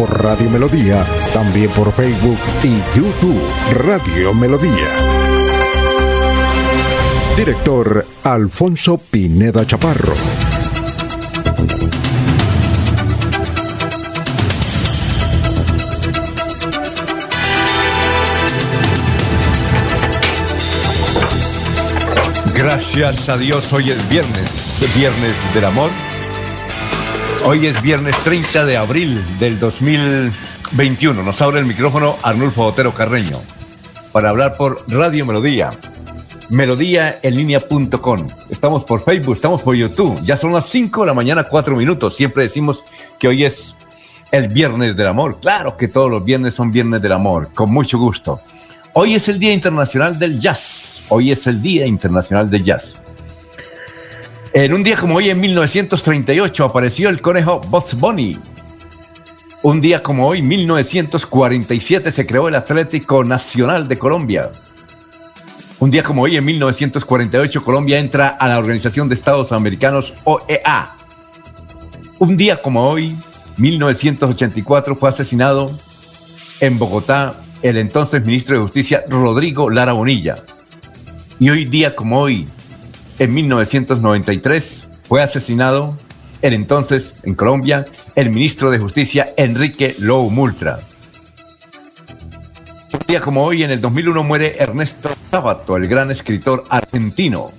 por Radio Melodía, también por Facebook y YouTube Radio Melodía. Director Alfonso Pineda Chaparro. Gracias a Dios, hoy es viernes, viernes del amor Hoy es viernes 30 de abril del 2021. Nos abre el micrófono Arnulfo Otero Carreño para hablar por Radio Melodía. Melodíaenlínea.com. Estamos por Facebook, estamos por YouTube. Ya son las 5 de la mañana, 4 minutos. Siempre decimos que hoy es el viernes del amor. Claro que todos los viernes son viernes del amor, con mucho gusto. Hoy es el Día Internacional del Jazz. Hoy es el Día Internacional del Jazz. En un día como hoy, en 1938, apareció el conejo Bugs Bunny. Un día como hoy, 1947, se creó el Atlético Nacional de Colombia. Un día como hoy, en 1948, Colombia entra a la Organización de Estados Americanos, OEA. Un día como hoy, 1984, fue asesinado en Bogotá el entonces ministro de Justicia, Rodrigo Lara Bonilla. Y hoy día como hoy, en 1993 fue asesinado el entonces en Colombia el ministro de Justicia Enrique Lou Multra. Un día como hoy, en el 2001, muere Ernesto Sábato, el gran escritor argentino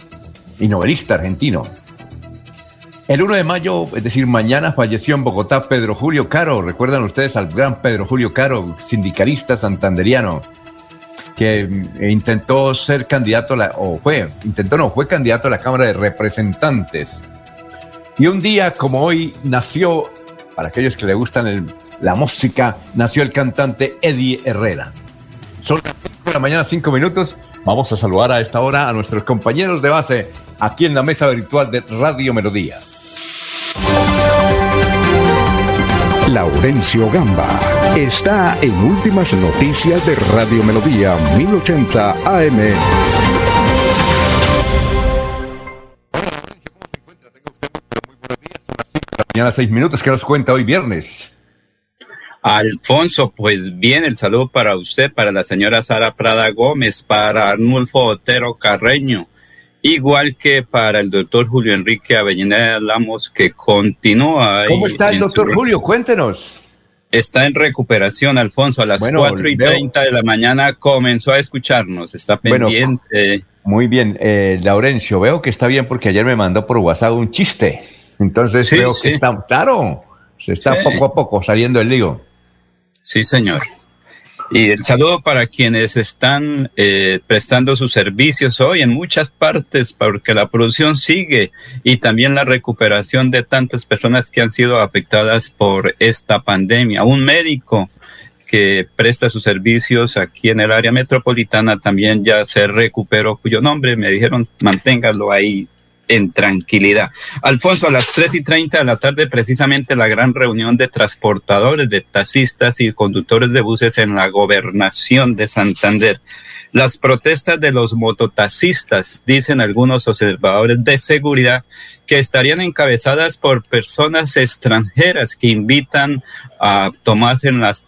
y novelista argentino. El 1 de mayo, es decir, mañana, falleció en Bogotá Pedro Julio Caro. Recuerdan ustedes al gran Pedro Julio Caro, sindicalista santanderiano que eh, intentó ser candidato, a la, o fue, intentó no, fue candidato a la Cámara de Representantes. Y un día como hoy nació, para aquellos que le gustan la música, nació el cantante Eddie Herrera. Son las 5 de la mañana, 5 minutos. Vamos a saludar a esta hora a nuestros compañeros de base aquí en la mesa virtual de Radio Melodía. Laurencio Gamba está en Últimas Noticias de Radio Melodía 1080 AM. Mañana seis minutos, ¿qué nos cuenta hoy viernes? Alfonso, pues bien, el saludo para usted, para la señora Sara Prada Gómez, para Arnulfo Otero Carreño, igual que para el doctor Julio Enrique Avellaneda Lamos, que continúa. ¿Cómo está el doctor Julio? Cuéntenos. Está en recuperación, Alfonso. A las cuatro y treinta de la mañana comenzó a escucharnos. Está pendiente. muy bien, eh, Laurencio. Veo que está bien porque ayer me mandó por WhatsApp un chiste. Entonces veo que está, claro, se está poco a poco saliendo el lío. Sí, señor. Y el saludo para quienes están eh, prestando sus servicios hoy en muchas partes, porque la producción sigue y también la recuperación de tantas personas que han sido afectadas por esta pandemia. Un médico que presta sus servicios aquí en el área metropolitana también ya se recuperó, cuyo nombre me dijeron manténgalo ahí en tranquilidad. Alfonso, a las 3 y 30 de la tarde, precisamente la gran reunión de transportadores, de taxistas y conductores de buses en la gobernación de Santander. Las protestas de los mototaxistas, dicen algunos observadores de seguridad, que estarían encabezadas por personas extranjeras que invitan a tomarse en las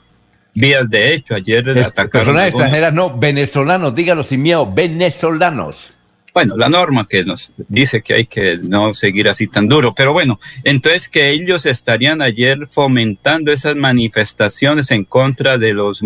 vías de hecho. Ayer atacaron. Personas extranjeras, no, venezolanos, dígalo sin miedo, venezolanos bueno, la norma que nos dice que hay que no seguir así tan duro, pero bueno, entonces que ellos estarían ayer fomentando esas manifestaciones en contra de los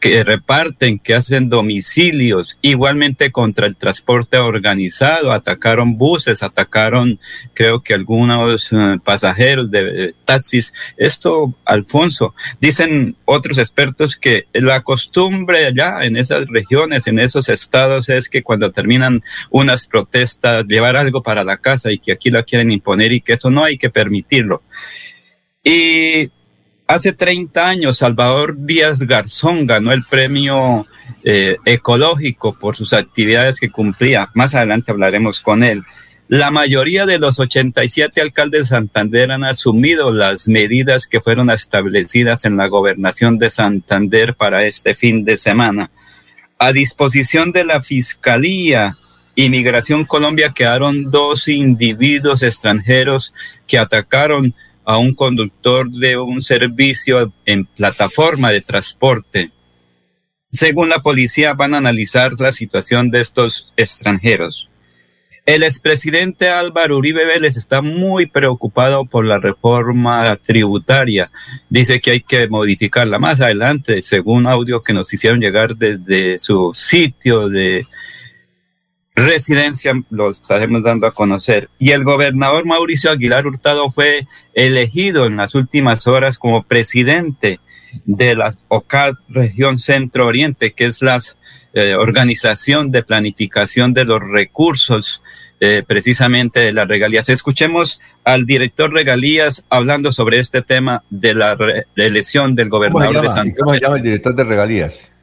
Que reparten, que hacen domicilios, igualmente contra el transporte organizado, atacaron buses, atacaron creo que algunos uh, pasajeros de taxis. Esto, Alfonso, dicen otros expertos que la costumbre allá en esas regiones, en esos estados, es que cuando terminan unas protestas, llevar algo para la casa y que aquí la quieren imponer y que eso no hay que permitirlo. Y Hace 30 años, Salvador Díaz Garzón ganó el premio eh, ecológico por sus actividades que cumplía. Más adelante hablaremos con él. La mayoría de los 87 alcaldes de Santander han asumido las medidas que fueron establecidas en la gobernación de Santander para este fin de semana. A disposición de la Fiscalía, Inmigración Colombia quedaron dos individuos extranjeros que atacaron a un conductor de un servicio en plataforma de transporte. Según la policía, van a analizar la situación de estos extranjeros. El expresidente Álvaro Uribe Vélez está muy preocupado por la reforma tributaria. Dice que hay que modificarla más adelante, según audio que nos hicieron llegar desde su sitio de residencia, lo estaremos dando a conocer. Y el gobernador Mauricio Aguilar Hurtado fue elegido en las últimas horas como presidente de la OCAD Región Centro Oriente, que es la eh, organización de planificación de los recursos eh, precisamente de las regalías. Escuchemos al director regalías hablando sobre este tema de la reelección del gobernador de Santander. ¿Cómo se llama el director de regalías?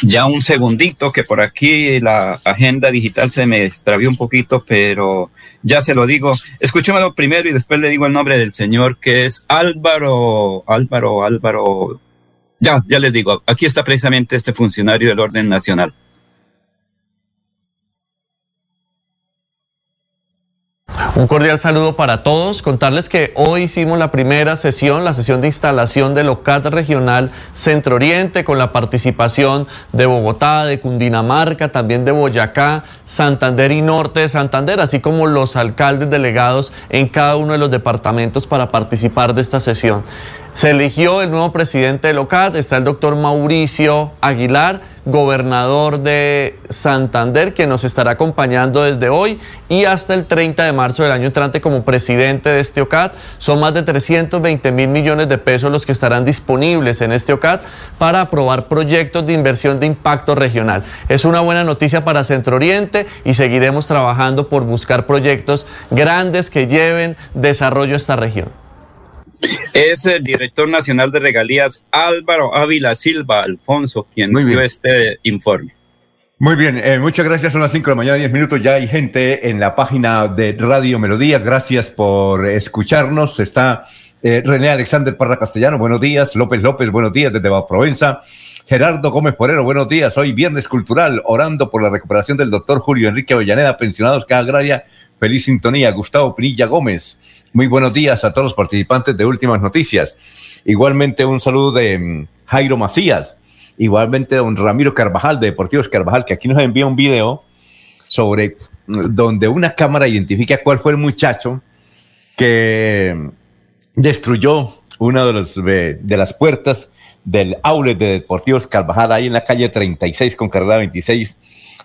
Ya un segundito, que por aquí la agenda digital se me extravió un poquito, pero ya se lo digo. Escúchemelo primero y después le digo el nombre del señor, que es Álvaro, Álvaro, Álvaro. Ya, ya les digo, aquí está precisamente este funcionario del orden nacional. Un cordial saludo para todos. Contarles que hoy hicimos la primera sesión, la sesión de instalación del OCAT regional Centro Oriente, con la participación de Bogotá, de Cundinamarca, también de Boyacá, Santander y Norte de Santander, así como los alcaldes delegados en cada uno de los departamentos para participar de esta sesión. Se eligió el nuevo presidente del OCAT, está el doctor Mauricio Aguilar, gobernador de Santander, que nos estará acompañando desde hoy y hasta el 30 de marzo del año entrante como presidente de este OCAT. Son más de 320 mil millones de pesos los que estarán disponibles en este OCAT para aprobar proyectos de inversión de impacto regional. Es una buena noticia para Centro Oriente y seguiremos trabajando por buscar proyectos grandes que lleven desarrollo a esta región es el director nacional de regalías Álvaro Ávila Silva Alfonso quien dio este informe. Muy bien, eh, muchas gracias. Son las 5 de la mañana, 10 minutos. Ya hay gente en la página de Radio Melodía. Gracias por escucharnos. Está eh, René Alexander Parra Castellano, buenos días. López López, buenos días desde Provenza. Gerardo Gómez Porero, buenos días. Hoy viernes cultural, orando por la recuperación del doctor Julio Enrique Avellaneda, pensionados cada agraria. Feliz sintonía. Gustavo Pinilla Gómez. Muy buenos días a todos los participantes de Últimas Noticias. Igualmente un saludo de mm, Jairo Macías. Igualmente don Ramiro Carvajal de Deportivos Carvajal, que aquí nos envía un video sobre mm, donde una cámara identifica cuál fue el muchacho que destruyó una de, los, las puertas del outlet de Deportivos Carvajal ahí en la calle 36 con carrera 26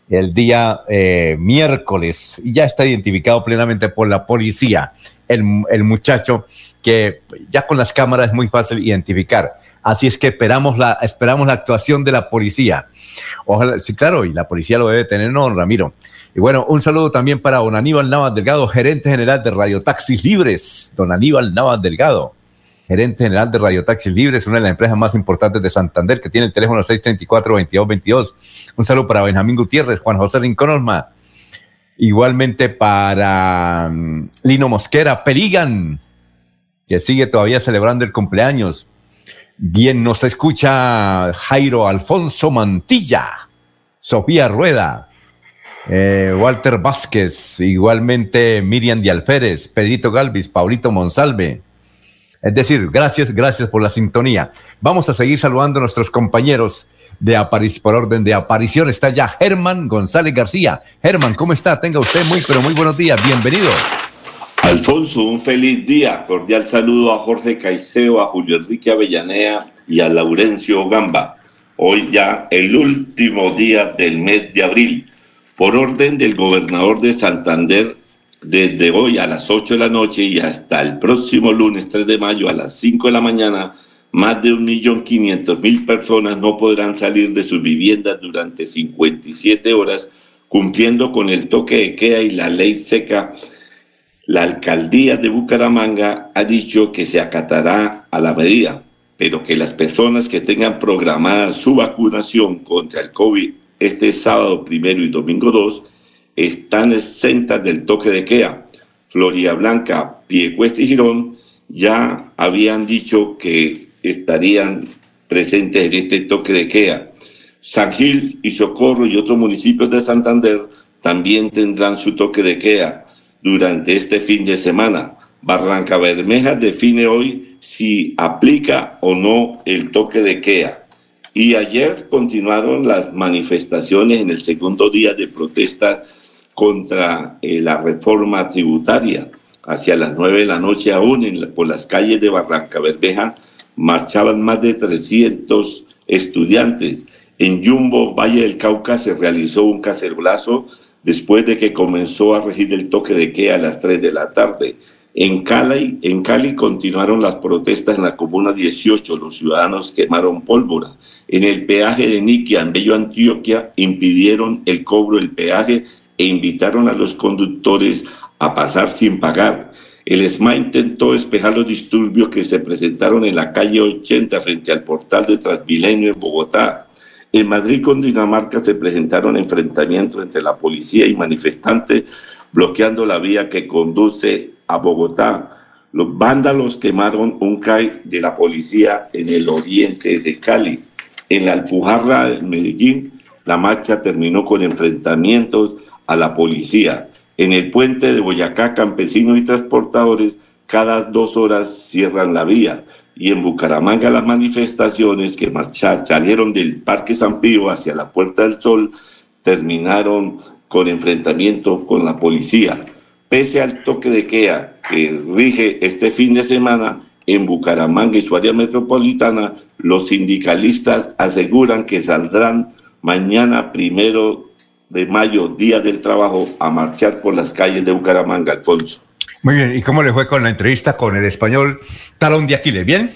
el día eh, miércoles ya está identificado plenamente por la policía el, muchacho que ya con las cámaras es muy fácil identificar. Así es que esperamos la, esperamos la actuación de la policía. Ojalá, sí, claro, y la policía lo debe tener, ¿no, Ramiro? Y bueno, un saludo también para don Aníbal Navas Delgado, gerente general de Radio Taxis Libres. Don Aníbal Navas Delgado, gerente general de Radio Taxis Libres, una de las empresas más importantes de Santander, que tiene el teléfono 634-2222. Un saludo para Benjamín Gutiérrez, Juan José Rincón Osma, Igualmente para mm, Lino Mosquera, Peligan, que sigue todavía celebrando el cumpleaños. Bien, nos escucha Jairo Alfonso Mantilla, Sofía Rueda, eh, Walter Vázquez, igualmente Miriam Alférez, Pedrito Galvis, Paulito Monsalve. Es decir, gracias, gracias por la sintonía. Vamos a seguir saludando a nuestros compañeros de aparición, por orden de aparición está ya Germán González García. Germán, ¿cómo está? Tenga usted muy, pero muy buenos días. Bienvenido. Alfonso, un feliz día. Cordial saludo a Jorge Caicedo, a Julio Enrique Avellanea y a Laurencio Gamba. Hoy ya el último día del mes de abril. Por orden del gobernador de Santander, desde hoy a las 8 de la noche y hasta el próximo lunes 3 de mayo a las 5 de la mañana, más de 1.500.000 personas no podrán salir de sus viviendas durante 57 horas, cumpliendo con el toque de queda y la ley seca. La alcaldía de Bucaramanga ha dicho que se acatará a la medida, pero que las personas que tengan programada su vacunación contra el COVID este sábado primero y domingo 2 están exentas del toque de queda. Florida Blanca, Piecuesta y Girón ya habían dicho que estarían presentes en este toque de queda. San Gil y Socorro y otros municipios de Santander también tendrán su toque de queda durante este fin de semana. Barranca Bermeja define hoy si aplica o no el toque de queda. Y ayer continuaron las manifestaciones en el segundo día de protesta contra eh, la reforma tributaria. Hacia las nueve de la noche aún por las calles de Barranca Bermeja marchaban más de 300 estudiantes. En Yumbo, Valle del Cauca, se realizó un cacerolazo después de que comenzó a regir el toque de queda a las 3 de la tarde. En Cali, en Cali continuaron las protestas en la Comuna 18. Los ciudadanos quemaron pólvora. En el peaje de Niquia, en Bello Antioquia, impidieron el cobro del peaje e invitaron a los conductores a pasar sin pagar. El ESMA intentó despejar los disturbios que se presentaron en la calle 80 frente al portal de Transmilenio en Bogotá. En Madrid, con Dinamarca, se presentaron enfrentamientos entre la policía y manifestantes bloqueando la vía que conduce a Bogotá. Los vándalos quemaron un CAI de la policía en el oriente de Cali. En la Alpujarra de Medellín, la marcha terminó con enfrentamientos a la policía. En el puente de Boyacá, campesinos y transportadores cada dos horas cierran la vía. Y en Bucaramanga las manifestaciones que marchar, salieron del Parque San Pío hacia la Puerta del Sol terminaron con enfrentamiento con la policía. Pese al toque de queda que rige este fin de semana en Bucaramanga y su área metropolitana, los sindicalistas aseguran que saldrán mañana primero de mayo, Día del Trabajo, a marchar por las calles de Bucaramanga, Alfonso. Muy bien, ¿y cómo le fue con la entrevista con el español Talón de Aquiles? ¿Bien?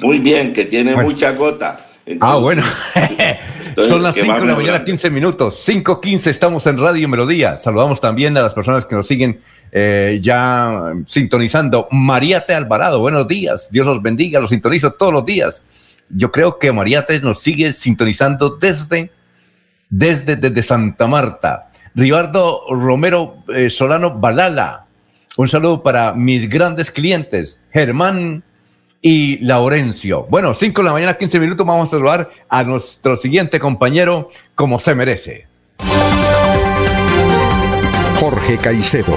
Muy bien, que tiene mucha gota. ah, bueno. Son las 5 de la mañana, 15 minutos. 5.15 estamos en Radio Melodía. Saludamos también a las personas que nos siguen eh, ya sintonizando. Mariate Alvarado, buenos días. Dios los bendiga, los sintonizo todos los días. Yo creo que Mariate nos sigue sintonizando desde, desde, Santa Marta. Ribardo Romero eh, Solano Balala. Un saludo para mis grandes clientes, Germán y Laurencio. Bueno, 5 de la mañana, 15 minutos, vamos a saludar a nuestro siguiente compañero como se merece. Jorge Caicedo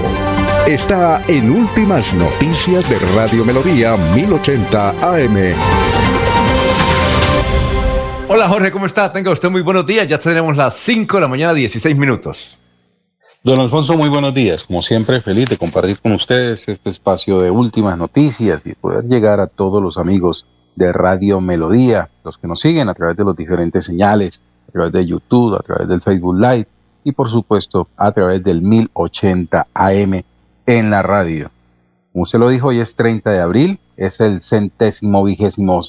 está en Últimas Noticias de Radio Melodía 1080 AM. Hola Jorge, ¿cómo está? Tenga usted muy buenos días. Ya tenemos las 5 de la mañana, 16 minutos. Don Alfonso, muy buenos días. Como siempre, feliz de compartir con ustedes este espacio de últimas noticias y poder llegar a todos los amigos de Radio Melodía, los que nos siguen a través de los diferentes señales, a través de YouTube, a través del Facebook Live y por supuesto a través del 1080 AM en la radio. Como usted lo dijo, hoy es 30 de abril, es el centésimo vigésimo,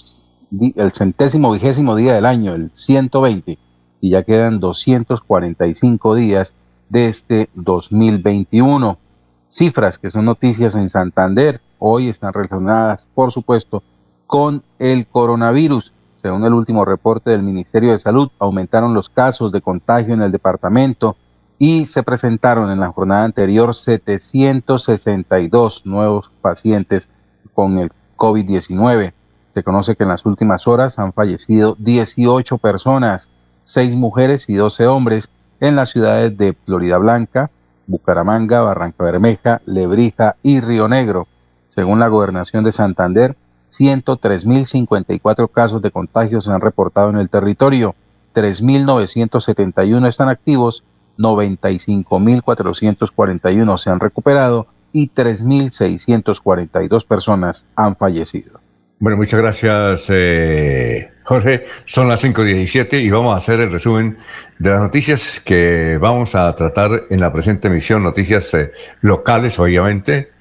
el centésimo vigésimo día del año, el 120, y ya quedan 245 días de este 2021. Cifras que son noticias en Santander hoy están relacionadas, por supuesto, con el coronavirus. Según el último reporte del Ministerio de Salud, aumentaron los casos de contagio en el departamento y se presentaron en la jornada anterior 762 nuevos pacientes con el COVID-19. Se conoce que en las últimas horas han fallecido 18 personas, 6 mujeres y 12 hombres, en las ciudades de Florida Blanca, Bucaramanga, Barranca Bermeja, Lebrija y Río Negro. Según la gobernación de Santander, 103.054 casos de contagios se han reportado en el territorio, 3.971 están activos, 95.441 se han recuperado y 3.642 personas han fallecido. Bueno, muchas gracias, eh, Jorge. Son las 5.17 y vamos a hacer el resumen de las noticias que vamos a tratar en la presente emisión, noticias eh, locales, obviamente,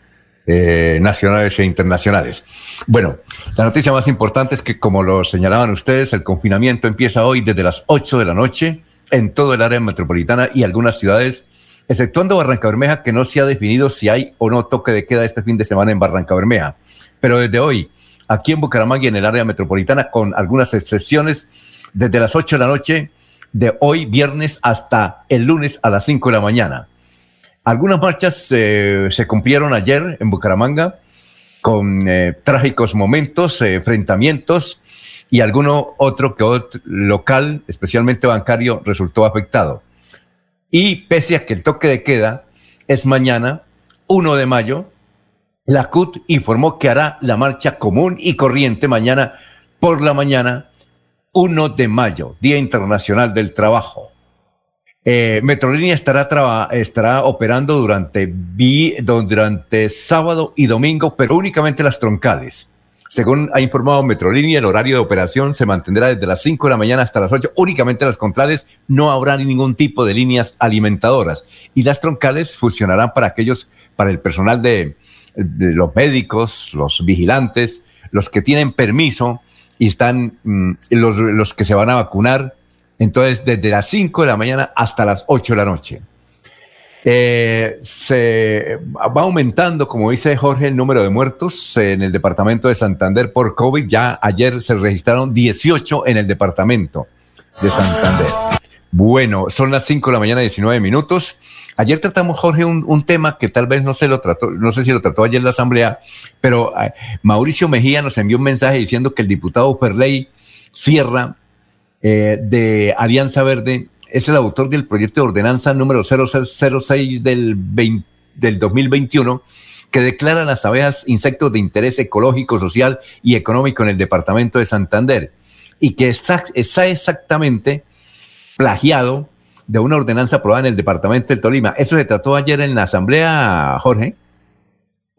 eh, nacionales e internacionales. Bueno, la noticia más importante es que, como lo señalaban ustedes, el confinamiento empieza hoy desde las 8 de la noche en todo el área metropolitana y algunas ciudades exceptuando Barranca Bermeja, que no se ha definido si hay o no toque de queda este fin de semana en Barranca Bermeja. Pero desde hoy, aquí en Bucaramanga y en el área metropolitana, con algunas excepciones, desde las 8 de la noche de hoy, viernes, hasta el lunes a las 5 de la mañana. Algunas marchas eh, se cumplieron ayer en Bucaramanga con eh, trágicos momentos, eh, enfrentamientos y alguno otro que otro local, especialmente bancario, resultó afectado. Y pese a que el toque de queda es mañana, 1 de mayo, la CUT informó que hará la marcha común y corriente mañana por la mañana, 1 de mayo, Día Internacional del Trabajo. Eh, Metrolínea estará, operando durante, durante sábado y domingo, pero únicamente las troncales. Según ha informado Metrolínea, el horario de operación se mantendrá desde las 5 de la mañana hasta las 8. Únicamente las contrales no habrá ningún tipo de líneas alimentadoras. Y las troncales funcionarán para aquellos, para el personal de, los médicos, los vigilantes, los que tienen permiso y están, mm, los, los que se van a vacunar. Entonces, desde las 5 de la mañana hasta las 8 de la noche. Eh, se va aumentando, como dice Jorge, el número de muertos en el departamento de Santander por COVID. Ya ayer se registraron 18 en el departamento de Santander. Bueno, son las 5 de la mañana, 19 minutos. Ayer tratamos, Jorge, un, tema que tal vez no se lo trató, no sé si lo trató ayer la Asamblea, pero eh, Mauricio Mejía nos envió un mensaje diciendo que el diputado Ferley Sierra eh, de Alianza Verde es el autor del proyecto de ordenanza número 006 del, del 2021 que declara las abejas insectos de interés ecológico, social y económico en el departamento de Santander y que está, exactamente plagiado de una ordenanza aprobada en el departamento del Tolima. Eso se trató ayer en la asamblea, Jorge.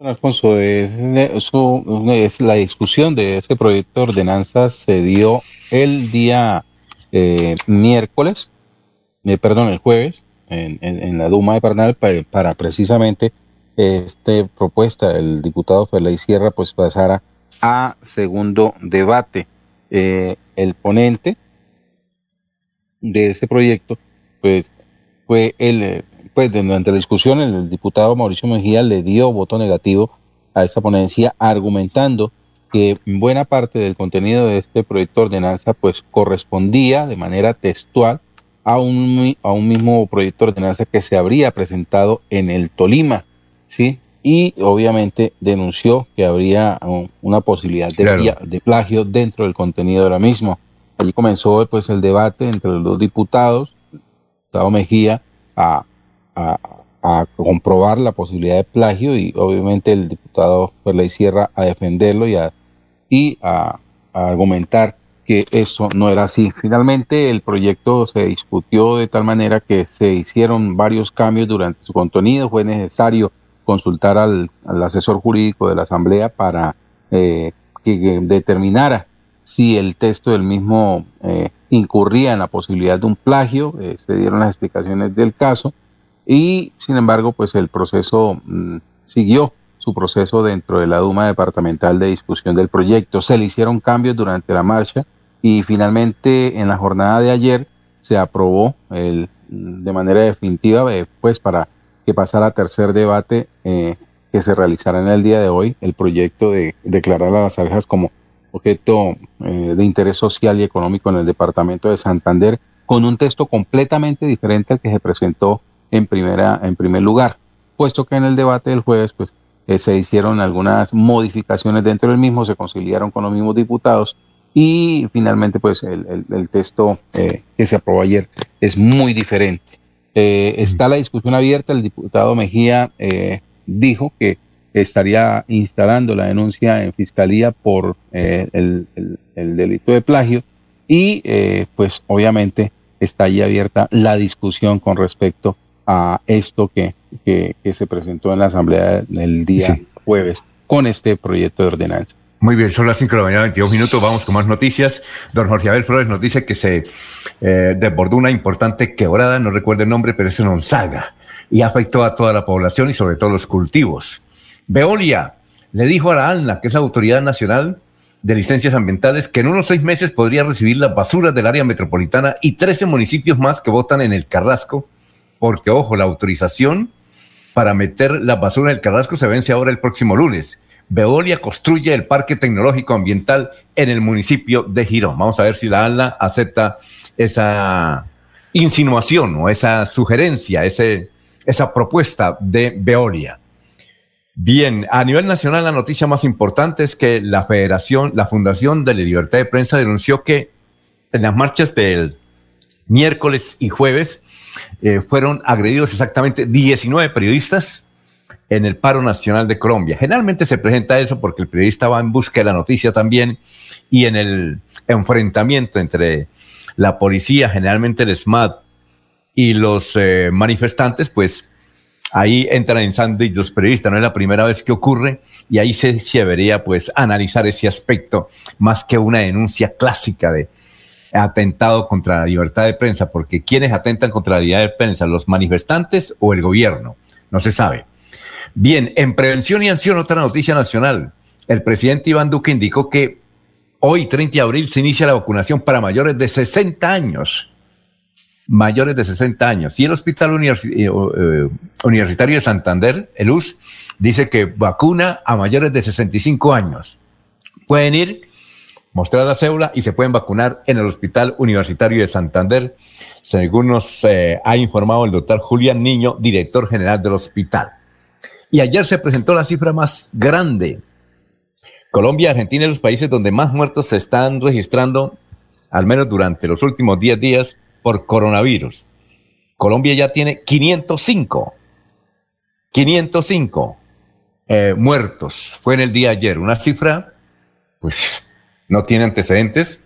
Alfonso, es, la discusión de ese proyecto de ordenanza se dio el día eh, miércoles perdón, el jueves en, la Duma de Parnal para, precisamente esta propuesta del diputado Felay Sierra pues pasara a segundo debate. Eh, el ponente de ese proyecto pues fue el pues durante la discusión el, diputado Mauricio Mejía le dio voto negativo a esa ponencia argumentando que buena parte del contenido de este proyecto de ordenanza pues correspondía de manera textual a un, a un mismo proyecto de ordenanza que se habría presentado en el Tolima, ¿sí? Y obviamente denunció que habría una posibilidad de, de plagio dentro del contenido de la misma. Allí comenzó pues el debate entre los dos diputados, diputado Mejía, a, a, a comprobar la posibilidad de plagio y obviamente el diputado Perley Sierra a defenderlo y a, y a, argumentar que eso no era así. Finalmente el proyecto se discutió de tal manera que se hicieron varios cambios durante su contenido. Fue necesario consultar al, asesor jurídico de la Asamblea para eh, que, determinara si el texto del mismo eh, incurría en la posibilidad de un plagio. Eh, se dieron las explicaciones del caso y, sin embargo, pues el proceso mm, siguió su proceso dentro de la Duma Departamental de Discusión del proyecto. Se le hicieron cambios durante la marcha y finalmente en la jornada de ayer se aprobó el, de manera definitiva eh, pues para que pasara a tercer debate eh, que se realizará en el día de hoy el proyecto de declarar a las abejas como objeto eh, de interés social y económico en el departamento de Santander con un texto completamente diferente al que se presentó en primera en primer lugar puesto que en el debate del jueves pues se hicieron algunas modificaciones dentro del mismo se conciliaron con los mismos diputados y finalmente, pues el, texto eh, que se aprobó ayer es muy diferente. Eh, está la discusión abierta. El diputado Mejía eh, dijo que estaría instalando la denuncia en fiscalía por el, delito de plagio y pues obviamente está ahí abierta la discusión con respecto a esto que, que, se presentó en la Asamblea el día jueves con este proyecto de ordenanza. Muy bien, son las 5 de la mañana, 22 minutos, vamos con más noticias. Don Jorge Abel Flores nos dice que se eh, desbordó una importante quebrada, no recuerdo el nombre, pero es en Onzaga, y afectó a toda la población y sobre todo los cultivos. Veolia le dijo a la ANLA, que es la Autoridad Nacional de Licencias Ambientales, que en unos seis meses podría recibir las basuras del área metropolitana y 13 municipios más que votan en el Carrasco porque ojo, la autorización para meter la basura del Carrasco se vence ahora el próximo lunes. Veolia construye el Parque Tecnológico Ambiental en el municipio de Girón. Vamos a ver si la ALA acepta esa insinuación o esa sugerencia, ese, esa propuesta de Veolia. Bien, a nivel nacional la noticia más importante es que la Federación, la Fundación de la Libertad de Prensa denunció que en las marchas del miércoles y jueves eh, fueron agredidos exactamente 19 periodistas en el paro nacional de Colombia. Generalmente se presenta eso porque el periodista va en busca de la noticia también y en el enfrentamiento entre la policía, generalmente el SMAT y los eh, manifestantes, pues ahí entran en sándwich los periodistas, no es la primera vez que ocurre y ahí se, debería pues analizar ese aspecto más que una denuncia clásica de atentado contra la libertad de prensa, porque ¿quiénes atentan contra la libertad de prensa? ¿Los manifestantes o el gobierno? No se sabe. Bien, en prevención y acción, otra noticia nacional. El presidente Iván Duque indicó que hoy, 30 de abril, se inicia la vacunación para mayores de 60 años. Mayores de 60 años. Y el Hospital eh, eh, Universitario de Santander, el US, dice que vacuna a mayores de 65 años. Pueden ir, mostrar la cédula y se pueden vacunar en el Hospital Universitario de Santander, según nos eh, ha informado el doctor Julián Niño, director general del hospital. Y ayer se presentó la cifra más grande. Colombia, Argentina los países donde más muertos se están registrando, al menos durante los últimos 10 días, por coronavirus. Colombia ya tiene 505. 505 eh, muertos. Fue en el día ayer. Una cifra, pues, no tiene antecedentes.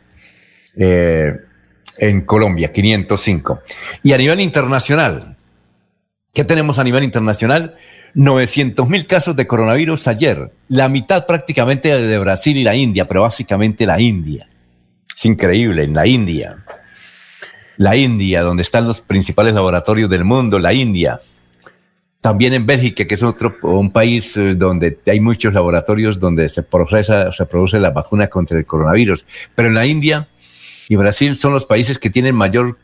Eh, en Colombia, 505. Y a nivel internacional, ¿qué tenemos a nivel internacional? 900 mil casos de coronavirus ayer, la mitad prácticamente de Brasil y la India, pero básicamente la India. Es increíble, en la India. La India, donde están los principales laboratorios del mundo, la India. También en Bélgica, que es otro un país eh, donde hay muchos laboratorios donde se procesa, se produce la vacuna contra el coronavirus. Pero en la India y Brasil son los países que tienen mayor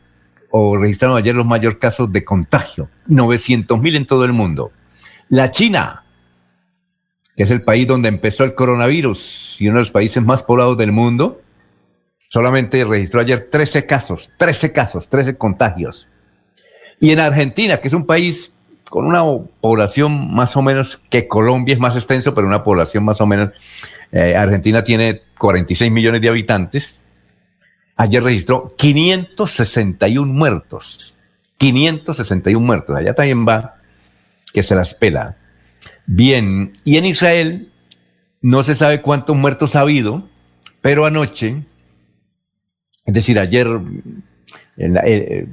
o registraron ayer los mayores casos de contagio. 900 mil en todo el mundo. La China, que es el país donde empezó el coronavirus y uno de los países más poblados del mundo, solamente registró ayer 13 casos, 13 casos, 13 contagios. Y en Argentina, que es un país con una población más o menos que Colombia es más extenso, pero una población más o menos, eh, Argentina tiene 46 millones de habitantes, ayer registró 561 muertos. 561 muertos. Allá también va que se las pela. Bien, y en Israel no se sabe cuántos muertos ha habido, pero anoche, es decir, ayer, eh,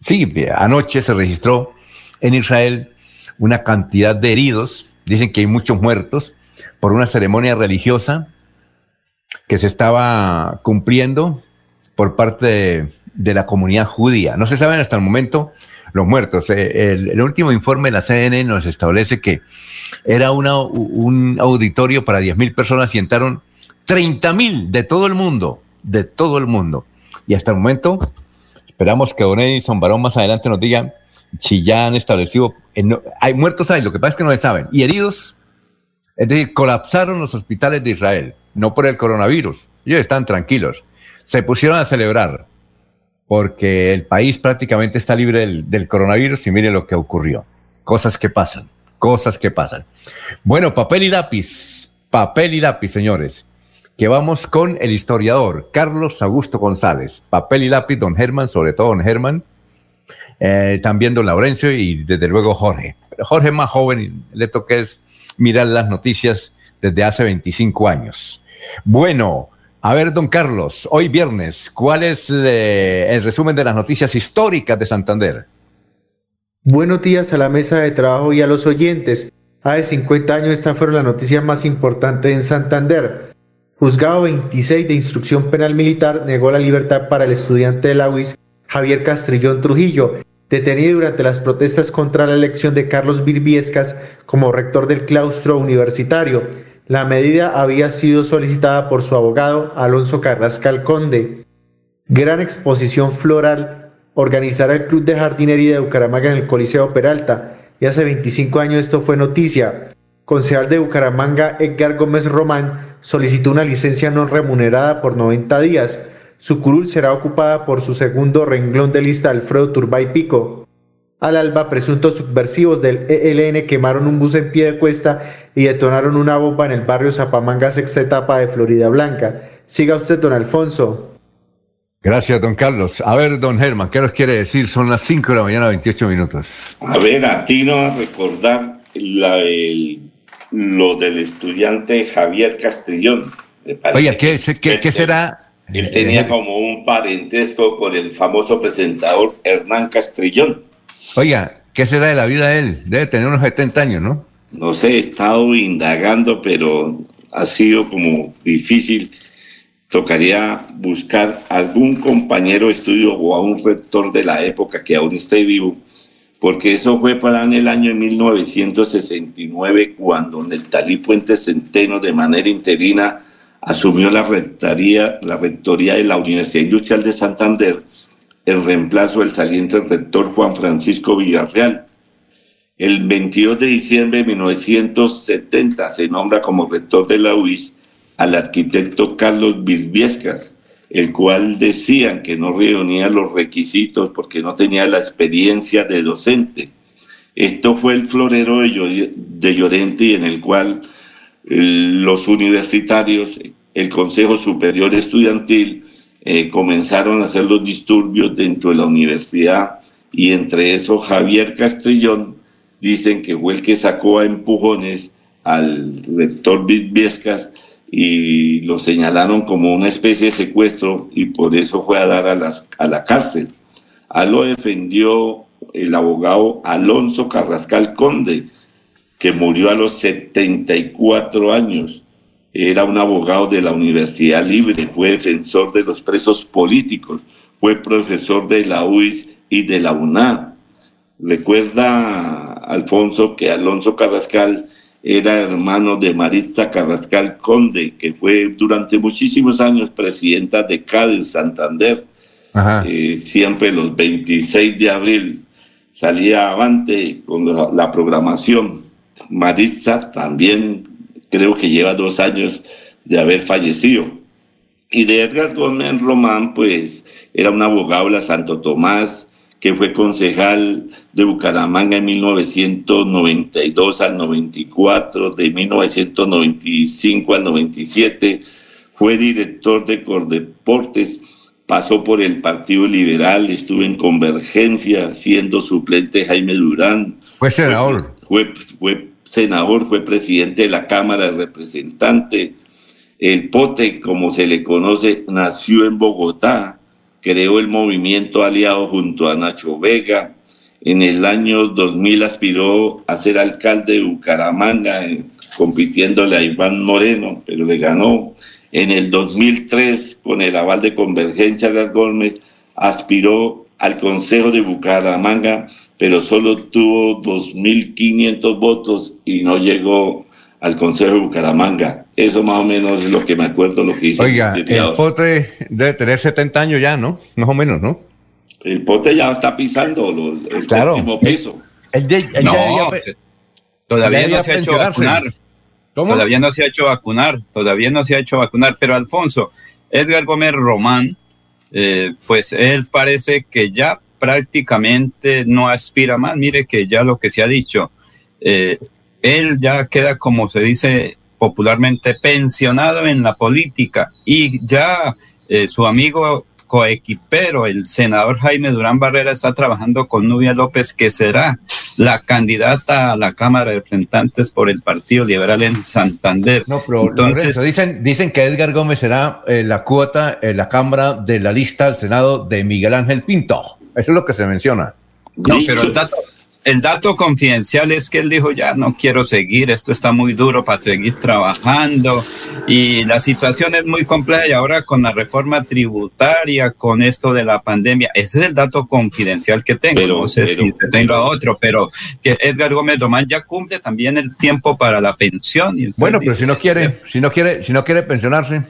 sí, anoche se registró en Israel una cantidad de heridos, dicen que hay muchos muertos por una ceremonia religiosa que se estaba cumpliendo por parte de, la comunidad judía. No se sabe hasta el momento los muertos. Eh, el, último informe de la CNN nos establece que era un auditorio para 10.000 personas y entraron 30.000 de todo el mundo, de todo el mundo. Y hasta el momento esperamos que Don Edison Barón más adelante nos diga si ya han establecido, hay muertos hay, lo que pasa es que no se saben, y heridos, es decir, colapsaron los hospitales de Israel, no por el coronavirus, ellos están tranquilos, se pusieron a celebrar, porque el país prácticamente está libre del, coronavirus y mire lo que ocurrió. Cosas que pasan, cosas que pasan. Bueno, papel y lápiz, papel y lápiz, señores. Que vamos con el historiador Carlos Augusto González. Papel y lápiz, don Germán, sobre todo don Germán. Eh, también don Laurencio y desde luego Jorge. Jorge más joven le toca es mirar las noticias desde hace 25 años. Bueno, a ver, don Carlos, hoy viernes, ¿cuál es eh, el resumen de las noticias históricas de Santander? Buenos días a la mesa de trabajo y a los oyentes. Hace 50 años esta fueron las noticias más importantes en Santander. Juzgado 26 de Instrucción Penal Militar negó la libertad para el estudiante de la UIS Javier Castrillón Trujillo, detenido durante las protestas contra la elección de Carlos Virbiescas como rector del claustro universitario. La medida había sido solicitada por su abogado Alonso Carrascal Conde. Gran exposición floral organizará el Club de Jardinería de Bucaramanga en el Coliseo Peralta, y hace 25 años esto fue noticia. Concejal de Bucaramanga, Edgar Gómez Román, solicitó una licencia no remunerada por 90 días. Su curul será ocupada por su segundo renglón de lista, Alfredo Turbay Pico. Al alba, presuntos subversivos del ELN quemaron un bus en pie de cuesta y detonaron una bomba en el barrio Zapamanga, sexta etapa de Florida Blanca. Siga usted, don Alfonso. Gracias, don Carlos. A ver, don Germán, ¿qué nos quiere decir? Son las 5 de la mañana, 28 minutos. A ver, a ti no a recordar la, lo del estudiante Javier Castrillón. Oye, ¿qué, qué, qué será? Él tenía eh, como un parentesco con el famoso presentador Hernán Castrillón. Oiga, ¿qué será de la vida de él? Debe tener unos 70 años, ¿no? No sé, he estado indagando, pero ha sido como difícil tocaría buscar algún compañero de estudio o a un rector de la época que aún esté vivo, porque eso fue para en el año 1969 cuando Neltalí Puente Centeno de manera interina asumió la rectoría, la rectoría de la Universidad Industrial de Santander en reemplazo del saliente rector Juan Francisco Villarreal. El 22 de diciembre de 1970 se nombra como rector de la UIS al arquitecto Carlos Virviescas, el cual decían que no reunía los requisitos porque no tenía la experiencia de docente. Esto fue el florero de Llorente en el cual eh, los universitarios, el Consejo Superior Estudiantil, eh, comenzaron a hacer los disturbios dentro de la universidad y entre eso Javier Castrillón dicen que fue el que sacó a empujones al rector Virviescas y lo señalaron como una especie de secuestro y por eso fue a dar a, las, a la cárcel. A lo defendió el abogado Alonso Carrascal Conde, que murió a los 74 años. Era un abogado de la Universidad Libre, fue defensor de los presos políticos, fue profesor de la UIS y de la UNA. Recuerda, Alfonso, que Alonso Carrascal era hermano de Maritza Carrascal Conde, que fue durante muchísimos años presidenta de Cádiz, Santander. Eh, siempre los 26 de abril salía avante con la, programación. Maritza también creo que lleva dos años de haber fallecido. Y de Edgar Gómez Román, pues era un abogado de la Santo Tomás, que fue concejal de Bucaramanga en 1992 al 94, de 1995 al 97, fue director de Cordeportes, pasó por el Partido Liberal, estuvo en Convergencia siendo suplente Jaime Durán. Fue senador. Fue, fue senador, fue presidente de la Cámara de Representantes. El Pote, como se le conoce, nació en Bogotá creó el movimiento aliado junto a Nacho Vega. En el año 2000 aspiró a ser alcalde de Bucaramanga, eh, compitiéndole a Iván Moreno, pero le ganó. En el 2003, con el aval de Convergencia Gómez, aspiró al Consejo de Bucaramanga, pero solo tuvo 2.500 votos y no llegó al Consejo de Bucaramanga. Eso más o menos es lo que me acuerdo, lo que dice Oiga, el pote debe tener 70 años ya, ¿no? Más o menos, ¿no? El pote ya está pisando el claro. último piso. no, todavía no se ha hecho vacunar. Todavía no se ha hecho vacunar, todavía no se ha hecho vacunar. Pero Alfonso, Edgar Gómez Román, eh, pues él parece que ya prácticamente no aspira más. Mire que ya lo que se ha dicho, eh, él ya queda, como se dice popularmente, pensionado en la política y ya eh, su amigo coequipero, el senador Jaime Durán Barrera, está trabajando con Nubia López, que será la candidata a la Cámara de Representantes por el Partido Liberal en Santander. No, pero Entonces, dicen, dicen que Edgar Gómez será eh, la cuota en la Cámara de la lista al Senado de Miguel Ángel Pinto. Eso es lo que se menciona. No, pero el dato, el dato confidencial es que él dijo, ya no quiero seguir, esto está muy duro para seguir trabajando y la situación es muy compleja y ahora con la reforma tributaria, con esto de la pandemia, ese es el dato confidencial que tengo, pero, no sé si tengo otro, pero que Edgar Gómez Román ya cumple también el tiempo para la pensión. bueno, pero si no quiere, si no quiere, si no quiere pensionarse.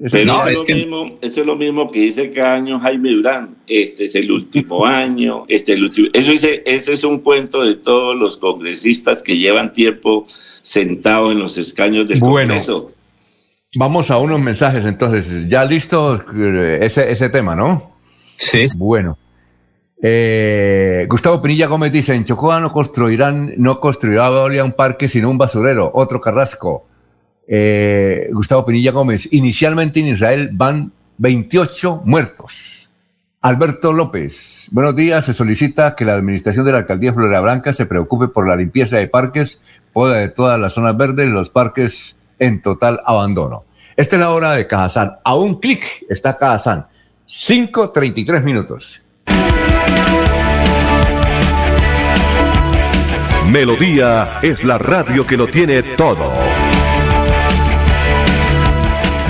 Pero es, lo mismo, eso es lo mismo que dice cada año Jaime Durán. Este es el último año, este es el último. Eso dice, ese es un cuento de todos los congresistas que llevan tiempo sentados en los escaños del bueno, Congreso. Vamos a unos mensajes entonces. Ya listo eh, ese, ese tema, ¿no? Sí. Bueno. Eh, Gustavo Pinilla Gómez dice, en Chocoa no construirán, no construirá un parque sino un basurero, otro carrasco. Eh, Gustavo Pinilla Gómez, inicialmente en Israel van 28 muertos. Alberto López, buenos días. Se solicita que la administración de la alcaldía de Blanca se preocupe por la limpieza de parques, poda de todas las zonas verdes los parques en total abandono. Esta es la hora de Cajazán. A un clic está Cajazán. 5.33 minutos. Melodía es la radio que lo tiene todo.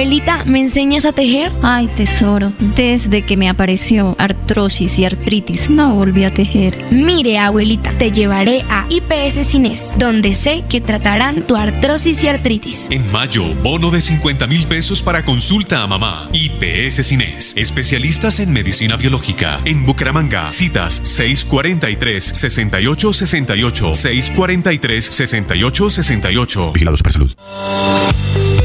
Abuelita, ¿me enseñas a tejer? Ay, tesoro, desde que me apareció artrosis y artritis, no volví a tejer. Mire, abuelita, te llevaré a IPS Cines, donde sé que tratarán tu artrosis y artritis. En mayo, bono de 50 mil pesos para consulta a mamá. IPS Cines, especialistas en medicina biológica. En Bucaramanga, citas 643-6868, 643-6868. Vigilados para salud.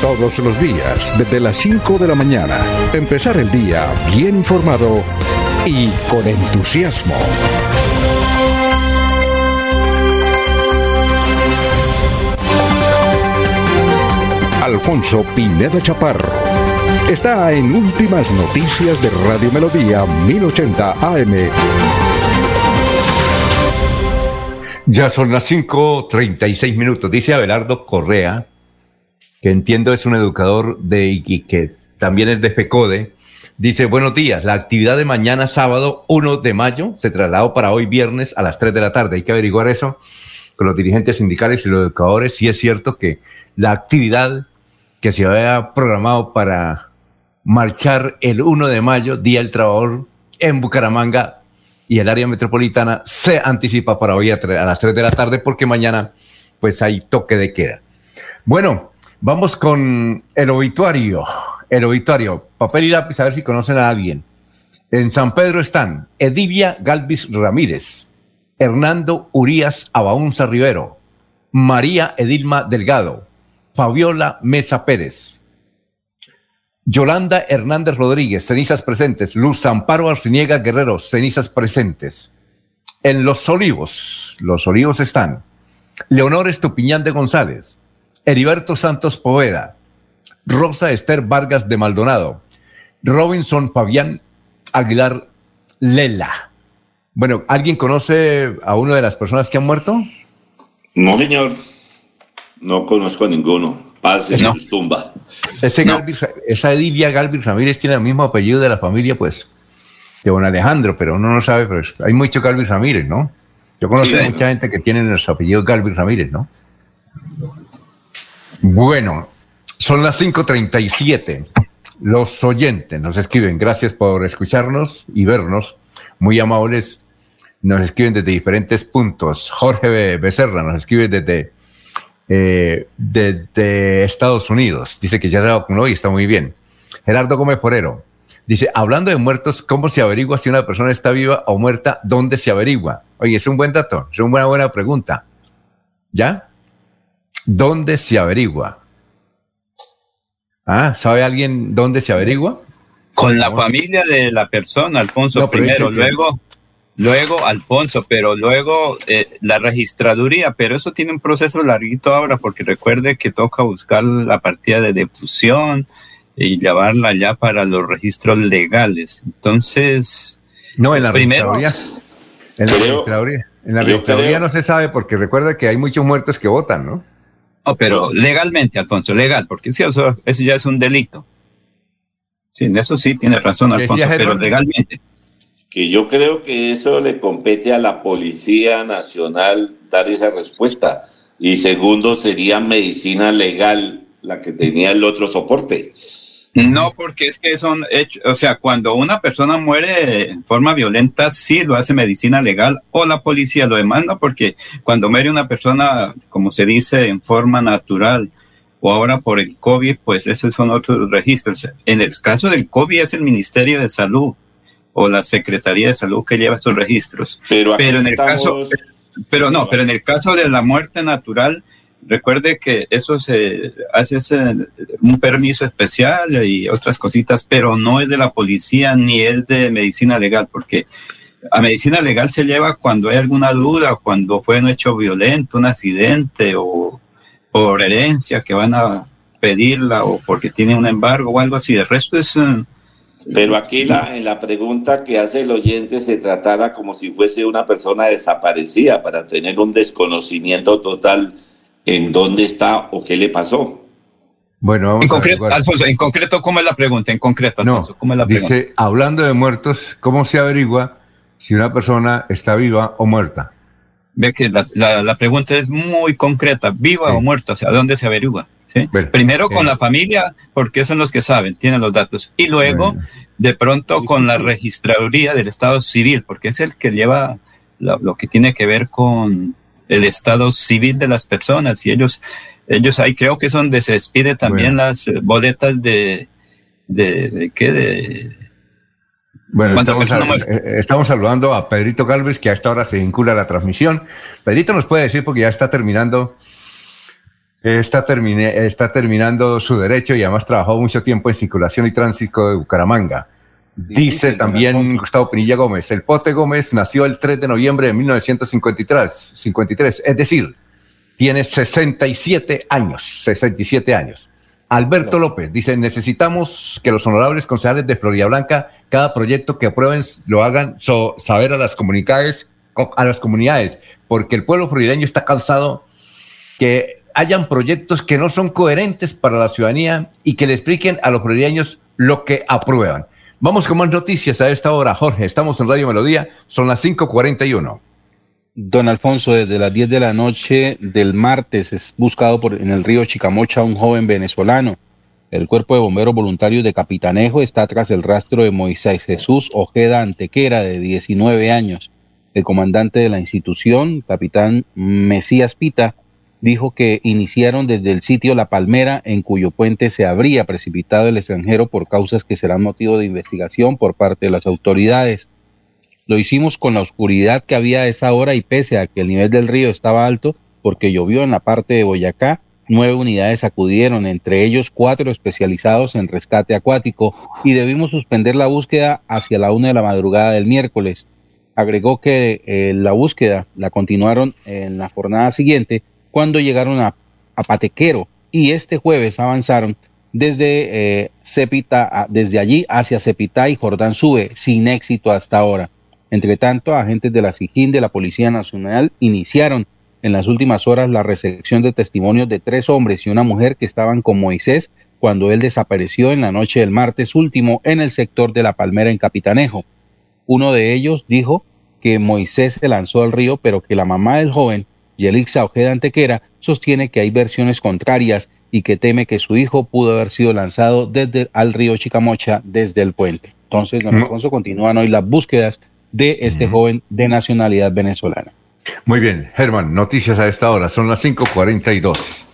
todos los días, desde las 5 de la mañana. Empezar el día bien informado y con entusiasmo. Alfonso Pineda Chaparro. Está en Últimas Noticias de Radio Melodía 1080 AM. Ya son las 5.36 minutos, dice Abelardo Correa, que entiendo es un educador de y que también es de FECODE, dice, buenos días, la actividad de mañana sábado 1 de mayo se trasladó para hoy viernes a las 3 de la tarde. Hay que averiguar eso con los dirigentes sindicales y los educadores, si es cierto que la actividad que se había programado para marchar el 1 de mayo, Día del Trabajador, en Bucaramanga y el área metropolitana, se anticipa para hoy a, a las 3 de la tarde porque mañana pues hay toque de queda. Bueno, Vamos con el obituario. El obituario. Papel y lápiz, a ver si conocen a alguien. En San Pedro están Edilia Galvis Ramírez, Hernando Urias Abaunza Rivero, María Edilma Delgado, Fabiola Mesa Pérez, Yolanda Hernández Rodríguez, cenizas presentes, Luz Amparo Arciniega Guerrero, cenizas presentes. En Los Olivos, Los Olivos están Leonor Estupiñán de González, Heriberto Santos Poveda, Rosa Esther Vargas de Maldonado, Robinson Fabián Aguilar Lela. Bueno, ¿alguien conoce a una de las personas que han muerto? No, señor. No conozco a ninguno. Pase en su tumba. Ese esa Edilia Galvis Ramírez tiene el mismo apellido de la familia, pues, de don Alejandro, pero uno no sabe, pero hay mucho Galvis Ramírez, ¿no? Yo conozco a mucha gente que tiene el apellido Galvis Ramírez, ¿no? Bueno, son las 5.37. Los oyentes nos escriben, gracias por escucharnos y vernos. muy amables, nos escriben desde diferentes puntos. Jorge Becerra nos escribe desde, eh, desde Estados Unidos. Dice que ya se vacunó y está muy bien. Gerardo Gómez Forero dice, hablando de muertos, ¿cómo se averigua si una persona está viva o muerta? ¿Dónde se averigua? Oye, es un buen dato, es una buena, buena pregunta. ¿Ya? ¿Dónde se averigua? ¿Ah? ¿Sabe alguien dónde se averigua? Con la familia de la persona, Alfonso, primero, luego, luego Alfonso, pero luego eh, la registraduría, pero eso tiene un proceso larguito ahora, porque recuerde que toca buscar la partida de difusión y llevarla ya para los registros legales. Entonces, no, en la primero, registraduría. En la registraduría, en la registraduría no se sabe porque recuerda que hay muchos muertos que votan, ¿no? No, pero legalmente, Alfonso, legal, porque eso, eso ya es un delito. Sí, en eso sí tiene razón, Alfonso, pero legalmente. Que yo creo que eso le compete a la Policía Nacional dar esa respuesta. Y segundo, sería medicina legal la que tenía el otro soporte. No, porque es que son hechos, o sea, cuando una persona muere en forma violenta, sí lo hace medicina legal o la policía lo demanda, porque cuando muere una persona, como se dice, en forma natural o ahora por el COVID, pues esos son otros registros. En el caso del COVID es el Ministerio de Salud o la Secretaría de Salud que lleva esos registros. Pero, pero en el caso, pero no, pero en el caso de la muerte natural, Recuerde que eso se hace un permiso especial y otras cositas, pero no es de la policía ni es de medicina legal, porque a medicina legal se lleva cuando hay alguna duda, cuando fue un hecho violento, un accidente o por herencia que van a pedirla o porque tiene un embargo o algo así. El resto es... Eh, pero aquí la, en la pregunta que hace el oyente se tratara como si fuese una persona desaparecida para tener un desconocimiento total en dónde está o qué le pasó. Bueno, vamos en concreto, Alfonso, en concreto, ¿cómo es la pregunta? En concreto, Alfonso, ¿cómo es la pregunta? Dice, hablando de muertos, ¿cómo se averigua si una persona está viva o muerta? Ve que la, pregunta es muy concreta, viva o muerta, o sea, ¿dónde se averigua? ¿Sí? Primero con la familia, porque son los que saben, tienen los datos. Y luego, de pronto, con la registraduría del Estado civil, porque es el que lleva lo que tiene que ver con el estado civil de las personas y ellos, ellos ahí creo que es donde se despide también las boletas de, de, qué, de... Bueno, eh, estamos, saludando a Pedrito Galvez, que a esta hora se vincula a la transmisión. Pedrito nos puede decir, porque ya está terminando, está, termine, está terminando su derecho y además trabajó mucho tiempo en circulación y tránsito de Bucaramanga. Dice también Gustavo Pinilla Gómez, el Pote Gómez nació el 3 de noviembre de 1953, 53, es decir, tiene 67 años, 67 años. Alberto López dice, necesitamos que los honorables concejales de Florida Blanca, cada proyecto que aprueben lo hagan saber a las comunidades, a las comunidades, porque el pueblo florideño está cansado que hayan proyectos que no son coherentes para la ciudadanía y que le expliquen a los florideños lo que aprueban. Vamos con más noticias a esta hora, Jorge. Estamos en Radio Melodía, son las 5:41. Don Alfonso, desde las 10 de la noche del martes es buscado por, en el río Chicamocha un joven venezolano. El cuerpo de bomberos voluntarios de Capitanejo está tras el rastro de Moisés Jesús Ojeda Antequera, de 19 años. El comandante de la institución, capitán Mesías Pita, dijo que iniciaron desde el sitio La Palmera, en cuyo puente se habría precipitado el extranjero por causas que serán motivo de investigación por parte de las autoridades. Lo hicimos con la oscuridad que había a esa hora y pese a que el nivel del río estaba alto, porque llovió en la parte de Boyacá, nueve unidades acudieron, entre ellos cuatro especializados en rescate acuático, y debimos suspender la búsqueda hacia la una de la madrugada del miércoles. Agregó que eh, la búsqueda la continuaron en la jornada siguiente cuando llegaron a, Patequero y este jueves avanzaron desde eh, Cepita, desde allí hacia Cepita y Jordán Sube, sin éxito hasta ahora. Entre tanto, agentes de la SIGIN de la Policía Nacional iniciaron en las últimas horas la recepción de testimonios de tres hombres y una mujer que estaban con Moisés cuando él desapareció en la noche del martes último en el sector de la Palmera en Capitanejo. Uno de ellos dijo que Moisés se lanzó al río, pero que la mamá del joven Yelixa Ojeda Antequera sostiene que hay versiones contrarias y que teme que su hijo pudo haber sido lanzado desde al río Chicamocha desde el puente. Entonces, don Alfonso, continúan hoy las búsquedas de este joven de nacionalidad venezolana. Muy bien, Germán, noticias a esta hora, son las 5.42.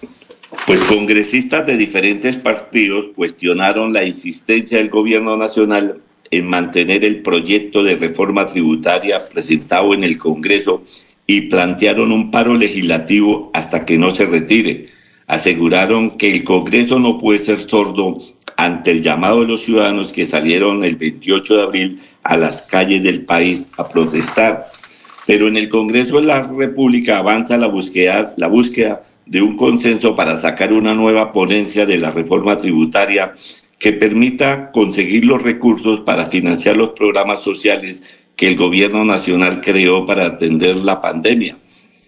Pues congresistas de diferentes partidos cuestionaron la insistencia del gobierno nacional en mantener el proyecto de reforma tributaria presentado en el Congreso y plantearon un paro legislativo hasta que no se retire. Aseguraron que el Congreso no puede ser sordo ante el llamado de los ciudadanos que salieron el 28 de abril a las calles del país a protestar. Pero en el Congreso de la República avanza la búsqueda, la búsqueda de un consenso para sacar una nueva ponencia de la reforma tributaria que permita conseguir los recursos para financiar los programas sociales que el gobierno nacional creó para atender la pandemia.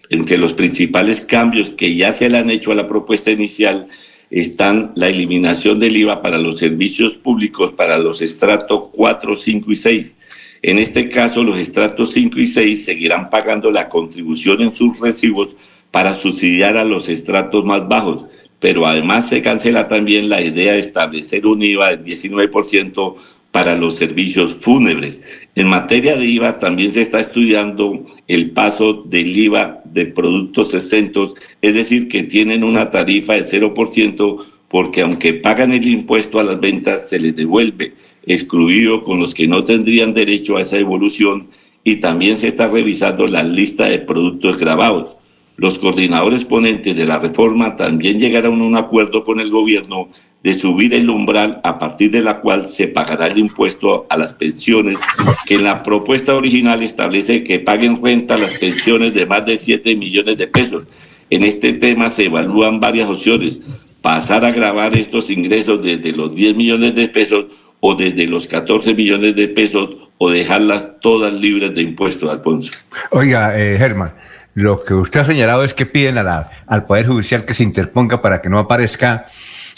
Entre los principales cambios que ya se le han hecho a la propuesta inicial están la eliminación del IVA para los servicios públicos para los estratos 4, 5 y 6. En este caso, los estratos 5 y 6 seguirán pagando la contribución en sus recibos para subsidiar a los estratos más bajos, pero además se cancela también la idea de establecer un IVA del 19% para los servicios fúnebres. En materia de IVA también se está estudiando el paso del IVA de productos exentos, es decir, que tienen una tarifa de 0% porque aunque pagan el impuesto a las ventas se les devuelve, excluido con los que no tendrían derecho a esa evolución y también se está revisando la lista de productos grabados. Los coordinadores ponentes de la reforma también llegaron a un acuerdo con el gobierno de subir el umbral a partir de la cual se pagará el impuesto a las pensiones, que en la propuesta original establece que paguen renta las pensiones de más de 7 millones de pesos. En este tema se evalúan varias opciones, pasar a grabar estos ingresos desde los 10 millones de pesos o desde los 14 millones de pesos o dejarlas todas libres de impuestos, Alfonso. Oiga, eh, Germán, lo que usted ha señalado es que piden a al Poder Judicial que se interponga para que no aparezca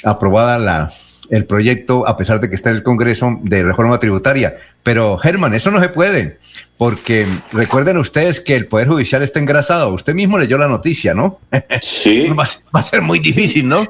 aprobada la, el proyecto, a pesar de que está en el Congreso de reforma tributaria. Pero, Germán, eso no se puede, porque recuerden ustedes que el Poder Judicial está engrasado. Usted mismo leyó la noticia, ¿no? Sí. va, a ser muy difícil, ¿no?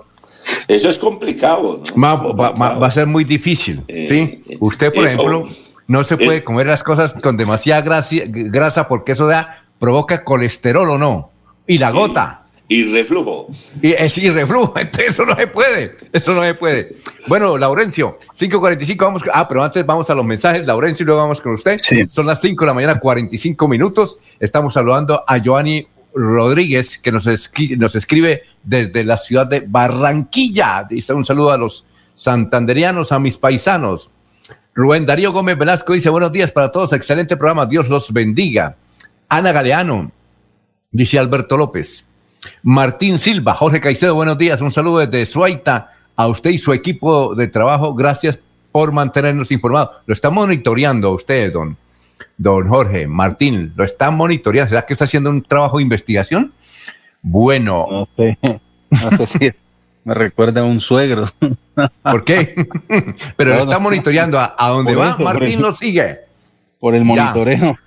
Eso es complicado. ¿no? Va, a ser muy difícil, eh, ¿sí? Eh, Usted, por ejemplo, no se puede comer las cosas con demasiada grasa porque eso da provoca colesterol o no. Y la gota. Y reflujo. Y, es, y reflujo. Entonces eso no se puede. Eso no se puede. Bueno, Laurencio, 5.45 vamos. Ah, pero antes vamos a los mensajes. Laurencio, y luego vamos con usted. Son las 5 de la mañana, 45 minutos. Estamos saludando a Joanny Rodríguez, que nos, nos escribe desde la ciudad de Barranquilla. Dice un saludo a los santanderianos, a mis paisanos. Rubén Darío Gómez Velasco dice buenos días para todos, excelente programa, Dios los bendiga. Ana Galeano, dice Alberto López. Martín Silva, Jorge Caicedo, buenos días. Un saludo desde Suaita a usted y su equipo de trabajo. Gracias por mantenernos informados. Lo está monitoreando a usted, don, don Jorge. Martín, lo está monitoreando. ¿Será que está haciendo un trabajo de investigación? Bueno. No sé, no sé si me recuerda a un suegro. ¿Por qué? Pero lo está monitoreando. ¿A, dónde va? Martín lo sigue. Por el monitoreo.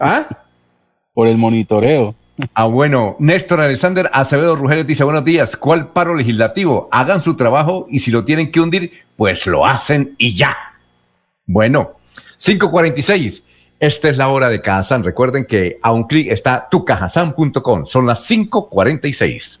¿Ah? por el monitoreo. Ah, bueno, Néstor Alexander Acevedo Rugeles dice, buenos días, ¿cuál paro legislativo? Hagan su trabajo y si lo tienen que hundir, pues lo hacen y ya. Bueno, 546. Esta es la hora de Cajazán. Recuerden que a un clic está tucajazán.com. Son las 546.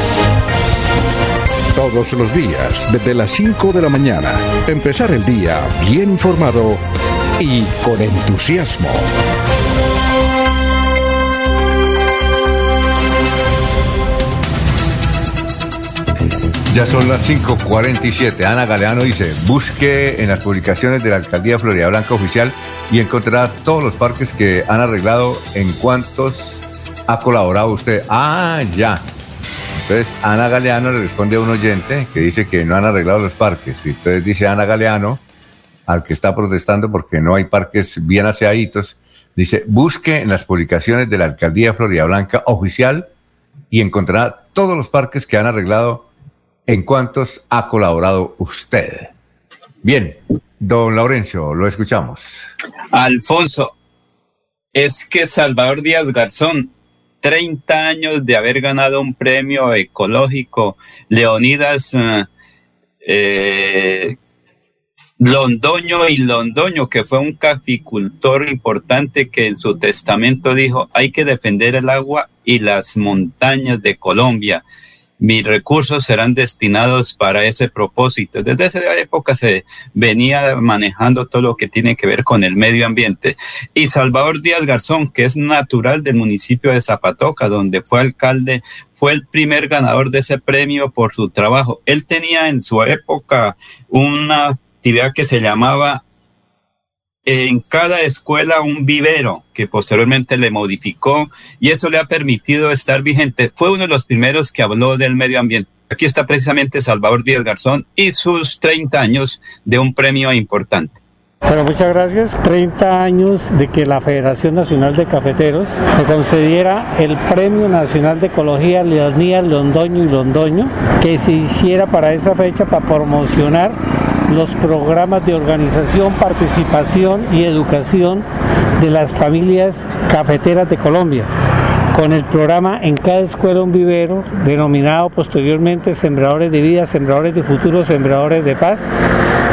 Todos los días, desde las 5 de la mañana, empezar el día bien informado y con entusiasmo. Ya son las 5:47. Ana Galeano dice: busque en las publicaciones de la alcaldía Florida Blanca oficial y encontrará todos los parques que han arreglado en cuantos ha colaborado usted. Ah, ya. Entonces Ana Galeano le responde a un oyente que dice que no han arreglado los parques. Y entonces dice Ana Galeano, al que está protestando porque no hay parques bien aseaditos, Dice, busque en las publicaciones de la Alcaldía de Florida Blanca oficial y encontrará todos los parques que han arreglado en cuantos ha colaborado usted. Bien, don Laurencio, lo escuchamos. Alfonso, es que Salvador Díaz Garzón, 30 años de haber ganado un premio ecológico, Leonidas eh, eh, Londoño y Londoño, que fue un caficultor importante que en su testamento dijo, hay que defender el agua y las montañas de Colombia mis recursos serán destinados para ese propósito. Desde esa época se venía manejando todo lo que tiene que ver con el medio ambiente. Y Salvador Díaz Garzón, que es natural del municipio de Zapatoca, donde fue alcalde, fue el primer ganador de ese premio por su trabajo. Él tenía en su época una actividad que se llamaba en cada escuela un vivero que posteriormente le modificó y eso le ha permitido estar vigente. Fue uno de los primeros que habló del medio ambiente. Aquí está precisamente Salvador Díaz Garzón y sus 30 años de un premio importante. Bueno, muchas gracias. 30 años de que la Federación Nacional de Cafeteros me concediera el Premio Nacional de Ecología Leonías Londoño y Londoño, que se hiciera para esa fecha para promocionar los programas de organización, participación y educación de las familias cafeteras de Colombia con el programa En cada escuela un vivero, denominado posteriormente Sembradores de Vida, Sembradores de Futuro, Sembradores de Paz.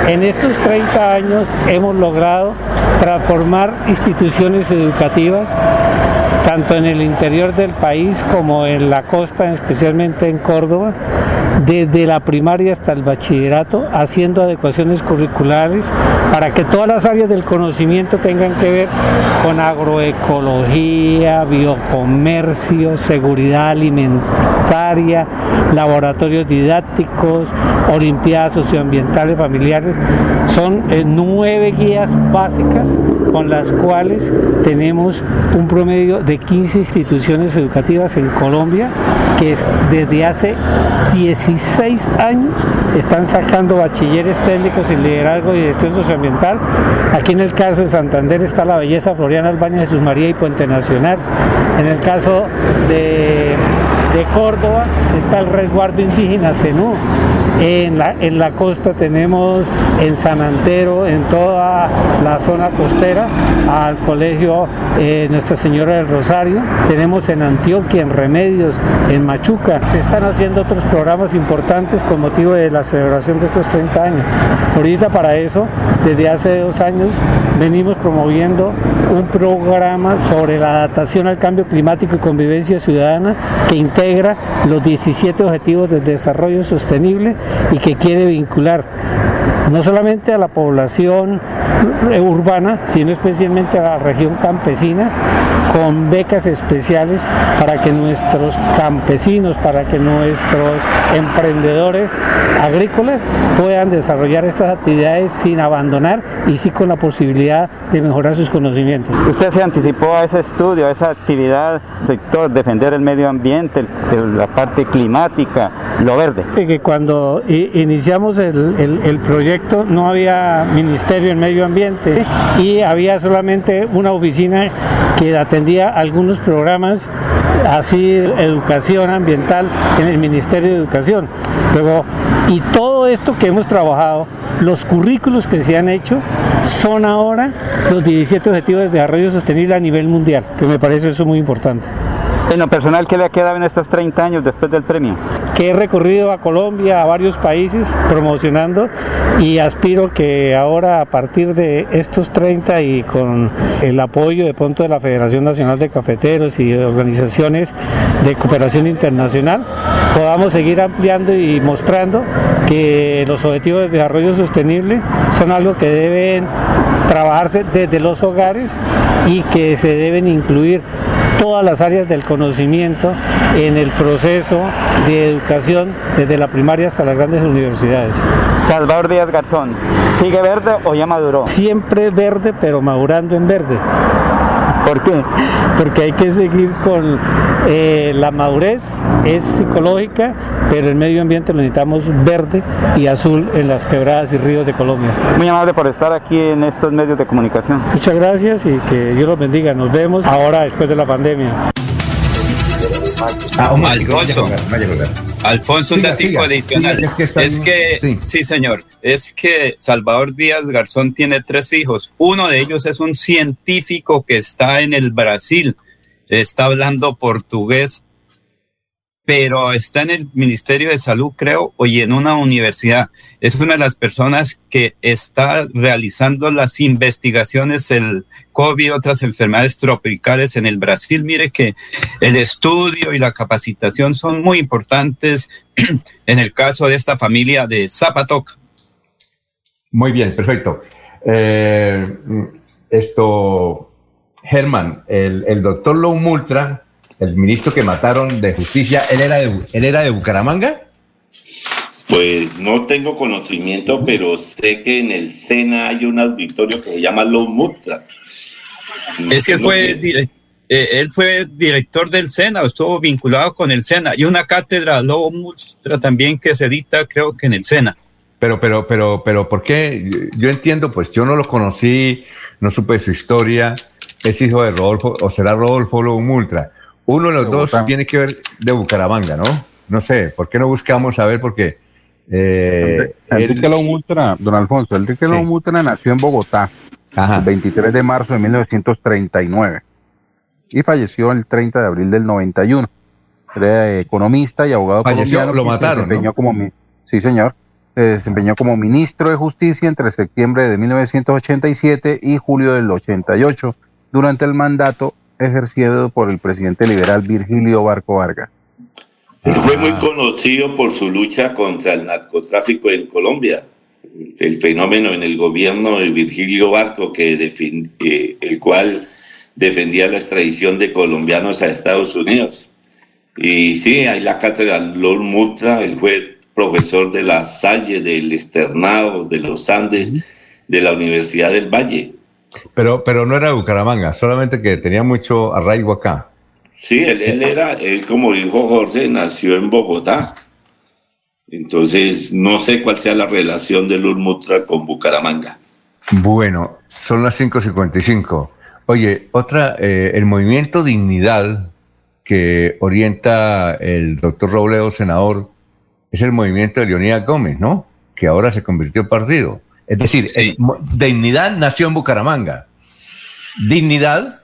En estos 30 años hemos logrado transformar instituciones educativas, tanto en el interior del país como en la costa, especialmente en Córdoba, desde la primaria hasta el bachillerato, haciendo adecuaciones curriculares para que todas las áreas del conocimiento tengan que ver con agroecología, biocomercio, seguridad alimentaria, laboratorios didácticos, olimpiadas socioambientales familiares. Son eh, nueve guías básicas con las cuales tenemos un promedio de 15 instituciones educativas en Colombia que desde hace 16 años están sacando bachilleres técnicos en liderazgo y gestión socioambiental. Aquí en el caso de Santander está la belleza Floriana Albania Jesús María y Puente Nacional. En el caso de, de Córdoba está el resguardo indígena Zenú. En la, en la costa tenemos en San Antero, en toda la zona costera, al colegio eh, Nuestra Señora del Rosario. Tenemos en Antioquia, en Remedios, en Machuca. Se están haciendo otros programas importantes con motivo de la celebración de estos 30 años. Ahorita para eso, desde hace dos años, venimos promoviendo un programa sobre la adaptación al cambio climático y convivencia ciudadana que integra los 17 objetivos del desarrollo sostenible y que quiere vincular no solamente a la población urbana, sino especialmente a la región campesina, con becas especiales para que nuestros campesinos, para que nuestros emprendedores agrícolas puedan desarrollar estas actividades sin abandonar y sí con la posibilidad de mejorar sus conocimientos. Usted se anticipó a ese estudio, a esa actividad, sector, defender el medio ambiente, la parte climática, lo verde. Que cuando iniciamos el, el proyecto no había Ministerio en Medio Ambiente y había solamente una oficina que atendía algunos programas así educación ambiental en el Ministerio de Educación. Luego, y todo esto que hemos trabajado, los currículos que se han hecho son ahora los 17 objetivos de desarrollo sostenible a nivel mundial, que me parece eso muy importante. En lo personal, ¿qué le ha quedado en estos 30 años después del premio? Que he recorrido a Colombia, a varios países promocionando y aspiro que ahora a partir de estos 30 y con el apoyo de pronto de la Federación Nacional de Cafeteros y de organizaciones de cooperación internacional podamos seguir ampliando y mostrando que los objetivos de desarrollo sostenible son algo que deben trabajarse desde los hogares y que se deben incluir todas las áreas del conocimiento en el proceso de educación desde la primaria hasta las grandes universidades. Salvador Díaz Garzón, ¿sigue verde o ya maduró? Siempre verde, pero madurando en verde. ¿Por qué? Porque hay que seguir con eh, la madurez, es psicológica, pero el medio ambiente lo necesitamos verde y azul en las quebradas y ríos de Colombia. Muy amable por estar aquí en estos medios de comunicación. Muchas gracias y que Dios los bendiga. Nos vemos ahora después de la pandemia. Ah, Alfonso, Alfonso, un dato adicional. es que, sí. señor, es que Salvador Díaz Garzón tiene tres hijos. Uno de ellos es un científico que está en el Brasil, está hablando portugués, pero está en el Ministerio de Salud, creo, y en una universidad. Es una de las personas que está realizando las investigaciones, el COVID, otras enfermedades tropicales en el Brasil. Mire que el estudio y la capacitación son muy importantes en el caso de esta familia de Zapatoca. Muy bien, perfecto. Eh, esto, Germán, el, doctor Lou Multra, el ministro que mataron de justicia, ¿él era de, él era de Bucaramanga? Pues no tengo conocimiento, pero sé que en el SENA hay un auditorio que se llama Lou Multra es que fue, eh, él fue director del SENA, estuvo vinculado con el SENA y una cátedra Lobo Mustra también que se edita creo que en el SENA. Pero, pero, pero, pero, ¿por qué? Yo entiendo, pues yo no lo conocí, no supe su historia, es hijo de Rodolfo, o será Rodolfo Lobo Multra. Uno de los dos tiene que ver de Bucaramanga, ¿no? No sé, ¿por qué no buscamos saber? Porque... Eh, Enrique Multra, don Alfonso, Enrique sí. Lobo Multra nació en Bogotá el 23 de marzo de 1939 y falleció el 30 de abril del 91. Era economista y abogado falleció, Lo mataron. desempeñó como, sí, señor. Se desempeñó como ministro de Justicia entre septiembre de 1987 y julio del 88 durante el mandato ejercido por el presidente liberal Virgilio Barco Vargas. Fue muy conocido por su lucha contra el narcotráfico en Colombia el fenómeno en el gobierno de Virgilio Barco, que el cual defendía la extradición de colombianos a Estados Unidos. Y sí, hay la cátedra Lord Mutra, el fue profesor de la Salle, del Externado, de los Andes, de la Universidad del Valle. Pero, pero no era de Bucaramanga, solamente que tenía mucho arraigo acá. Sí, él, él era, él como dijo Jorge, nació en Bogotá. Entonces, no sé cuál sea la relación del Ulmutra con Bucaramanga. Bueno, son las 5.55. Oye, otra, eh, el movimiento Dignidad que orienta el doctor Robledo, senador, es el movimiento de Leonidas Gómez, ¿no? Que ahora se convirtió en partido. Es decir, Dignidad nació en Bucaramanga. Dignidad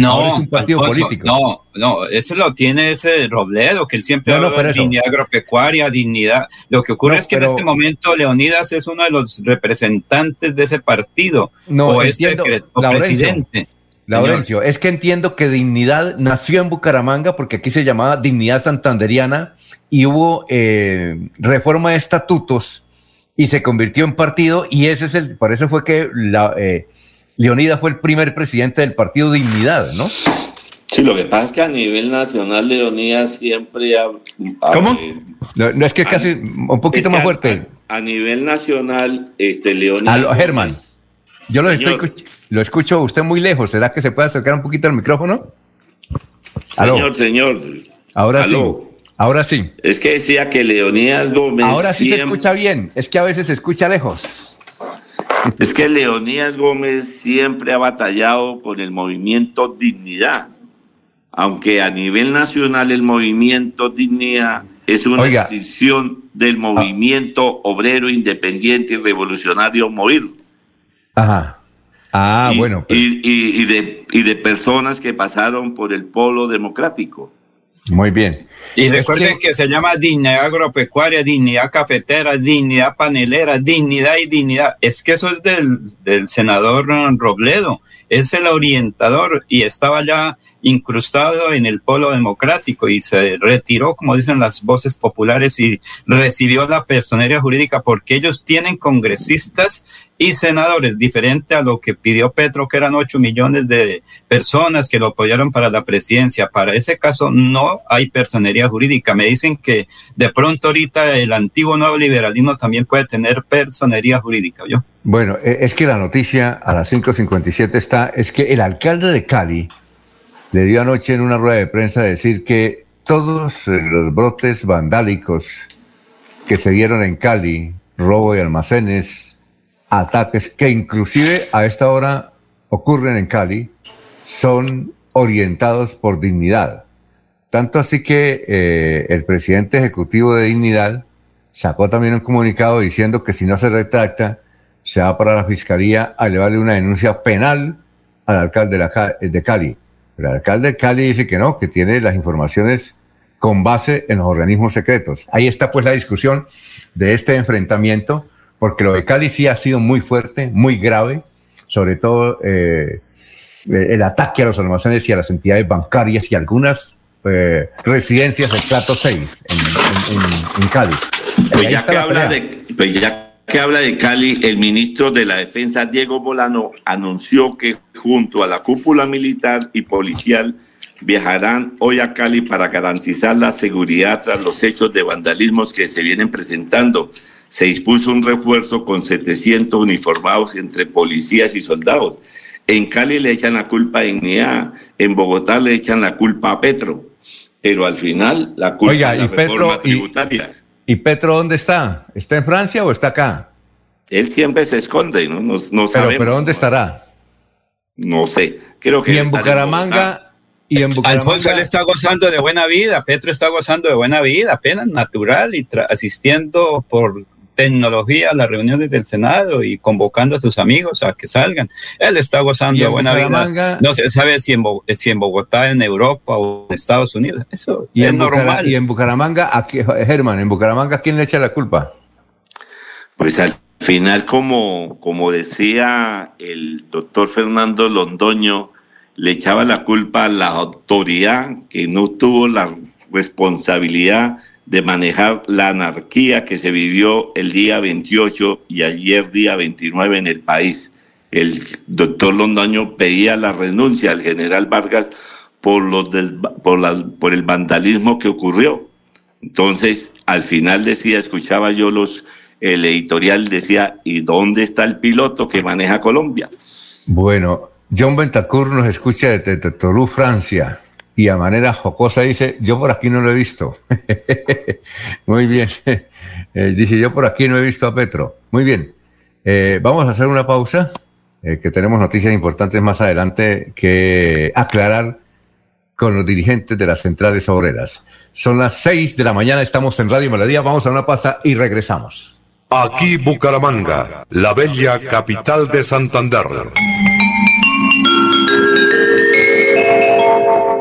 no, es un partido político. No, no, eso lo tiene ese Robledo, que él siempre habla de dignidad agropecuaria, dignidad. Lo que ocurre es que en este momento Leonidas es uno de los representantes de ese partido. No, o entiendo, presidente. Laurencio, es que entiendo que Dignidad nació en Bucaramanga porque aquí se llamaba Dignidad Santanderiana y hubo eh, reforma de estatutos y se convirtió en partido y ese es el, por eso fue que la, eh, Leonidas fue el primer presidente del partido Dignidad, ¿no? Sí, lo que pasa es que a nivel nacional Leonidas siempre ha... ¿Cómo? No, es que casi un poquito más fuerte. A, nivel nacional, este Leonidas... A Germán, yo lo, estoy, lo escucho usted muy lejos. ¿Será que se puede acercar un poquito al micrófono? Señor, señor. Ahora sí. Ahora sí. Es que decía que Leonidas Gómez... Ahora sí se escucha bien. Es que a veces se escucha lejos. Es que Leonías Gómez siempre ha batallado con el movimiento Dignidad, aunque a nivel nacional el movimiento Dignidad es una decisión del movimiento obrero independiente y revolucionario movido. Ajá. Ah, bueno. Y, de, y de personas que pasaron por el polo democrático. Muy bien. Y recuerden que... se llama dignidad agropecuaria, dignidad cafetera, dignidad panelera, dignidad y dignidad. Es que eso es del, del senador Robledo. Es el orientador y estaba ya incrustado en el polo democrático y se retiró, como dicen las voces populares, y recibió la personería jurídica porque ellos tienen congresistas y senadores, diferente a lo que pidió Petro, que eran 8 millones de personas que lo apoyaron para la presidencia. Para ese caso no hay personería jurídica. Me dicen que de pronto ahorita el antiguo nuevo liberalismo también puede tener personería jurídica. ¿yo? Bueno, e, es que la noticia a las 5.57 está, es que el alcalde de Cali, le dio anoche en una rueda de prensa decir que todos los brotes vandálicos que se dieron en Cali, robo de almacenes, ataques, que inclusive a esta hora ocurren en Cali, son orientados por dignidad. Tanto así que eh, el presidente ejecutivo de Dignidad sacó también un comunicado diciendo que si no se retracta, se va para la fiscalía a elevarle una denuncia penal al alcalde de Cali. El alcalde de Cali dice que no, que tiene las informaciones con base en los organismos secretos. Ahí está pues la discusión de este enfrentamiento, porque lo de Cali sí ha sido muy fuerte, muy grave, sobre todo eh, el ataque a los almacenes y a las entidades bancarias y algunas eh, residencias del Plato 6 en, Cali. Pues ya, que habla de, pues ya que habla de Cali, el ministro de la Defensa, Diego Molano, anunció que junto a la cúpula militar y policial viajarán hoy a Cali para garantizar la seguridad tras los hechos de vandalismos que se vienen presentando. Se dispuso un refuerzo con 700 uniformados entre policías y soldados. En Cali le echan la culpa a Dignidad, en Bogotá le echan la culpa a Petro, pero al final la culpa es la reforma tributaria. Y, Petro dónde está? ¿Está en Francia o está acá? Él siempre se esconde, ¿no? No, no pero, pero, ¿dónde estará? No sé. Creo que y en Bucaramanga, y en Bucaramanga. Alfonso él está gozando de buena vida, Petro está gozando de buena vida, apenas natural y asistiendo por tecnología a las reuniones del Senado y convocando a sus amigos a que salgan. Él está gozando de buena vida. No se sabe si en, si en Bogotá, en Europa o en Estados Unidos. Eso y es normal. y en Bucaramanga, aquí, Germán, en Bucaramanga, ¿quién le echa la culpa? Pues al final, como, como decía el doctor Fernando Londoño, le echaba la culpa a la autoridad que no tuvo la responsabilidad de manejar la anarquía que se vivió el día 28 y ayer día 29 en el país. El doctor Londoño pedía la renuncia al general Vargas por, los por, por el vandalismo que ocurrió. Entonces, al final decía, escuchaba yo los, el editorial decía, ¿y dónde está el piloto que maneja Colombia? Bueno, John Bentacur nos escucha desde Toulouse, Francia y a manera jocosa dice, yo por aquí no lo he visto. Muy bien. Eh, dice, yo por aquí no he visto a Petro. Muy bien. Eh, vamos a hacer una pausa, eh, que tenemos noticias importantes más adelante que aclarar con los dirigentes de las centrales obreras. Son las seis de la mañana, estamos en Radio Melodía, vamos a una pausa y regresamos. Aquí Bucaramanga, la bella capital de Santander.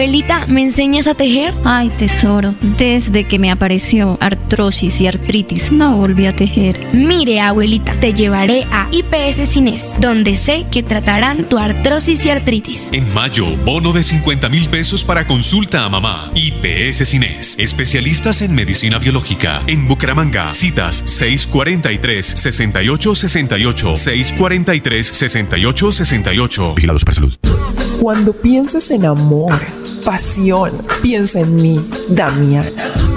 Abuelita, ¿me enseñas a tejer? Ay, tesoro, desde que me apareció artrosis y artritis, no volví a tejer. Mire, abuelita, te llevaré a IPS Cines, donde sé que tratarán tu artrosis y artritis. En mayo, bono de 50 mil pesos para consulta a mamá. IPS Cines, especialistas en medicina biológica. En Bucaramanga, citas 643-6868, 643-6868. Vigilados para salud. Cuando pienses en amor, pasión. Piensa en mí, Damiana.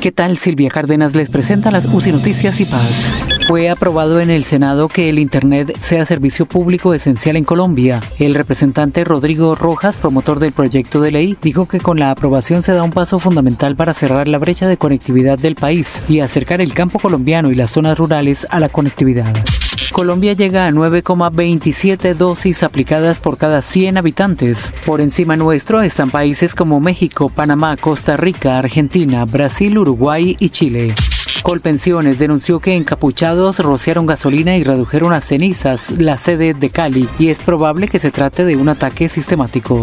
¿Qué tal Silvia Cárdenas les presenta las UCI Noticias y Paz? Fue aprobado en el Senado que el Internet sea servicio público esencial en Colombia. El representante Rodrigo Rojas, promotor del proyecto de ley, dijo que con la aprobación se da un paso fundamental para cerrar la brecha de conectividad del país y acercar el campo colombiano y las zonas rurales a la conectividad. Colombia llega a 9,27 dosis aplicadas por cada 100 habitantes. Por encima nuestro están países como México, Panamá, Costa Rica, Argentina, Brasil, Uruguay y Chile. Colpensiones denunció que encapuchados rociaron gasolina y redujeron a cenizas la sede de Cali y es probable que se trate de un ataque sistemático.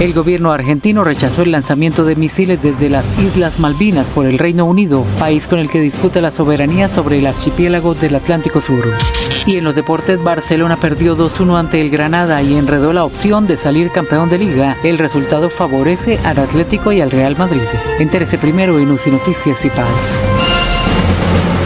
El gobierno argentino rechazó el lanzamiento de misiles desde las Islas Malvinas por el Reino Unido, país con el que disputa la soberanía sobre el archipiélago del Atlántico Sur. Y en los deportes, Barcelona perdió 2-1 ante el Granada y enredó la opción de salir campeón de liga. El resultado favorece al Atlético y al Real Madrid. Entérese primero en UCI Noticias y Paz.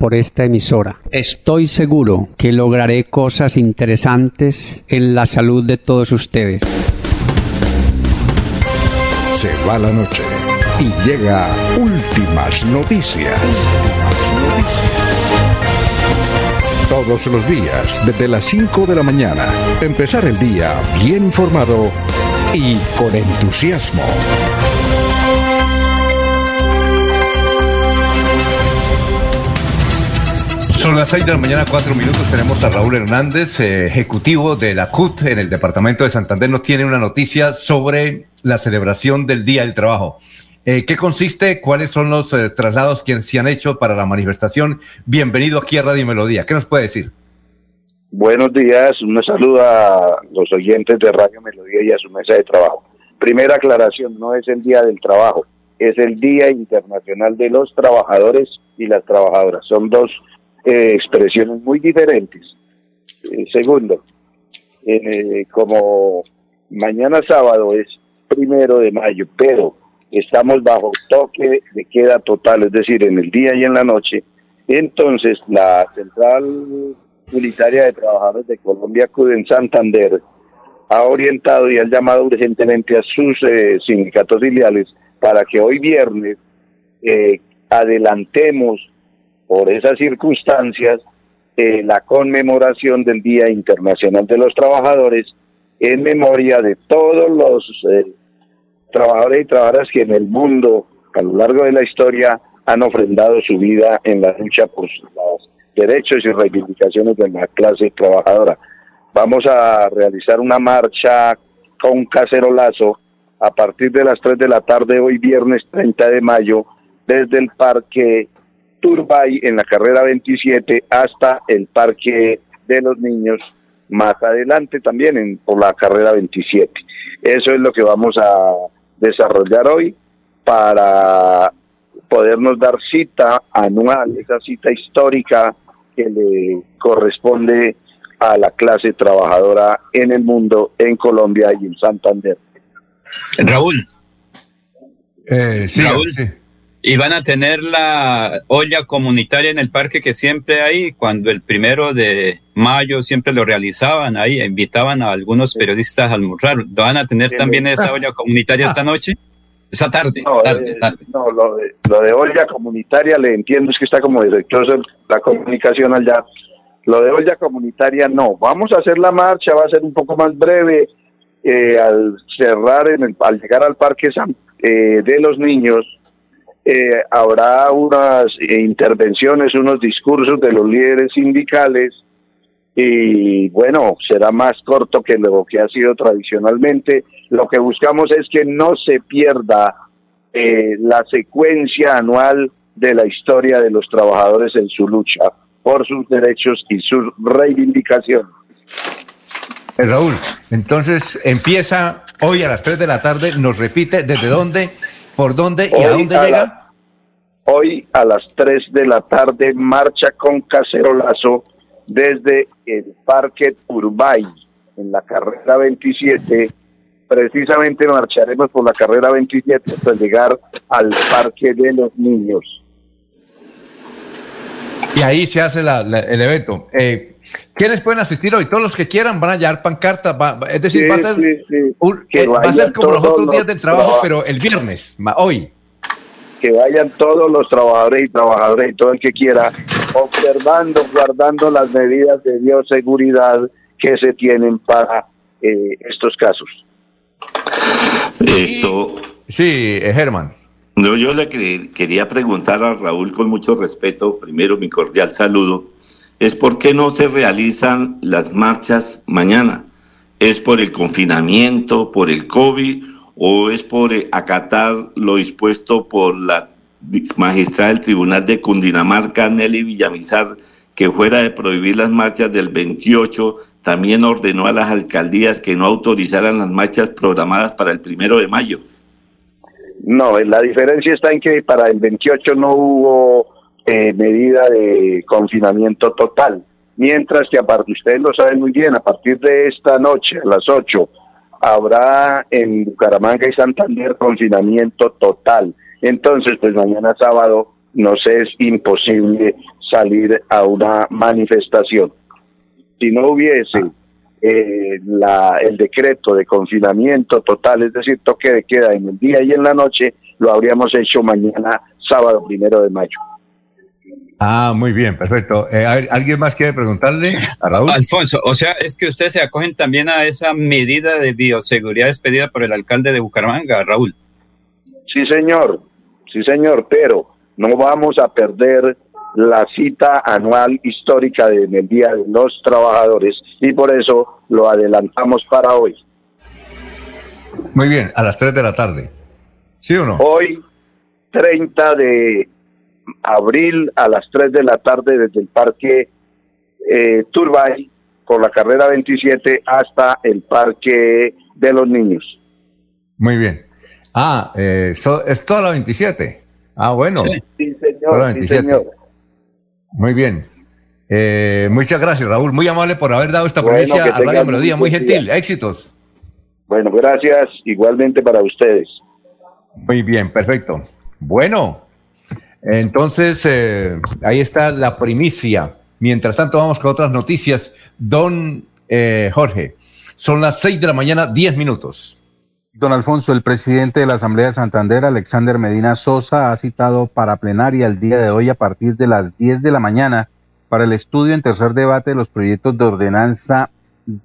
por esta emisora. Estoy seguro que lograré cosas interesantes en la salud de todos ustedes. Se va la noche y llega últimas noticias. Todos los días, desde las 5 de la mañana, empezar el día bien informado y con entusiasmo. Son las 6 de la mañana, 4 minutos. Tenemos a Raúl Hernández, eh, ejecutivo de la CUT en el departamento de Santander. Nos tiene una noticia sobre la celebración del Día del Trabajo. Eh, ¿Qué consiste? ¿Cuáles son los eh, traslados que se han hecho para la manifestación? Bienvenido aquí a Radio Melodía. ¿Qué nos puede decir? Buenos días, un saludo a los oyentes de Radio Melodía y a su mesa de trabajo. Primera aclaración, no es el Día del Trabajo, es el Día Internacional de los Trabajadores y las Trabajadoras. Son dos eh, expresiones muy diferentes. Eh, segundo, eh, como mañana sábado es primero de mayo, pero estamos bajo toque de queda total, es decir, en el día y en la noche, entonces la Central Unitaria de Trabajadores de Colombia, CUD en Santander, ha orientado y ha llamado urgentemente a sus sindicatos filiales para que hoy viernes adelantemos por esas circunstancias eh, la conmemoración del Día Internacional de los Trabajadores en memoria de todos los eh, trabajadores y trabajadoras que en el mundo a lo largo de la historia han ofrendado su vida en la lucha por los derechos y reivindicaciones de la clase trabajadora. Vamos a realizar una marcha con cacerolazo a partir de las 3 de la tarde hoy viernes 30 de mayo desde el Parque Turbay en la carrera 27 hasta el Parque de los Niños, más adelante también en, por la carrera 27. Eso es lo que vamos a desarrollar hoy para podernos dar cita anual, esa cita histórica que le corresponde a la clase trabajadora en el mundo, en Colombia y en Santander. Raúl. Eh, sí, Raúl. sí. Y van a tener la olla comunitaria en el parque que siempre hay, cuando el primero de mayo siempre lo realizaban ahí, invitaban a algunos periodistas a almorzar. ¿Van a tener también esa olla comunitaria esta noche? Esa tarde, No, tarde, eh, tarde. no, lo de, lo de olla comunitaria le entiendo, es que está como defectuoso la comunicación allá. Lo de olla comunitaria no. Vamos a hacer la marcha, va a ser un poco más breve. eh, al cerrar, en el, al llegar al Parque San- eh, de los Niños, eh, habrá unas intervenciones, unos discursos de los líderes sindicales y bueno, será más corto que lo que ha sido tradicionalmente. Lo que buscamos es que no se pierda eh, la secuencia anual de la historia de los trabajadores en su lucha por sus derechos y su reivindicación. Eh, Raúl, entonces empieza hoy a las 3 de la tarde, nos repite desde dónde, por dónde y a dónde llega. hoy a las 3 de la tarde marcha con cacerolazo desde el Parque Urbay, en la carrera 27. Precisamente marcharemos por la carrera 27 hasta llegar al Parque de los Niños. Y ahí se hace el evento. Eh, ¿Quiénes pueden asistir hoy? Todos los que quieran van a llevar pancartas. es decir, va a ser, eh, va a ser como los otros días del trabajo, pero el viernes, hoy. Que vayan todos los trabajadores y trabajadoras y todo el que quiera, observando, guardando las medidas de bioseguridad que se tienen para eh, estos casos. Esto. Sí, Germán. No, yo le quería preguntar a Raúl con mucho respeto, primero mi cordial saludo, es por qué no se realizan las marchas mañana. ¿Es por el confinamiento, por el COVID o es por eh, acatar lo dispuesto por la magistrada del Tribunal de Cundinamarca, Nelly Villamizar, que fuera de prohibir las marchas del 28, también ordenó a las alcaldías que no autorizaran las marchas programadas para el primero de mayo? No, la diferencia está en que para el 28 no hubo eh, medida de confinamiento total, mientras que aparte, ustedes lo saben muy bien, a partir de esta noche, a las 8, habrá en Bucaramanga y Santander confinamiento total. Entonces, pues mañana sábado nos es imposible salir a una manifestación. Si no hubiese eh, la, el decreto de confinamiento total, es decir, toque de queda en el día y en la noche, lo habríamos hecho mañana, sábado primero de mayo. Ah, muy bien, perfecto. Eh, ¿Alguien más quiere preguntarle a Raúl? Alfonso, o sea, es que ustedes se acogen también a esa medida de bioseguridad expedida por el alcalde de Bucaramanga, Raúl. Sí, señor, sí, señor, pero no vamos a perder la cita anual histórica del Día de los Trabajadores y por eso lo adelantamos para hoy. Muy bien, a las 3 de la tarde. ¿Sí o no? Hoy, 30 de abril, a las 3 de la tarde, desde el Parque eh, Turbay, por la carrera 27, hasta el Parque de los Niños. Muy bien. Ah, eh, es toda la 27. Ah, bueno. Sí, señor. Sí, señor. Muy bien. Eh, muchas gracias, Raúl. Muy amable por haber dado esta bueno, a Radio Melodía. Muy gentil. Éxitos. Bueno, gracias. Igualmente para ustedes. Muy bien, perfecto. Bueno, entonces eh, ahí está la primicia. Mientras tanto, vamos con otras noticias. Don eh, Jorge, son las seis de la mañana, diez minutos. Don Alfonso, el presidente de la Asamblea de Santander, Alexander Medina Sosa, ha citado para plenaria el día de hoy a partir de las 10 de la mañana para el estudio en tercer debate de los proyectos de ordenanza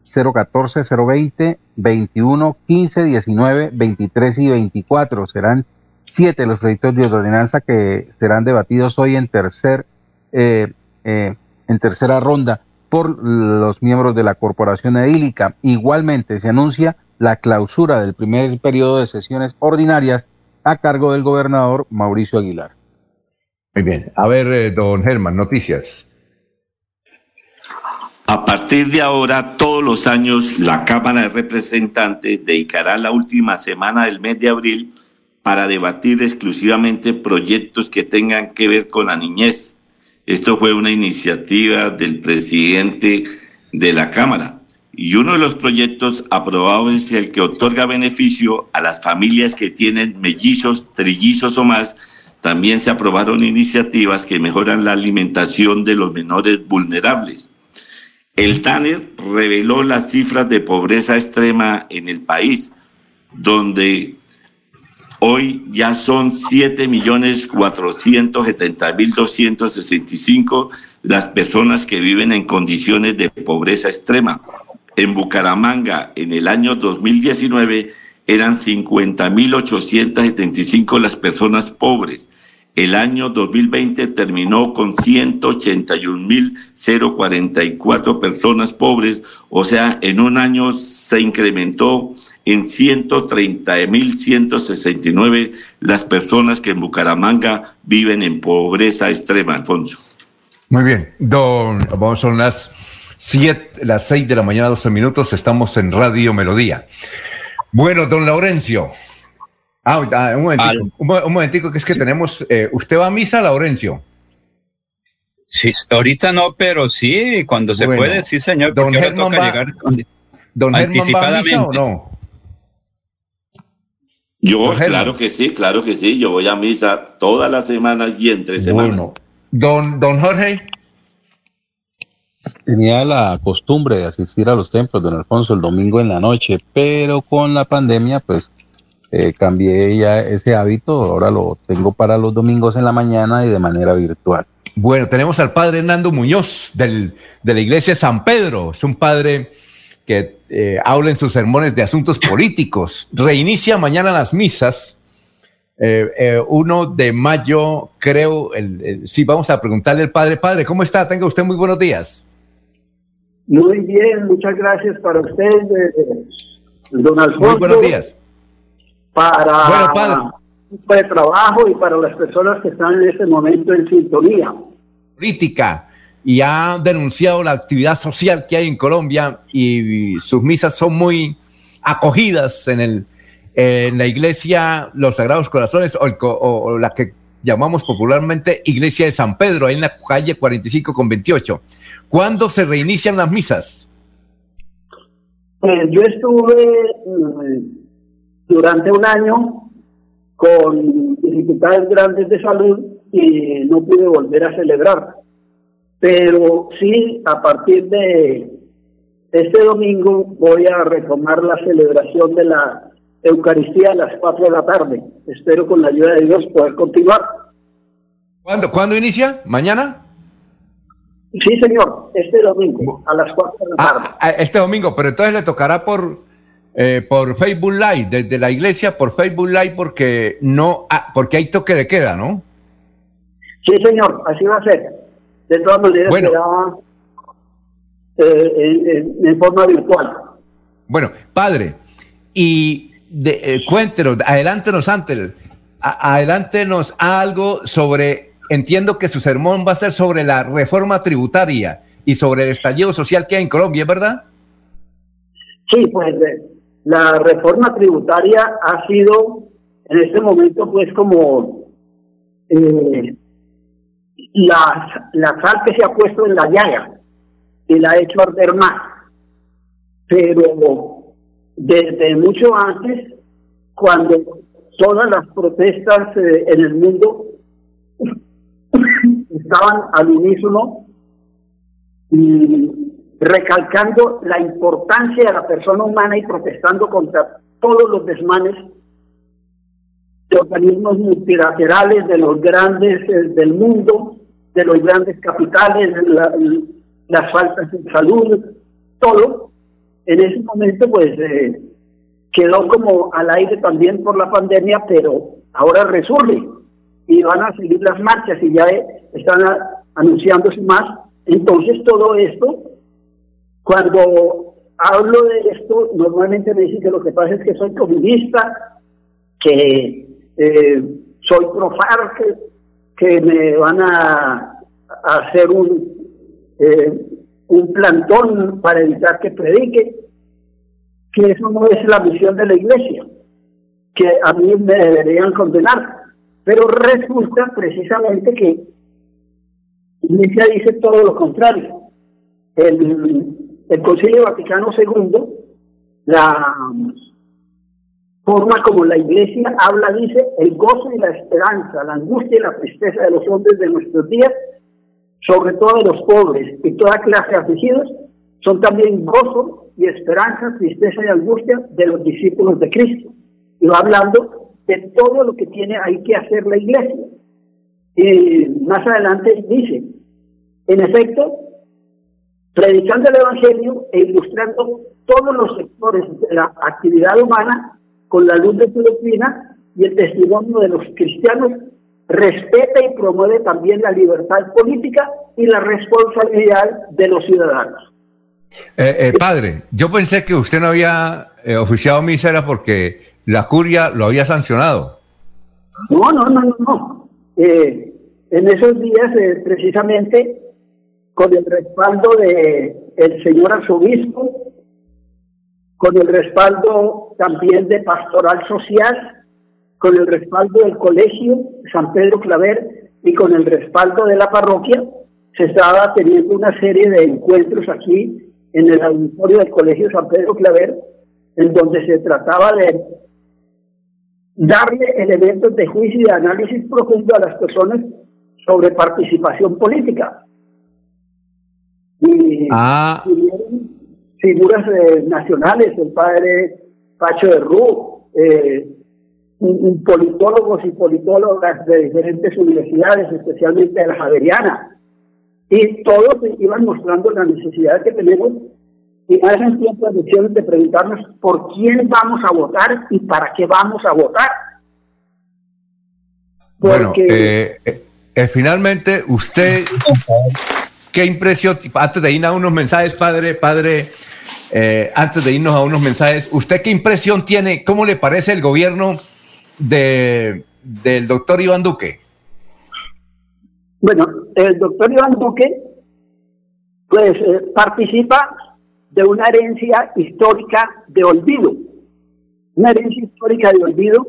014, 020, 21, 15, 19, 23 y 24. Serán siete los proyectos de ordenanza que serán debatidos hoy en tercer eh, eh, en tercera ronda por los miembros de la corporación edílica. Igualmente se anuncia la clausura del primer periodo de sesiones ordinarias a cargo del gobernador Mauricio Aguilar. Muy bien. A ver, eh, don Germán, noticias. A partir de ahora, todos los años, la Cámara de Representantes dedicará la última semana del mes de abril para debatir exclusivamente proyectos que tengan que ver con la niñez. Esto fue una iniciativa del presidente de la Cámara, y uno de los proyectos aprobados es el que otorga beneficio a las familias que tienen mellizos, trillizos o más. También se aprobaron iniciativas que mejoran la alimentación de los menores vulnerables. El TANER reveló las cifras de pobreza extrema en el país, donde hoy ya son 7.470.265 las personas que viven en condiciones de pobreza extrema en Bucaramanga en el año 2019 eran 50.875 las personas pobres. el año 2020 terminó con 181.044 personas pobres, o sea, en un año se incrementó en 130.169 las personas que en Bucaramanga viven en pobreza extrema, Alfonso. Muy bien, don, vamos, son las 7, las 6 de la mañana, 12 minutos, estamos en Radio Melodía. Bueno, don Laurencio. Ah, ah un momentico, un, momentico, que es que tenemos, eh, ¿usted va a misa, Laurencio? Sí, ahorita no, pero sí, cuando se puede, sí, señor. Don Germán va, llegar don Germán va a misa o no? Yo, claro que sí, claro que sí. Yo voy a misa todas las semanas y entre semanas. Bueno, don, don Jorge. Tenía la costumbre de asistir a los templos, don Alfonso, el domingo en la noche, pero con la pandemia, pues eh, cambié ya ese hábito. Ahora lo tengo para los domingos en la mañana y de manera virtual. Bueno, tenemos al padre Hernando Muñoz del, de la iglesia San Pedro. Es un padre que eh, habla en sus sermones de asuntos políticos. Reinicia mañana las misas eh, eh, uno de mayo, creo, el, sí, vamos a preguntarle al padre, padre, ¿cómo está? Tenga usted muy buenos días. Muy bien, muchas gracias para usted, don Alfonso. Muy buenos días. Para bueno, padre. de trabajo y para las personas que están en este momento en sintonía. Política y ha denunciado la actividad social que hay en Colombia y sus misas son muy acogidas en el en la iglesia Los Sagrados Corazones o, la que llamamos popularmente Iglesia de San Pedro, ahí en la calle 45 con 28. ¿Cuándo se reinician las misas? Pues yo estuve mm, durante un año con dificultades grandes de salud y no pude volver a celebrar. Pero sí, a partir de este domingo voy a retomar la celebración de la Eucaristía a las 4 de la tarde. Espero con la ayuda de Dios poder continuar. ¿Cuándo, ¿cuándo inicia? ¿Mañana? Sí, señor, este domingo, a las 4 de la ah, tarde. Ah, este domingo, pero entonces le tocará por, eh, por Facebook Live, desde la iglesia por Facebook Live, porque no, ah, porque hay toque de queda, ¿no? Sí, señor, así va a ser. De todas maneras, bueno. será eh, en forma virtual. Bueno, padre, y de, eh, cuéntenos, adelántenos antes, adelántenos algo sobre, entiendo que su sermón va a ser sobre la reforma tributaria y sobre el estallido social que hay en Colombia, ¿verdad? Sí, pues eh, la reforma tributaria ha sido en este momento pues como eh, la, la sal que se ha puesto en la llaga y la ha hecho arder más. Pero desde mucho antes, cuando todas las protestas eh, en el mundo estaban al unísono y recalcando la importancia de la persona humana y protestando contra todos los desmanes organismos multilaterales, de los grandes eh, del mundo, de los grandes capitales, las faltas de salud, todo, en ese momento pues eh, quedó como al aire también por la pandemia, pero ahora resurge y van a seguir las marchas y ya eh, están anunciándose más. Entonces todo esto, cuando hablo de esto, normalmente me dicen que lo que pasa es que soy comunista, que eh, soy profar, que, me van a, hacer un un plantón para evitar que predique, que eso no es la misión de la iglesia, que a mí me deberían condenar. Pero resulta precisamente que la iglesia dice todo lo contrario. El, el Concilio Vaticano II, la forma como la iglesia habla, dice, el gozo y la esperanza, la angustia y la tristeza de los hombres de nuestros días sobre todo de los pobres y toda clase afligidos, son también gozo y esperanza, tristeza y angustia de los discípulos de Cristo. Y va hablando de todo lo que tiene ahí que hacer la iglesia. Y más adelante dice, en efecto, predicando el Evangelio e ilustrando todos los sectores de la actividad humana con la luz de su doctrina y el testimonio de los cristianos respeta y promueve también la libertad política y la responsabilidad de los ciudadanos. Eh, eh, padre, yo pensé que usted no había eh, oficiado misa era porque la curia lo había sancionado. No, no, no, no. no. en esos días, precisamente, con el respaldo de el señor arzobispo, con el respaldo también de Pastoral Social, con el respaldo del Colegio San Pedro Claver y con el respaldo de la parroquia, se estaba teniendo una serie de encuentros aquí en el auditorio del Colegio San Pedro Claver, en donde se trataba de darle elementos de juicio y de análisis profundo a las personas sobre participación política. Y ah. figuras eh, nacionales, el padre Pacho de Rú, eh, politólogos y politólogas de diferentes universidades, especialmente de la Javeriana, y todos iban mostrando la necesidad que tenemos y hacen tiempo de de preguntarnos por quién vamos a votar y para qué vamos a votar. bueno, eh, eh, finalmente usted, ¿qué impresión, antes de ir a unos mensajes, padre, padre, eh, antes de irnos a unos mensajes, ¿usted qué impresión tiene, cómo le parece el gobierno de, del doctor Iván Duque? Bueno, el doctor Iván Duque, pues eh, participa de una herencia histórica de olvido, una herencia histórica de olvido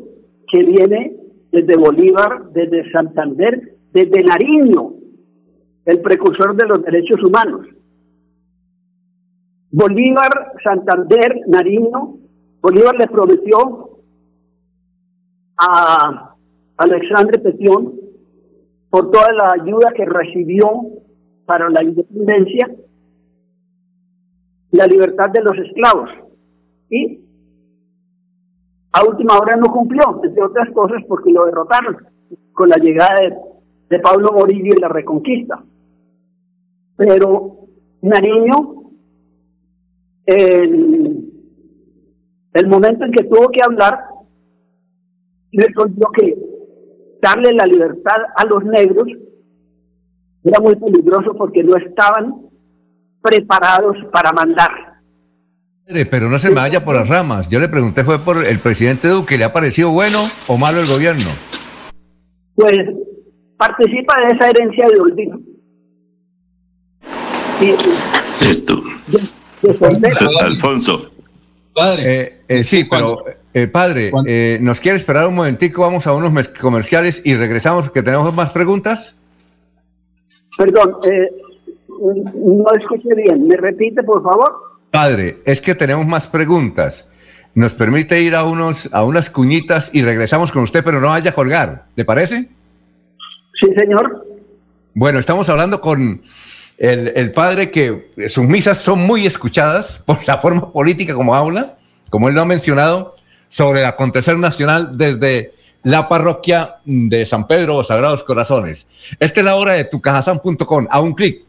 que viene desde Bolívar, desde Santander, desde Nariño, el precursor de los derechos humanos. Bolívar, Santander, Nariño, Bolívar le prometió a Alexandre Petión por toda la ayuda que recibió para la independencia, la libertad de los esclavos. Y a última hora no cumplió, entre otras cosas porque lo derrotaron con la llegada de, Pablo Morillo y la reconquista. Pero Nariño, el momento en que tuvo que hablar, resolvió que darle la libertad a los negros era muy peligroso porque no estaban preparados para mandar. Pero no se me vaya por las ramas. Yo le pregunté, ¿fue por el presidente Duque? ¿Le ha parecido bueno o malo el gobierno? Pues participa de esa herencia de olvido. Esto. Alfonso. Padre. Eh, eh, sí, pero eh, padre, ¿nos quiere esperar un momentico? Vamos a unos comerciales y regresamos, que tenemos más preguntas. Perdón, no escuché bien. ¿Me repite, por favor? Padre, es que tenemos más preguntas. ¿Nos permite ir a, unos, a unas cuñitas y regresamos con usted, pero no vaya a colgar? ¿Le parece? Sí, señor. Bueno, estamos hablando con el, padre que sus misas son muy escuchadas por la forma política como habla, como él lo ha mencionado, sobre el acontecer nacional desde la parroquia de San Pedro o Sagrados Corazones. Esta es la hora de tucajasan.com, a un clic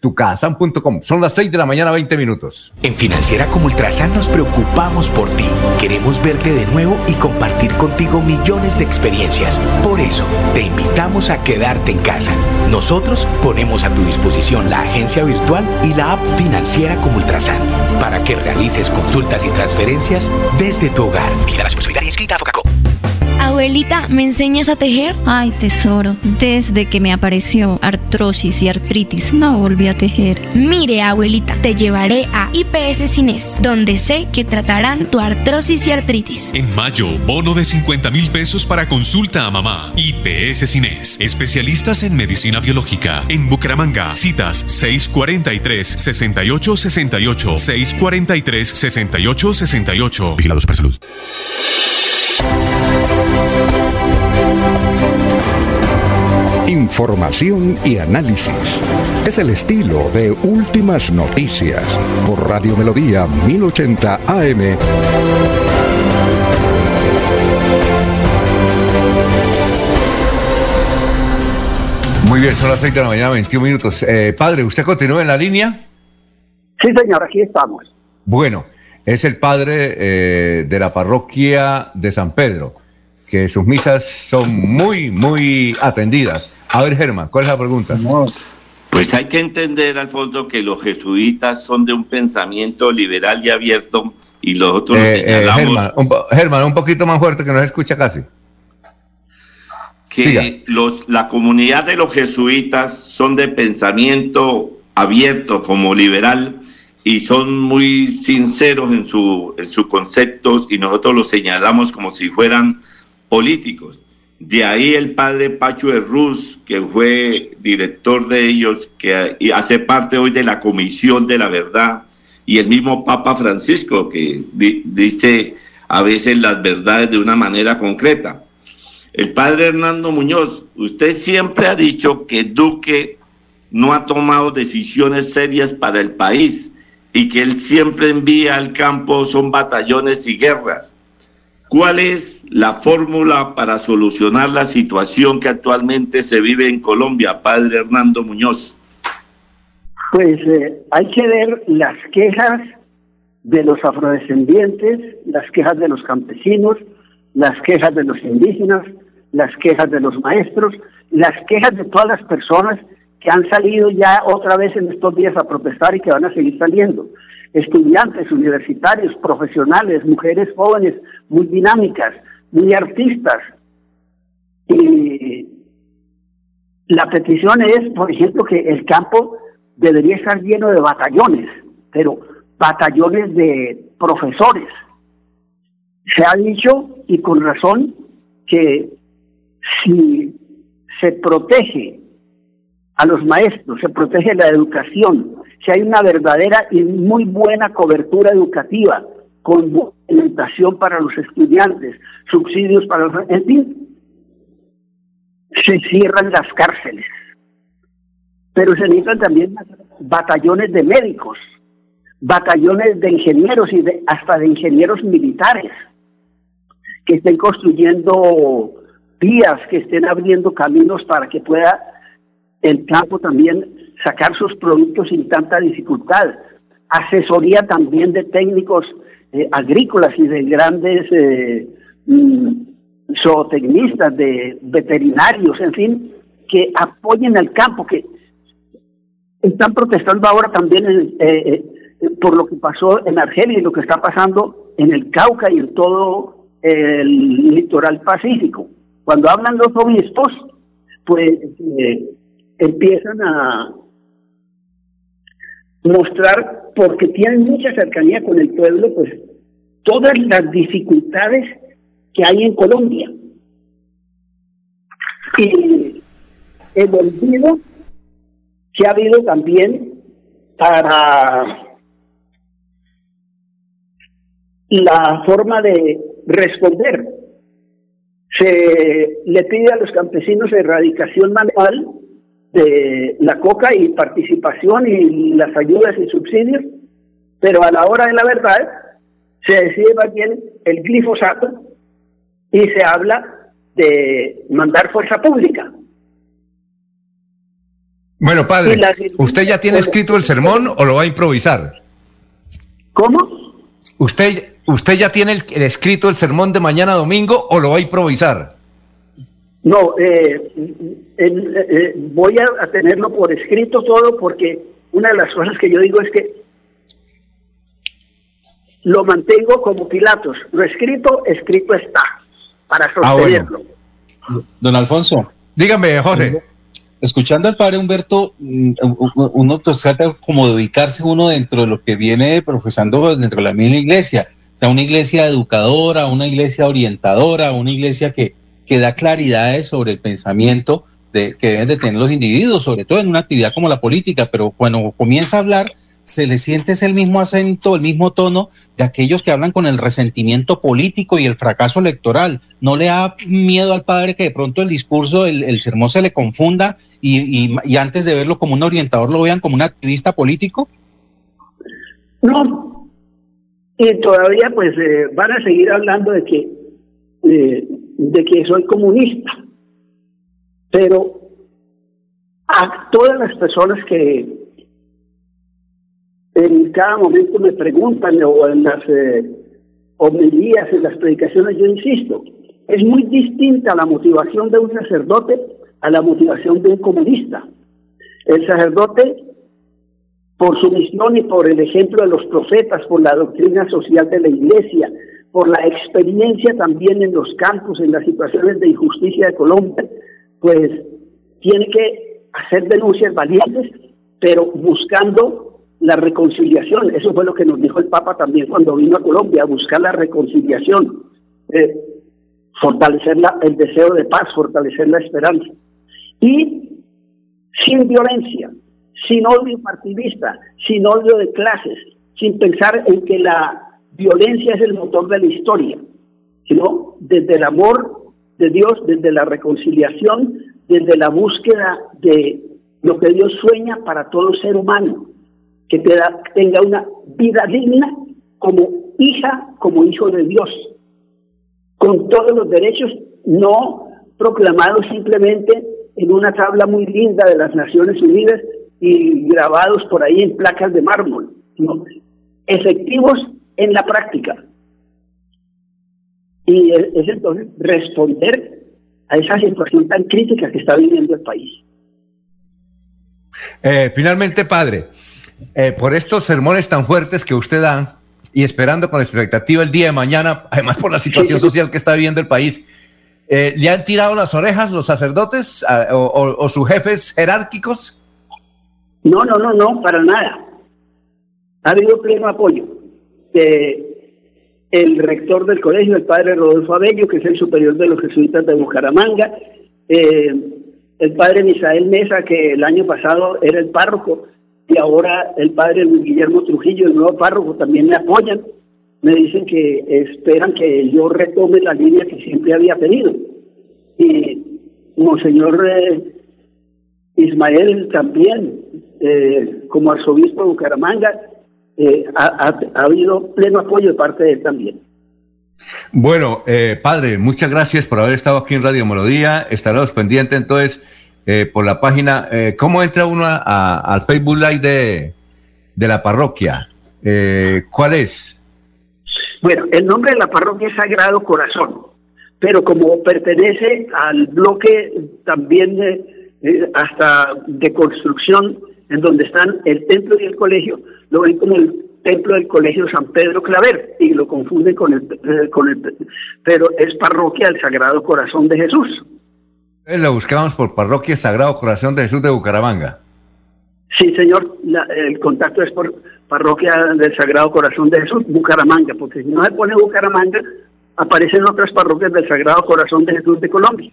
tucasan.com. Son las 6 de la mañana, 20 minutos. En Financiera como Ultrasan nos preocupamos por ti. Queremos verte de nuevo y compartir contigo millones de experiencias. Por eso, te invitamos a quedarte en casa. Nosotros ponemos a tu disposición la agencia virtual y la app Financiera como Ultrasan para que realices consultas y transferencias desde tu hogar. Mira la responsabilidad inscrita a Focaco. Abuelita, ¿me enseñas a tejer? Ay, tesoro, desde que me apareció artrosis y artritis, no volví a tejer. Mire, abuelita, te llevaré a IPS Cines, donde sé que tratarán tu artrosis y artritis. En mayo, bono de 50 mil pesos para consulta a mamá. IPS Cines, especialistas en medicina biológica. En Bucaramanga, citas 643-6868, 643-6868. Vigilados para salud. Información y análisis. Es el estilo de Últimas Noticias por Radio Melodía 1080 AM. Muy bien, son las 6 de la mañana, 21 minutos. Eh, padre, ¿usted continúa en la línea? Sí, señor, aquí estamos. Bueno, es el padre eh, de la parroquia de San Pedro. que sus misas son muy, muy atendidas. A ver, Germán, ¿cuál es la pregunta? Pues hay que entender, Alfonso, que los jesuitas son de un pensamiento liberal y abierto y los otros Eh, eh, señalamos Germán, un, Germán, un poquito más fuerte que no se escucha casi. que siga. los, la comunidad de los jesuitas son de pensamiento abierto como liberal y son muy sinceros en, su, en sus conceptos y nosotros los señalamos como si fueran políticos. De ahí el padre Pacho de Ruz, que fue director de ellos, que hace parte hoy de la Comisión de la Verdad, y el mismo Papa Francisco, que di- dice a veces las verdades de una manera concreta. El padre Hernando Muñoz, usted siempre ha dicho que Duque no ha tomado decisiones serias para el país y que él siempre envía al campo son batallones y guerras. ¿Cuál es la fórmula para solucionar la situación que actualmente se vive en Colombia, padre Hernando Muñoz? Pues eh, hay que ver las quejas de los afrodescendientes, las quejas de los campesinos, las quejas de los indígenas, las quejas de los maestros, las quejas de todas las personas que han salido ya otra vez en estos días a protestar y que van a seguir saliendo. Estudiantes, universitarios, profesionales, mujeres jóvenes, muy dinámicas, muy artistas. Y la petición es, por ejemplo, que el campo debería estar lleno de batallones, pero batallones de profesores. Se ha dicho, y con razón, que si se protege a los maestros, se protege la educación, si hay una verdadera y muy buena cobertura educativa, con alimentación para los estudiantes, subsidios para los... En fin, se cierran las cárceles. Pero se necesitan también batallones de médicos, batallones de ingenieros y de, hasta de ingenieros militares que estén construyendo vías, que estén abriendo caminos para que pueda el campo también sacar sus productos sin tanta dificultad. Asesoría también de técnicos eh, agrícolas y de grandes eh, mm, zootecnistas, de veterinarios, en fin, que apoyen al campo, que están protestando ahora también en, eh, eh, por lo que pasó en Argelia y lo que está pasando en el Cauca y en todo el litoral pacífico. Cuando hablan los obispos, pues eh, empiezan a mostrar, porque tienen mucha cercanía con el pueblo, pues todas las dificultades que hay en Colombia. Y el olvido que ha habido también para la forma de responder. Se le pide a los campesinos erradicación manual de la coca y participación y las ayudas y subsidios, pero a la hora de la verdad se decide más bien el glifosato y se habla de mandar fuerza pública. Bueno, padre, la- ¿usted ya tiene escrito el sermón o lo va a improvisar? ¿Cómo? ¿Usted, usted ya tiene el, el escrito el sermón de mañana domingo o lo va a improvisar? No, eh, el- eh, voy a, a tenerlo por escrito todo porque una de las cosas que yo digo es que lo mantengo como Pilatos. Lo escrito, escrito está, para Ah, bueno. sostenerlo. Don Alfonso. Dígame, Jorge. Escuchando al padre Humberto, mm, uno pues, trata como de ubicarse uno dentro de lo que viene profesando dentro de la misma iglesia. O sea, una iglesia educadora, una iglesia orientadora, una iglesia que, que da claridades sobre el pensamiento que deben de tener los individuos, sobre todo en una actividad como la política. Pero cuando comienza a hablar, se le siente ese mismo acento, el mismo tono de aquellos que hablan con el resentimiento político y el fracaso electoral. ¿No le da miedo al padre que de pronto el discurso, el, sermón se le confunda y antes de verlo como un orientador lo vean como un activista político? No. Y todavía pues eh, van a seguir hablando de que eh, de que soy comunista. Pero a todas las personas que en cada momento me preguntan o en las eh, homilías, en las predicaciones, yo insisto, es muy distinta la motivación de un sacerdote a la motivación de un comunista. El sacerdote, por su misión y por el ejemplo de los profetas, por la doctrina social de la iglesia, por la experiencia también en los campos, en las situaciones de injusticia de Colombia, pues tiene que hacer denuncias valientes, pero buscando la reconciliación. Eso fue lo que nos dijo el Papa también cuando vino a Colombia, buscar la reconciliación, eh, fortalecer el deseo de paz, fortalecer la esperanza. Y sin violencia, sin odio partidista, sin odio de clases, sin pensar en que la violencia es el motor de la historia, sino desde el amor de Dios, desde la reconciliación, desde la búsqueda de lo que Dios sueña para todo ser humano, que tenga una vida digna como hija, como hijo de Dios, con todos los derechos no proclamados simplemente en una tabla muy linda de las Naciones Unidas y grabados por ahí en placas de mármol, sino efectivos en la práctica. Y es, entonces responder a esa situación tan crítica que está viviendo el país. Eh, finalmente, padre, eh, por estos sermones tan fuertes que usted da y esperando con expectativa el día de mañana, además por la situación social que está viviendo el país, eh, ¿le han tirado las orejas los sacerdotes o, o, sus jefes jerárquicos? No, no, no, no, para nada. Ha habido pleno apoyo el rector del colegio, el padre Rodolfo Abello, que es el superior de los jesuitas de Bucaramanga, eh, el padre Misael Mesa, que el año pasado era el párroco, y ahora el padre Luis Guillermo Trujillo, el nuevo párroco, también me apoyan. Me dicen que esperan que yo retome la línea que siempre había pedido. Y Monseñor eh, Ismael también, eh, como arzobispo de Bucaramanga, eh, ha, habido pleno apoyo de parte de él también. Bueno, eh, padre, muchas gracias por haber estado aquí en Radio Melodía. Estaremos pendientes entonces eh, por la página. ¿Cómo entra uno al Facebook Live de, de la parroquia? ¿Cuál es? Bueno, el nombre de la parroquia es Sagrado Corazón, pero como pertenece al bloque también hasta de construcción en donde están el templo y el colegio, lo ven como el templo del colegio San Pedro Claver y lo confunden con el, eh, con el pero es parroquia del Sagrado Corazón de Jesús. La buscamos por parroquia Sagrado Corazón de Jesús de Bucaramanga. Sí, señor, el contacto es por parroquia del Sagrado Corazón de Jesús, Bucaramanga, porque si no se pone Bucaramanga, aparecen otras parroquias del Sagrado Corazón de Jesús de Colombia.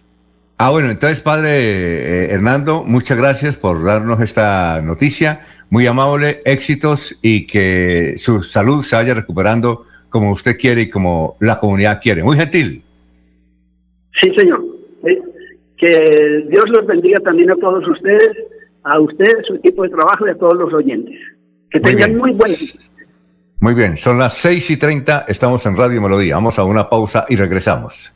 Ah, bueno, entonces, padre eh, Hernando, muchas gracias por darnos esta noticia. Muy amable, éxitos y que su salud se vaya recuperando como usted quiere y como la comunidad quiere. Muy gentil. Sí, señor. Eh, que Dios los bendiga también a todos ustedes, a ustedes, su equipo de trabajo y a todos los oyentes. Que tengan muy buen Muy bien, son las seis y treinta, estamos en Radio Melodía. Vamos a una pausa y regresamos.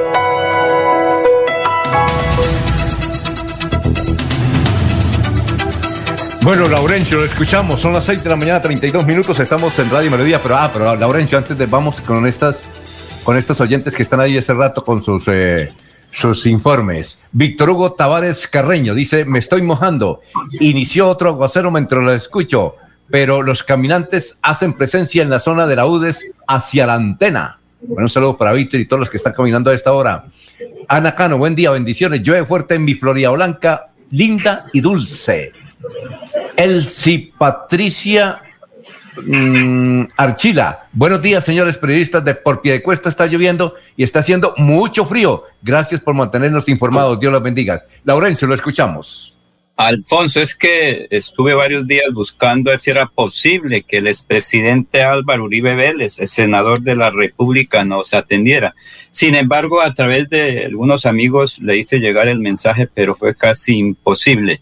Bueno, Laurencio, lo escuchamos. Son las 6 de la mañana, 32 minutos. Estamos en Radio Melodía. Pero, ah, pero Laurencio, antes de vamos con estas, con estos oyentes que están ahí ese rato con sus, eh, sus informes. Víctor Hugo Tavares Carreño dice: Me estoy mojando. Inició otro aguacero mientras lo escucho, pero los caminantes hacen presencia en la zona de la UDES hacia la antena. Bueno, un saludo para Víctor y todos los que están caminando a esta hora. Ana Cano, buen día, bendiciones. Llueve fuerte en mi Florida Blanca, linda y dulce. Elsie Patricia mm, Archila. Buenos días, señores periodistas de Por Pie de Cuesta. Está lloviendo y está haciendo mucho frío. Gracias por mantenernos informados. Dios los bendiga. Laurencio, lo escuchamos. Alfonso, es que estuve varios días buscando a ver si era posible que el expresidente Álvaro Uribe Vélez, el senador de la República, nos atendiera. Sin embargo, a través de algunos amigos le hice llegar el mensaje, pero fue casi imposible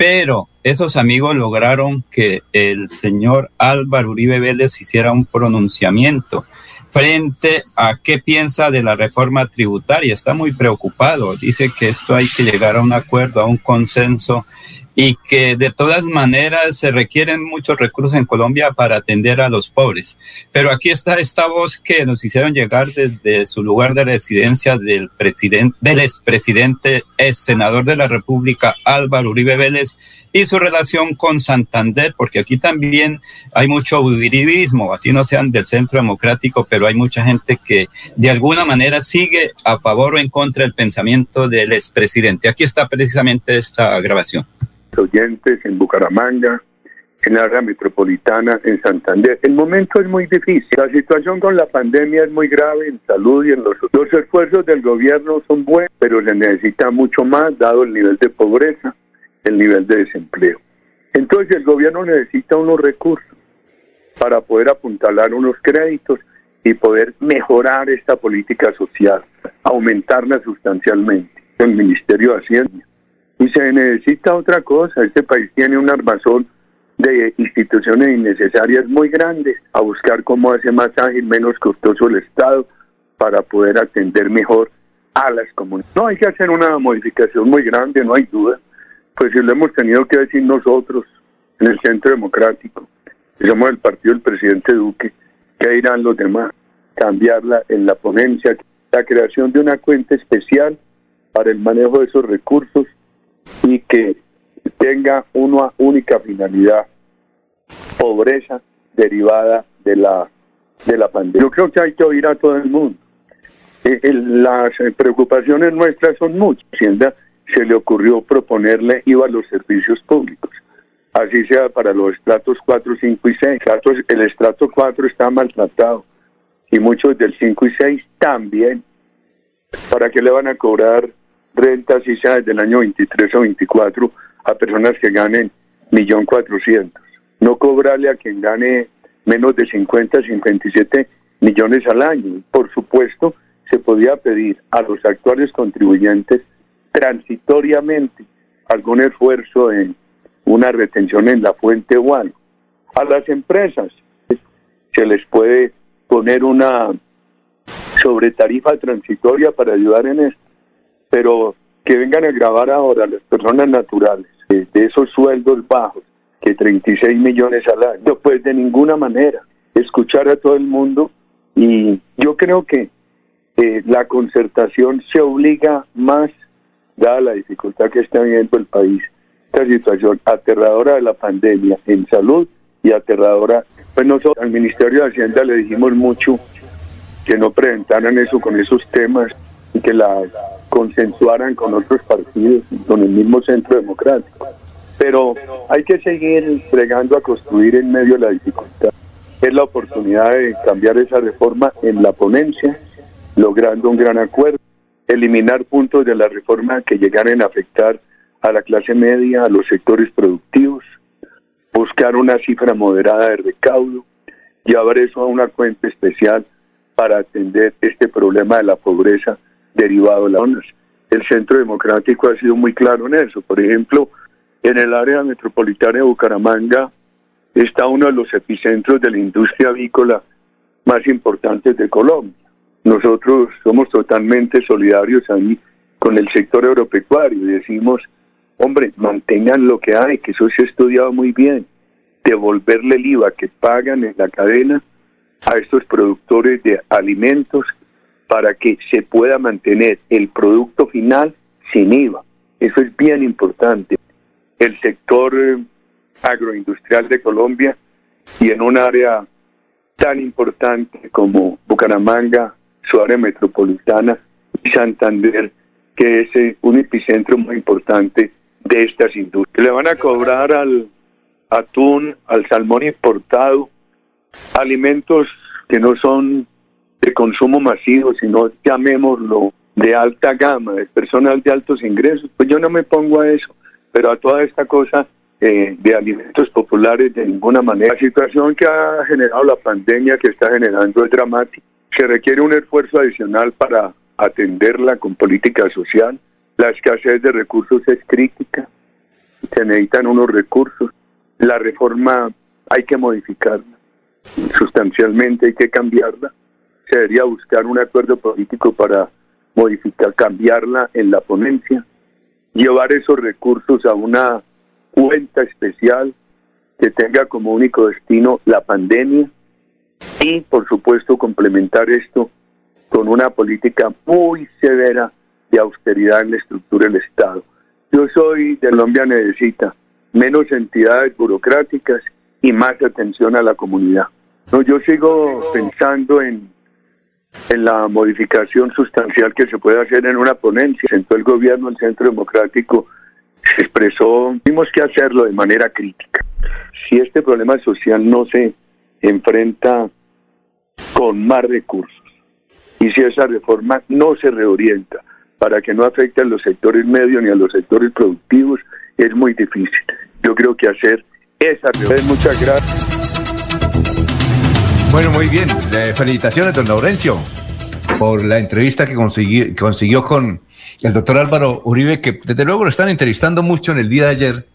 pero esos amigos lograron que el señor Álvaro Uribe Vélez hiciera un pronunciamiento frente a qué piensa de la reforma tributaria. Está muy preocupado. Dice que esto hay que llegar a un acuerdo, a un consenso y que de todas maneras se requieren muchos recursos en Colombia para atender a los pobres. Pero aquí está esta voz que nos hicieron llegar desde su lugar de residencia del presidente, del expresidente, ex senador de la República, Álvaro Uribe Vélez, y su relación con Santander, porque aquí también hay mucho uribismo, así no sean del centro democrático, pero hay mucha gente que de alguna manera sigue a favor o en contra del pensamiento del expresidente. Aquí está precisamente esta grabación oyentes en Bucaramanga, en la área metropolitana, en Santander. El momento es muy difícil. La situación con la pandemia es muy grave en salud y en los, los esfuerzos del gobierno son buenos, pero se necesita mucho más dado el nivel de pobreza, el nivel de desempleo. Entonces el gobierno necesita unos recursos para poder apuntalar unos créditos y poder mejorar esta política social, aumentarla sustancialmente. El Ministerio de Hacienda y se necesita otra cosa. Este país tiene un armazón de instituciones innecesarias muy grandes a buscar cómo hace más ágil, menos costoso el Estado para poder atender mejor a las comunidades. No hay que hacer una modificación muy grande, no hay duda. Pues si lo hemos tenido que decir nosotros en el Centro Democrático, que somos el partido del presidente Duque, que irán los demás? Cambiarla en la ponencia, la creación de una cuenta especial para el manejo de esos recursos y que tenga una única finalidad, pobreza derivada de la, de la pandemia. Yo creo que hay que oír a todo el mundo. Eh, las preocupaciones nuestras son muchas. Se le ocurrió proponerle IVA a los servicios públicos, así sea para los estratos 4, 5 y 6. El estrato 4 está maltratado y muchos del 5 y 6 también. ¿Para qué le van a cobrar rentas y sea desde el año 23 o 24 a personas que ganen millón cuatrocientos. No cobrarle a quien gane menos de 50, 57 millones al año. Por supuesto, se podía pedir a los actuales contribuyentes transitoriamente algún esfuerzo en una retención en la fuente algo. A las empresas se les puede poner una sobretarifa transitoria para ayudar en esto pero que vengan a grabar ahora las personas naturales de, esos sueldos bajos, que 36 millones al año, pues de ninguna manera escuchar a todo el mundo y yo creo que eh, la concertación se obliga más, dada la dificultad que está viviendo el país, esta situación aterradora de la pandemia en salud y aterradora. Pues nosotros al Ministerio de Hacienda le dijimos mucho que no presentaran eso con esos temas y que la consensuaran con otros partidos, con el mismo centro democrático. Pero hay que seguir bregando a construir en medio de la dificultad. Es la oportunidad de cambiar esa reforma en la ponencia, logrando un gran acuerdo, eliminar puntos de la reforma que llegaran a afectar a la clase media, a los sectores productivos, buscar una cifra moderada de recaudo, llevar eso a una cuenta especial para atender este problema de la pobreza derivado de las zonas. El Centro Democrático ha sido muy claro en eso. Por ejemplo, en el área metropolitana de Bucaramanga está uno de los epicentros de la industria avícola más importantes de Colombia. Nosotros somos totalmente solidarios ahí con el sector agropecuario y decimos, hombre, mantengan lo que hay, que eso se ha estudiado muy bien, devolverle el IVA que pagan en la cadena a estos productores de alimentos para que se pueda mantener el producto final sin IVA. Eso es bien importante. El sector eh, agroindustrial de Colombia y en un área tan importante como Bucaramanga, su área metropolitana y Santander, que es eh, un epicentro muy importante de estas industrias. Le van a cobrar al atún, al salmón importado, alimentos que no son de consumo masivo, sino llamémoslo de alta gama, de personas de altos ingresos, pues yo no me pongo a eso, pero a toda esta cosa eh, de alimentos populares de ninguna manera. La situación que ha generado la pandemia que está generando es dramática. Se requiere un esfuerzo adicional para atenderla con política social. La escasez de recursos es crítica. Se necesitan unos recursos. La reforma hay que modificarla sustancialmente, hay que cambiarla. Se debería buscar un acuerdo político para modificar, cambiarla en la ponencia, llevar esos recursos a una cuenta especial que tenga como único destino la pandemia y, por supuesto, complementar esto con una política muy severa de austeridad en la estructura del Estado. Yo soy de Colombia necesita menos entidades burocráticas y más atención a la comunidad. No, yo sigo pensando en, en la modificación sustancial que se puede hacer en una ponencia. Sentó el gobierno, el Centro Democrático se expresó, tuvimos que hacerlo de manera crítica. Si este problema social no se enfrenta con más recursos y si esa reforma no se reorienta para que no afecte a los sectores medios ni a los sectores productivos, es muy difícil. Yo creo que hacer esa reforma. Muchas gracias. Bueno, muy bien. felicitaciones, don Laurencio, por la entrevista que consiguió, consiguió con el doctor Álvaro Uribe, que desde luego lo están entrevistando mucho en el día de ayer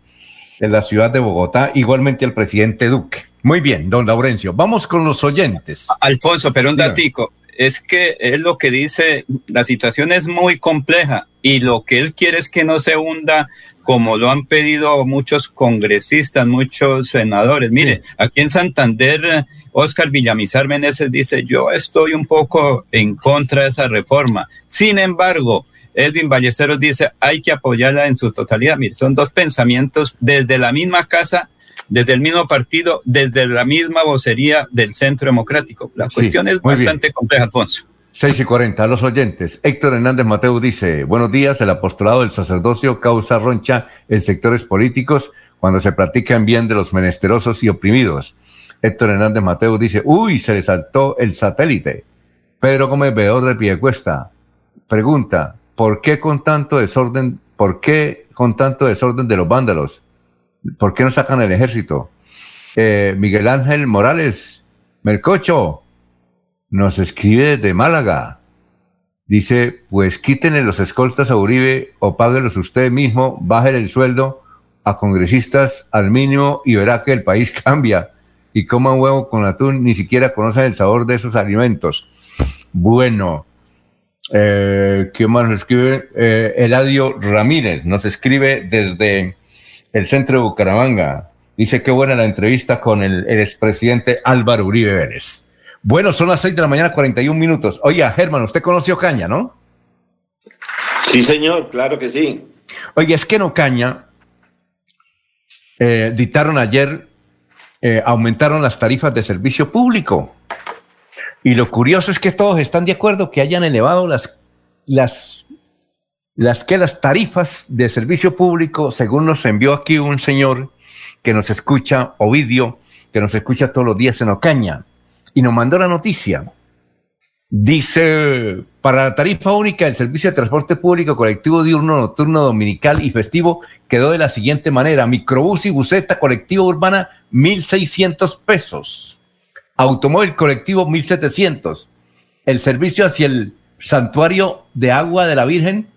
en la ciudad de Bogotá, igualmente al presidente Duque. Muy bien, don Laurencio. Vamos con los oyentes. Alfonso, pero un datico. Es que es lo que dice, la situación es muy compleja y lo que él quiere es que no se hunda como lo han pedido muchos congresistas, muchos senadores. Mire, aquí en Santander, Oscar Villamizar Meneses dice, yo estoy un poco en contra de esa reforma. Sin embargo, Elvin Ballesteros dice, hay que apoyarla en su totalidad. Mire, son dos pensamientos desde la misma casa, desde el mismo partido, desde la misma vocería del Centro Democrático. La cuestión es bastante compleja, Alfonso. 6 y 40, los oyentes. Héctor Hernández Mateo dice, buenos días, el apostolado del sacerdocio causa roncha en sectores políticos cuando se practica en bien de los menesterosos y oprimidos. Héctor Hernández Mateo dice, uy, se le saltó el satélite. Pedro Gómez Beor de Piecuesta pregunta, ¿por qué con tanto desorden, por qué con tanto desorden de los vándalos? ¿Por qué no sacan el ejército? Eh, Miguel Ángel Morales, Mercocho, nos escribe desde Málaga. Dice, pues quítenle los escoltas a Uribe o páguelos usted mismo, bajen el sueldo a congresistas al mínimo y verá que el país cambia. Y coman huevo con atún, ni siquiera conocen el sabor de esos alimentos. Bueno, eh, ¿qué más nos escribe? Eh, Eladio Ramírez nos escribe desde el centro de Bucaramanga. Dice, qué buena la entrevista con el, el expresidente Álvaro Uribe Vélez. Bueno, son las 6 de la mañana, 41 minutos. Oye, Germán, usted conoció Ocaña, ¿no? Sí, señor, claro que sí. Oye, es que en Ocaña eh, dictaron ayer, eh, aumentaron las tarifas de servicio público. Y lo curioso es que todos están de acuerdo que hayan elevado las, las, las, que las tarifas de servicio público, según nos envió aquí un señor que nos escucha, Ovidio, que nos escucha todos los días en Ocaña, y nos mandó la noticia. Dice, para la tarifa única del servicio de transporte público colectivo diurno, nocturno, dominical y festivo quedó de la siguiente manera. Microbús y buseta colectivo urbana, 1.600 pesos. Automóvil colectivo, 1.700. El servicio hacia el santuario de agua de la Virgen,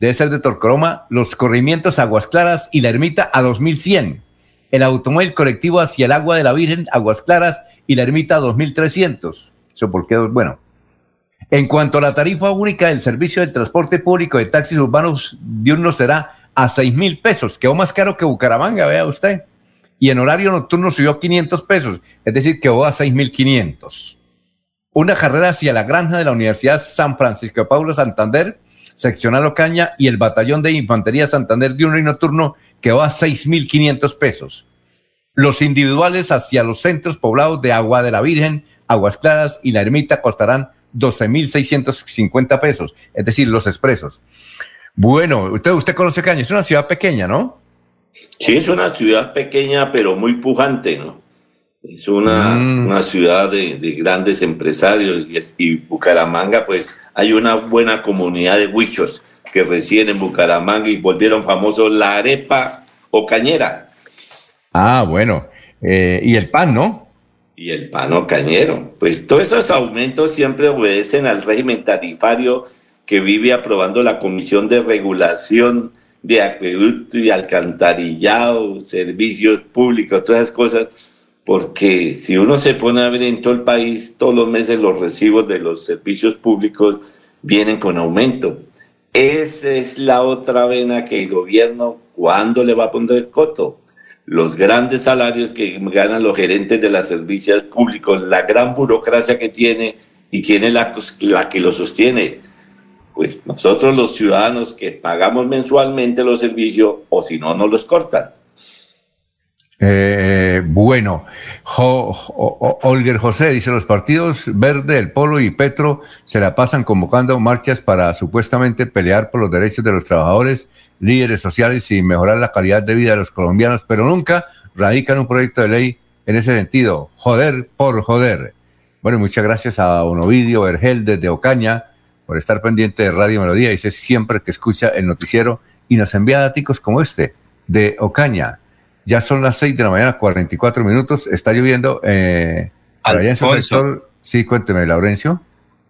debe ser de Torcoroma, los corrimientos Aguas Claras y la ermita a 2.100. El automóvil colectivo hacia el agua de la Virgen, Aguas Claras y la ermita a 2.300. Eso porque, bueno, en cuanto a la tarifa única del servicio del transporte público de taxis urbanos diurnos será a 6 mil pesos, quedó más caro que Bucaramanga, vea usted. Y en horario nocturno subió 500 pesos, es decir, quedó a 6 mil 500. Una carrera hacia la granja de la Universidad San Francisco de Paula Santander, seccional Ocaña y el batallón de infantería Santander diurno y nocturno quedó a 6 mil 500 pesos. Los individuales hacia los centros poblados de Agua de la Virgen, Aguas Claras y la Ermita costarán 12.650 pesos, es decir, los expresos. Bueno, usted, usted conoce Caña, es una ciudad pequeña, ¿no? Sí, es una ciudad pequeña, pero muy pujante, ¿no? Es una, mm. una ciudad de, grandes empresarios y, y, Bucaramanga, pues hay una buena comunidad de huichos que residen en Bucaramanga y volvieron famosos la arepa o cañera. Ah, bueno. Eh, y el pan, ¿no? y el pano cañero. Pues todos esos aumentos siempre obedecen al régimen tarifario que vive aprobando la Comisión de Regulación de Acueducto y Alcantarillado, Servicios Públicos, todas esas cosas, porque si uno se pone a ver en todo el país, todos los meses los recibos de los servicios públicos vienen con aumento. Esa es la otra vena que el gobierno, ¿cuándo le va a poner coto? los grandes salarios que ganan los gerentes de los servicios públicos, la gran burocracia que tiene y quién es la, la que lo sostiene. Pues nosotros los ciudadanos que pagamos mensualmente los servicios o si no, nos los cortan. Eh, bueno, Olger José dice, los partidos Verde, El Polo y Petro se la pasan convocando marchas para supuestamente pelear por los derechos de los trabajadores líderes sociales y mejorar la calidad de vida de los colombianos, pero nunca radican un proyecto de ley en ese sentido. Joder por joder. Bueno, muchas gracias a Onovidio Vergel desde Ocaña por estar pendiente de Radio Melodía. Dice siempre que escucha el noticiero y nos envía datos como este de Ocaña. Ya son las 6 de la mañana, 44 minutos. Está lloviendo. Eh, allá en su sector. Sí, cuénteme, Laurencio.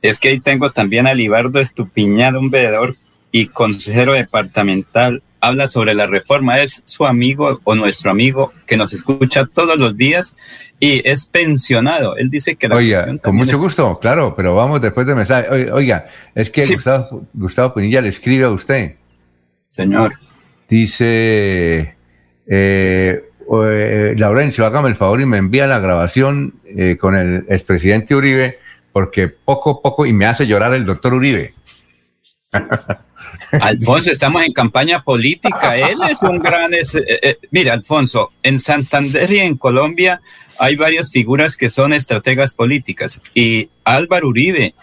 Es que ahí tengo también a Libardo Estupiñado, un veedor y consejero departamental, habla sobre la reforma. Es su amigo o nuestro amigo que nos escucha todos los días y es pensionado. Él dice que la Oiga, con mucho gusto, claro, pero vamos después de mensaje. Oiga, es que Gustavo, Gustavo Pinilla le escribe a usted. Señor. Dice, eh, eh, Laurencio, hágame el favor y me envía la grabación eh, con el expresidente Uribe, porque poco a poco, y me hace llorar el doctor Uribe. Alfonso, estamos en campaña política. Él es un gran. Eh, eh, mira, Alfonso, en Santander y en Colombia hay varias figuras que son estrategas políticas. Y Álvaro Uribe,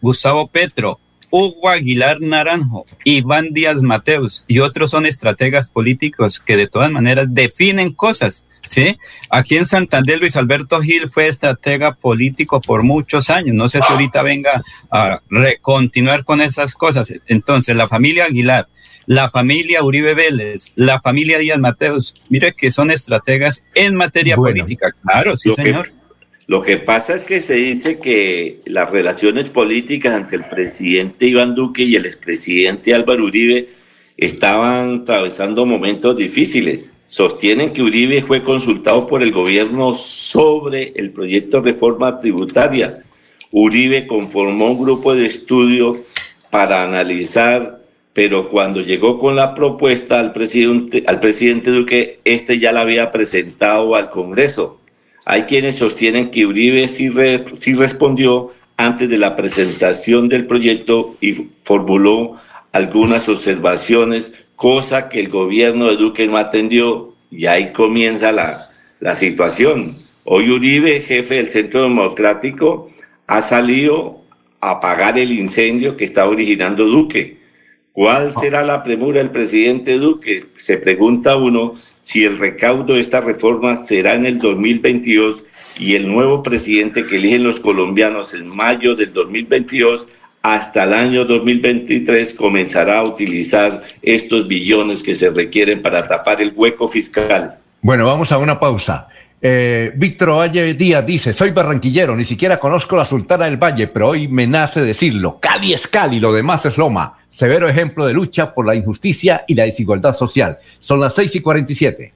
Gustavo Petro, Hugo Aguilar Naranjo, Iván Díaz Mateus y otros son estrategas políticos que de todas maneras definen cosas. ¿sí? Aquí en Santander, Luis Alberto Gil fue estratega político por muchos años. No sé si ahorita venga a continuar con esas cosas. Entonces, la familia Aguilar, la familia Uribe Vélez, la familia Díaz Mateus, mire que son estrategas en materia política. Claro, sí, señor. Lo que pasa es que se dice que las relaciones políticas entre el presidente Iván Duque y el expresidente Álvaro Uribe estaban atravesando momentos difíciles. Sostienen que Uribe fue consultado por el gobierno sobre el proyecto de reforma tributaria. Uribe conformó un grupo de estudio para analizar, pero cuando llegó con la propuesta al presidente, al presidente Duque, este ya la había presentado al Congreso. Hay quienes sostienen que Uribe sí, respondió antes de la presentación del proyecto y formuló algunas observaciones, cosa que el gobierno de Duque no atendió y ahí comienza la, la situación. Hoy Uribe, jefe del Centro Democrático, ha salido a apagar el incendio que está originando Duque. ¿Cuál será la premura del presidente Duque? Se pregunta uno si el recaudo de esta reforma será en el 2022 y el nuevo presidente que eligen los colombianos en mayo del 2022 hasta el año 2023 comenzará a utilizar estos billones que se requieren para tapar el hueco fiscal. Bueno, vamos a una pausa. Eh, Víctor Valle Díaz dice, soy barranquillero, ni siquiera conozco la Sultana del Valle, pero hoy me nace decirlo. Cali es Cali, lo demás es Loma. Severo ejemplo de lucha por la injusticia y la desigualdad social. Son las 6 y 47.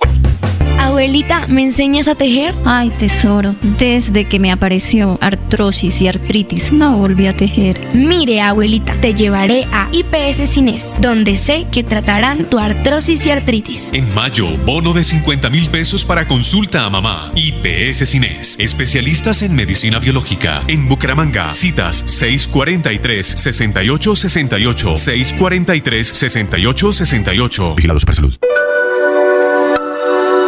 Abuelita, ¿me enseñas a tejer? Ay, tesoro, desde que me apareció artrosis y artritis, no volví a tejer. Mire, abuelita, te llevaré a IPS Cines, donde sé que tratarán tu artrosis y artritis. En mayo, bono de 50 mil pesos para consulta a mamá. IPS Cines, especialistas en medicina biológica. En Bucaramanga, citas 643-6868, 643-6868. Vigilados para salud.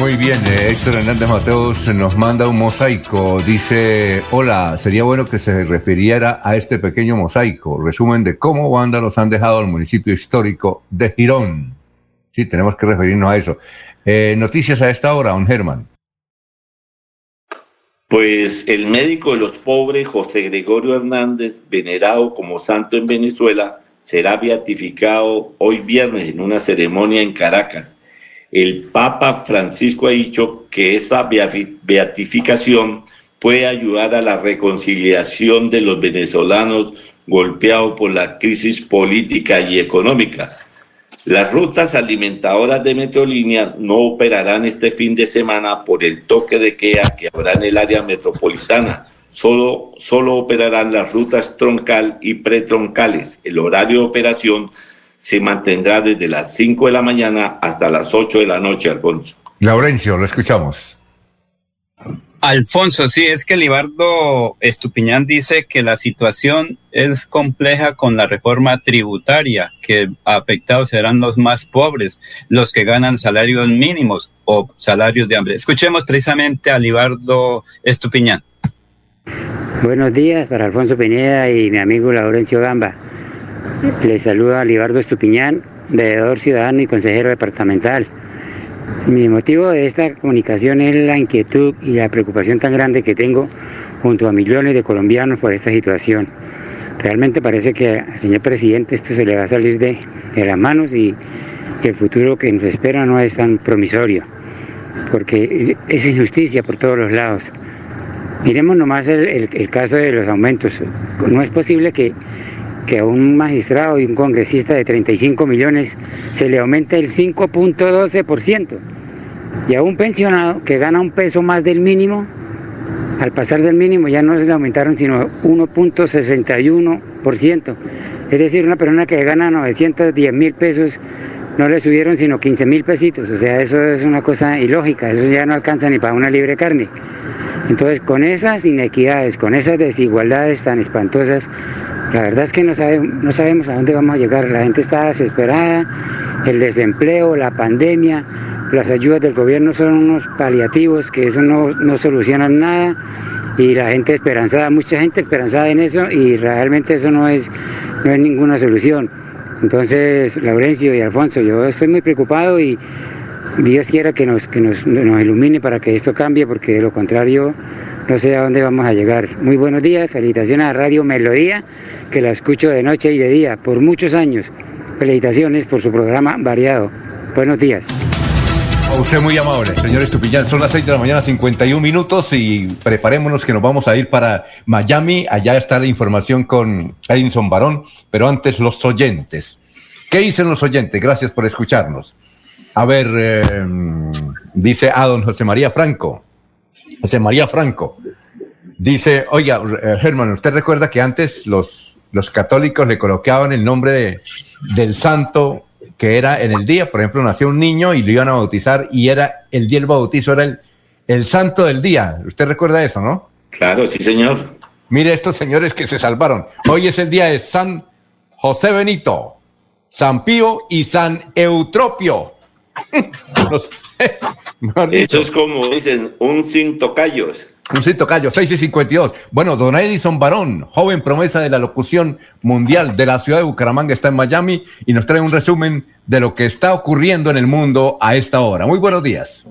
Muy bien, eh, Héctor Hernández Mateos nos manda un mosaico. Dice, hola, sería bueno que se refiriera a este pequeño mosaico. Resumen de cómo vándalos han dejado al municipio histórico de Girón. Sí, tenemos que referirnos a eso. Eh, noticias a esta hora, don Germán. Pues el médico de los pobres, José Gregorio Hernández, venerado como santo en Venezuela, será beatificado hoy viernes en una ceremonia en Caracas el Papa Francisco ha dicho que esta beatificación puede ayudar a la reconciliación de los venezolanos golpeados por la crisis política y económica. Las rutas alimentadoras de Metrolínea no operarán este fin de semana por el toque de queda que habrá en el área metropolitana. Solo, solo operarán las rutas troncal y pretroncales. El horario de operación se mantendrá desde las 5 de la mañana hasta las 8 de la noche, Alfonso. Laurencio, lo escuchamos. Alfonso, sí, es que Libardo Estupiñán dice que la situación es compleja con la reforma tributaria, que afectados serán los más pobres, los que ganan salarios mínimos o salarios de hambre. Escuchemos precisamente a Libardo Estupiñán. Buenos días para Alfonso Pineda y mi amigo Laurencio Gamba. Les saluda Libardo Estupiñán, veedor ciudadano y consejero departamental. Mi motivo de esta comunicación es la inquietud y la preocupación tan grande que tengo junto a millones de colombianos por esta situación. Realmente parece que al señor presidente esto se le va a salir de, las manos y, el futuro que nos espera no es tan promisorio, porque es injusticia por todos los lados. Miremos nomás el caso de los aumentos. No es posible que que a un magistrado y un congresista de 35 millones se le aumente el 5.12% y a un pensionado que gana un peso más del mínimo, al pasar del mínimo ya no se le aumentaron sino 1.61%. Es decir, una persona que gana 910 mil pesos no le subieron sino 15 mil pesitos. O sea, eso es una cosa ilógica, eso ya no alcanza ni para una libre carne. Entonces, con esas inequidades, con esas desigualdades tan espantosas, la verdad es que no, sabemos a dónde vamos a llegar. La gente está desesperada, el desempleo, la pandemia, las ayudas del gobierno son unos paliativos que eso no, no solucionan nada y la gente esperanzada, mucha gente esperanzada en eso y realmente eso no es, no es ninguna solución. Entonces, Laurencio y Alfonso, yo estoy muy preocupado y Dios quiera que nos, que nos, nos ilumine para que esto cambie, porque de lo contrario no sé a dónde vamos a llegar. Muy buenos días, felicitaciones a Radio Melodía, que la escucho de noche y de día por muchos años. Felicitaciones por su programa variado. Buenos días. Usted muy amable, señor Estupillán. Son las 6 de la mañana, 51 minutos y preparémonos que nos vamos a ir para Miami. Allá está la información con Edinson Barón, pero antes los oyentes. ¿Qué dicen los oyentes? Gracias por escucharnos. A ver, eh, dice a don José María Franco. José María Franco. Dice, oiga, eh, Germán, ¿usted recuerda que antes los, los católicos le colocaban el nombre de, del santo que era en el día, por ejemplo, nació un niño y lo iban a bautizar y era el día del bautizo, era el, el santo del día. ¿Usted recuerda eso, no? Claro, sí, señor. Mire estos señores que se salvaron. Hoy es el día de San José Benito, San Pío y San Eutropio. Eso es como dicen, un cinto callos. Un cinto callo, 6 y 52. Bueno, don Edison Barón, joven promesa de la locución mundial de la ciudad de Bucaramanga, está en Miami y nos trae un resumen de lo que está ocurriendo en el mundo a esta hora. Muy buenos días.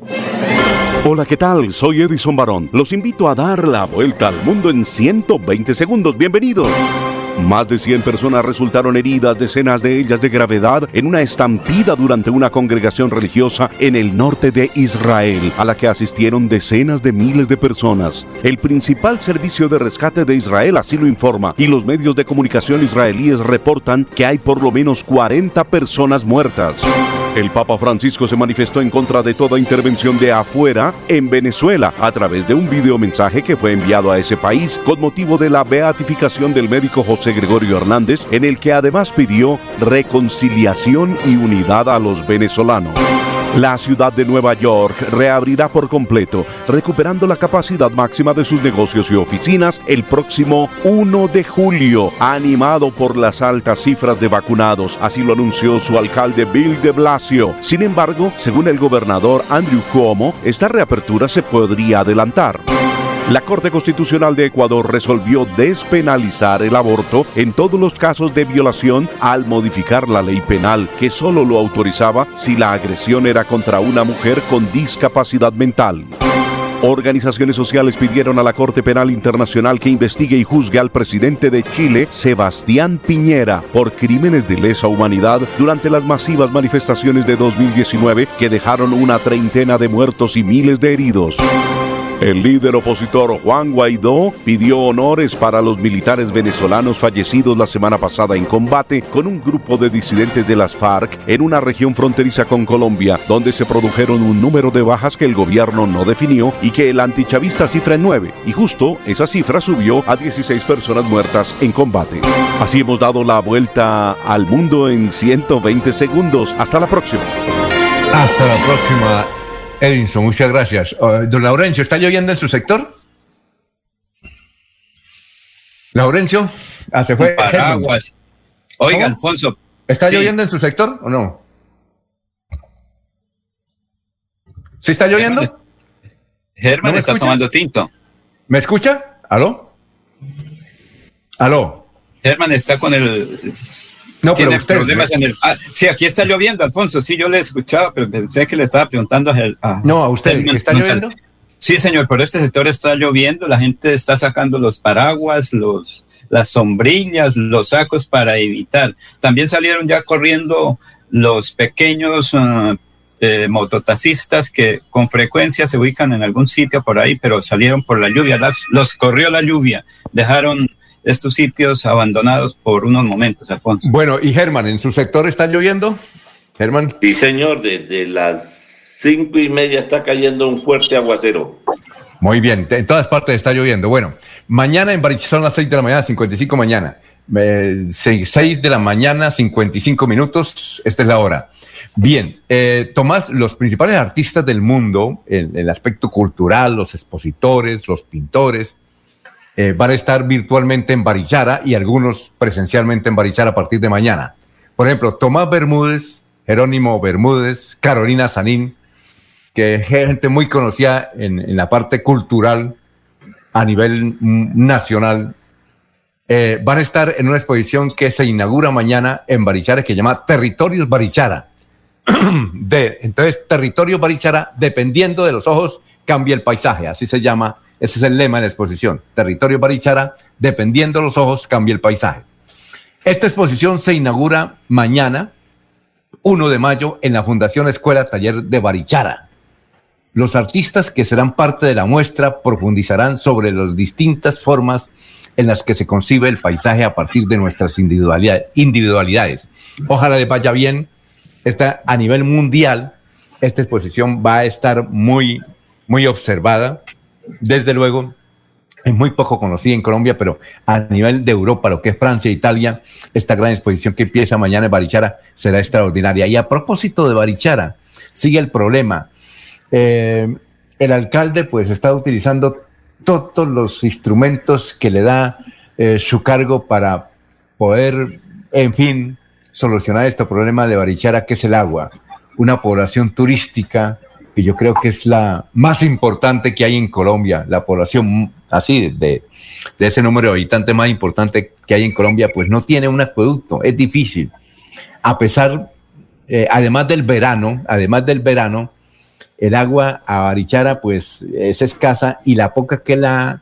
Hola, ¿qué tal? Soy Edison Barón. Los invito a dar la vuelta al mundo en 120 segundos. Bienvenidos. Más de 100 personas resultaron heridas, decenas de ellas de gravedad, en una estampida durante una congregación religiosa en el norte de Israel, a la que asistieron decenas de miles de personas. El principal servicio de rescate de Israel así lo informa, y los medios de comunicación israelíes reportan que hay por lo menos 40 personas muertas. El Papa Francisco se manifestó en contra de toda intervención de afuera en Venezuela a través de un videomensaje que fue enviado a ese país con motivo de la beatificación del médico José Gregorio Hernández, en el que además pidió reconciliación y unidad a los venezolanos. La ciudad de Nueva York reabrirá por completo, recuperando la capacidad máxima de sus negocios y oficinas el próximo 1 de julio, animado por las altas cifras de vacunados. Así lo anunció su alcalde Bill de Blasio. Sin embargo, según el gobernador Andrew Cuomo, esta reapertura se podría adelantar. La Corte Constitucional de Ecuador resolvió despenalizar el aborto en todos los casos de violación al modificar la ley penal, que solo lo autorizaba si la agresión era contra una mujer con discapacidad mental. Organizaciones sociales pidieron a la Corte Penal Internacional que investigue y juzgue al presidente de Chile, Sebastián Piñera, por crímenes de lesa humanidad durante las masivas manifestaciones de 2019 que dejaron una treintena de muertos y miles de heridos. El líder opositor Juan Guaidó pidió honores para los militares venezolanos fallecidos la semana pasada en combate con un grupo de disidentes de las FARC en una región fronteriza con Colombia, donde se produjeron un número de bajas que el gobierno no definió y que el antichavista cifra en 9. Y justo esa cifra subió a 16 personas muertas en combate. Así hemos dado la vuelta al mundo en 120 segundos. Hasta la próxima. Hasta la próxima. Edinson, muchas gracias. Uh, don Laurencio, ¿está lloviendo en su sector? Laurencio, ah, se fue. Paraguas. Oiga, ¿Cómo? Alfonso. ¿Está sí. lloviendo en su sector o no? ¿Sí está lloviendo? Germán ¿No me está escucha? tomando tinto. ¿Me escucha? ¿Aló? ¿Aló? Germán está con el. No, pero tiene usted, problemas en el. Ah, sí, aquí está lloviendo, Alfonso. Sí, yo le escuchaba, pero pensé que le estaba preguntando a. A No, a usted, ¿que está lloviendo? Sí, señor, pero este sector está lloviendo. La gente está sacando los paraguas, los las sombrillas, los sacos para evitar. También salieron ya corriendo los pequeños ah, eh, mototaxistas que con frecuencia se ubican en algún sitio por ahí, pero salieron por la lluvia. Las- los corrió la lluvia. Dejaron estos sitios abandonados por unos momentos, Alfonso. Bueno, y Germán, ¿en su sector está lloviendo? Germán. Sí, señor, desde las cinco y media está cayendo un fuerte aguacero. Muy bien, en todas partes está lloviendo. Bueno, mañana en Barichara son las 6 de la mañana, 55 mañana. Eh, seis 6 de la mañana, 55 minutos, esta es la hora. Bien, eh, Tomás, los principales artistas del mundo, en el aspecto cultural, los expositores, los pintores, eh, van a estar virtualmente en Barichara y algunos presencialmente en Barichara a partir de mañana. Por ejemplo, Tomás Bermúdez, Jerónimo Bermúdez, Carolina Sanín, que es gente muy conocida en, la parte cultural a nivel nacional, eh, van a estar en una exposición que se inaugura mañana en Barichara que se llama Territorios Barichara. de, entonces, Territorios Barichara, dependiendo de los ojos, cambia el paisaje, así se llama, ese es el lema de la exposición. Territorios Barichara, dependiendo de los ojos, cambia el paisaje. Esta exposición se inaugura mañana 1 de mayo en la Fundación Escuela Taller de Barichara. Los artistas que serán parte de la muestra profundizarán sobre las distintas formas en las que se concibe el paisaje a partir de nuestras individualidades. Ojalá les vaya bien. Esta, a nivel mundial, esta exposición va a estar muy, muy observada. Desde luego, es muy poco conocida en Colombia, pero a nivel de Europa, lo que es Francia e Italia, esta gran exposición que empieza mañana en Barichara será extraordinaria. Y a propósito de Barichara, sigue el problema. Eh, el alcalde pues está utilizando todos los instrumentos que le da eh, su cargo para poder, en fin, solucionar este problema de Barichara, que es el agua. Una población turística que yo creo que es la más importante que hay en Colombia, la población así de, ese número de habitantes más importante que hay en Colombia, pues no tiene un acueducto, es difícil. A pesar, eh, además del verano, además del verano, el agua a Barichara pues es escasa y la poca que la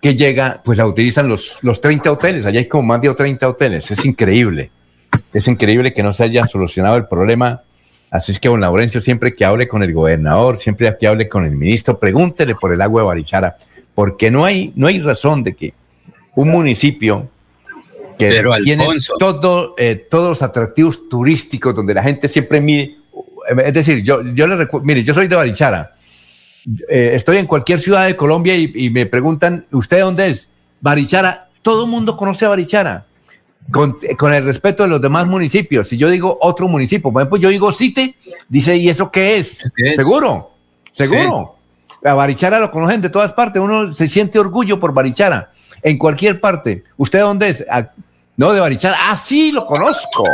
que llega pues la utilizan los, los 30 hoteles, allá hay como más de 30 hoteles, es increíble, es increíble que no se haya solucionado el problema Así es que, don Laurencio, siempre que hable con el gobernador, siempre que hable con el ministro, pregúntele por el agua de Barichara, porque no hay, no hay razón de que un municipio que tiene todo, eh, todos los atractivos turísticos donde la gente siempre mide, es decir, yo, yo le recuerdo, mire, yo soy de Barichara, eh, estoy en cualquier ciudad de Colombia y, y, me preguntan, ¿usted dónde es? Barichara, todo el mundo conoce a Barichara con, el respeto de los demás municipios. Si yo digo otro municipio, por ejemplo, yo digo Cite, dice, ¿y eso qué es? Seguro, seguro. A Barichara lo conocen de todas partes, uno se siente orgullo por Barichara, en cualquier parte. ¿Usted dónde es? Ah, no, de Barichara. Ah, sí, lo conozco.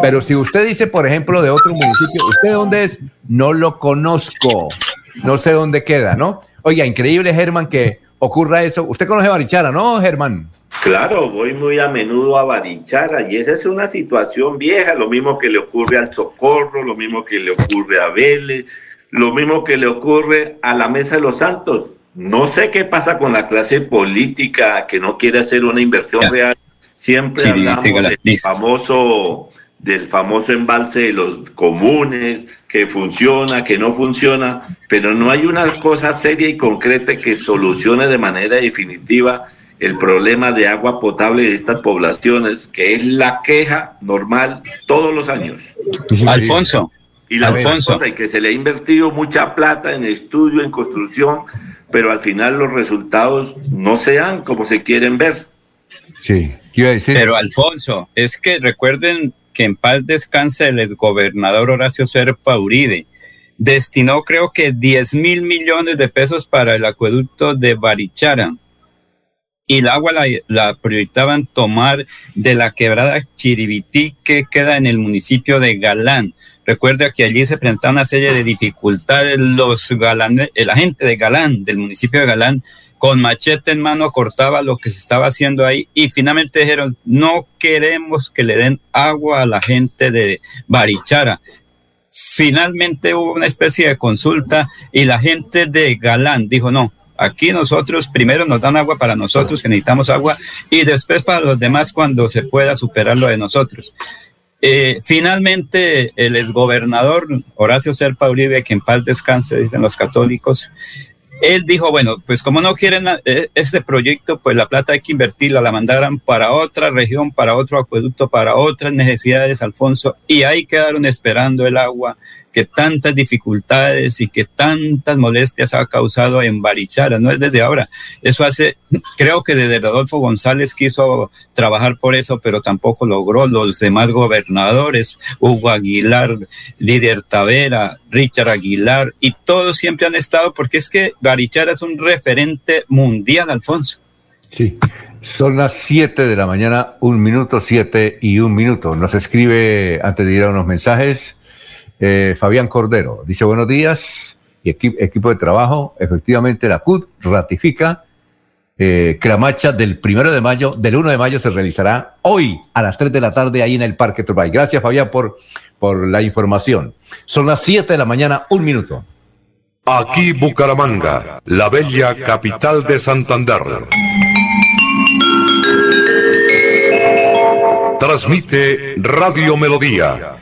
Pero si usted dice, por ejemplo, de otro municipio, ¿usted dónde es? No lo conozco. No sé dónde queda, ¿no? Oiga, increíble, Germán, que ocurra eso. Usted conoce Barichara, ¿no, Germán? Claro, voy muy a menudo a Barichara y esa es una situación vieja, lo mismo que le ocurre al Socorro, lo mismo que le ocurre a Vélez, lo mismo que le ocurre a la Mesa de los Santos. No sé qué pasa con la clase política que no quiere hacer una inversión real. Siempre hablamos del famoso, del famoso embalse de los comunes, que funciona, que no funciona, pero no hay una cosa seria y concreta que solucione de manera definitiva el problema de agua potable de estas poblaciones, que es la queja normal todos los años. Alfonso. Y la Alfonso. Cosa, y que se le ha invertido mucha plata en estudio, en construcción, pero al final los resultados no se dan como se quieren ver. Sí, ¿qué iba a decir? Pero Alfonso, es que recuerden que en paz descanse el exgobernador Horacio Serpa Uribe. Destinó creo que 10 mil millones de pesos para el acueducto de Barichara y el agua la, prioritaban tomar de la quebrada Chiribití que queda en el municipio de Galán. Recuerda que allí se presentaba una serie de dificultades. Los galanes, la gente de Galán, del municipio de Galán, con machete en mano cortaba lo que se estaba haciendo ahí y finalmente dijeron, no queremos que le den agua a la gente de Barichara. Finalmente hubo una especie de consulta y la gente de Galán dijo, no, Aquí nosotros primero nos dan agua para nosotros, que necesitamos agua, y después para los demás cuando se pueda superar lo de nosotros. Eh, finalmente, el exgobernador Horacio Serpa Uribe, que en paz descanse, dicen los católicos, él dijo, bueno, pues como no quieren eh, este proyecto, pues la plata hay que invertirla, la mandaran para otra región, para otro acueducto, para otras necesidades, Alfonso, y ahí quedaron esperando el agua que tantas dificultades y que tantas molestias ha causado en Barichara, no es desde ahora. Eso hace, creo que desde Rodolfo González quiso trabajar por eso, pero tampoco logró. Los demás gobernadores, Hugo Aguilar, Líder Tavera, Richard Aguilar, y todos siempre han estado, porque es que Barichara es un referente mundial, Alfonso. Sí, son las 7 de la mañana, un minuto, siete y un minuto. Nos escribe, antes de ir a unos mensajes, eh, Fabián Cordero dice buenos días y equipo de trabajo. Efectivamente, la CUT ratifica eh, que la marcha del primero de mayo, del 1 de mayo, se realizará hoy a las 3 de la tarde ahí en el Parque Turbay. Gracias, Fabián, por, por la información. Son las 7 de la mañana, un minuto. Aquí Bucaramanga, la bella capital de Santander. Transmite Radio Melodía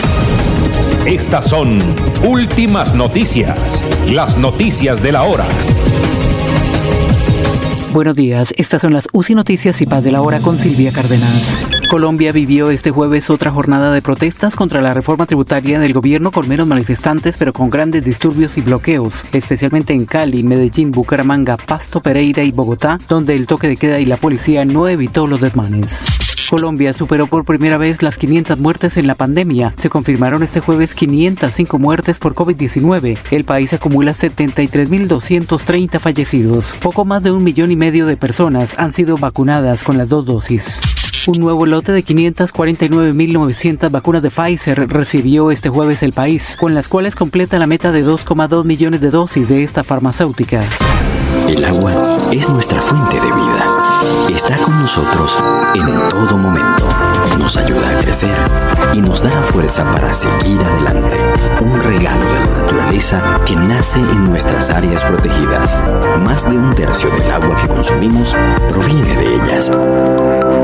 Estas son últimas noticias, las noticias de la hora. Buenos días, estas son las UCI Noticias y Paz de la Hora con Silvia Cárdenas. Colombia vivió este jueves otra jornada de protestas contra la reforma tributaria del gobierno con menos manifestantes pero con grandes disturbios y bloqueos, especialmente en Cali, Medellín, Bucaramanga, Pasto, Pereira y Bogotá, donde el toque de queda y la policía no evitó los desmanes. Colombia superó por primera vez las 500 muertes en la pandemia. Se confirmaron este jueves 505 muertes por COVID-19. El país acumula 73.230 fallecidos. Poco más de un millón y medio de personas han sido vacunadas con las dos dosis. Un nuevo lote de 549.900 vacunas de Pfizer recibió este jueves el país, con las cuales completa la meta de 2,2 millones de dosis de esta farmacéutica. El agua es nuestra fuente de vida. Está con nosotros en todo momento. Nos ayuda a crecer y nos da la fuerza para seguir adelante. Un regalo de la naturaleza que nace en nuestras áreas protegidas. Más de un tercio del agua que consumimos proviene de ellas.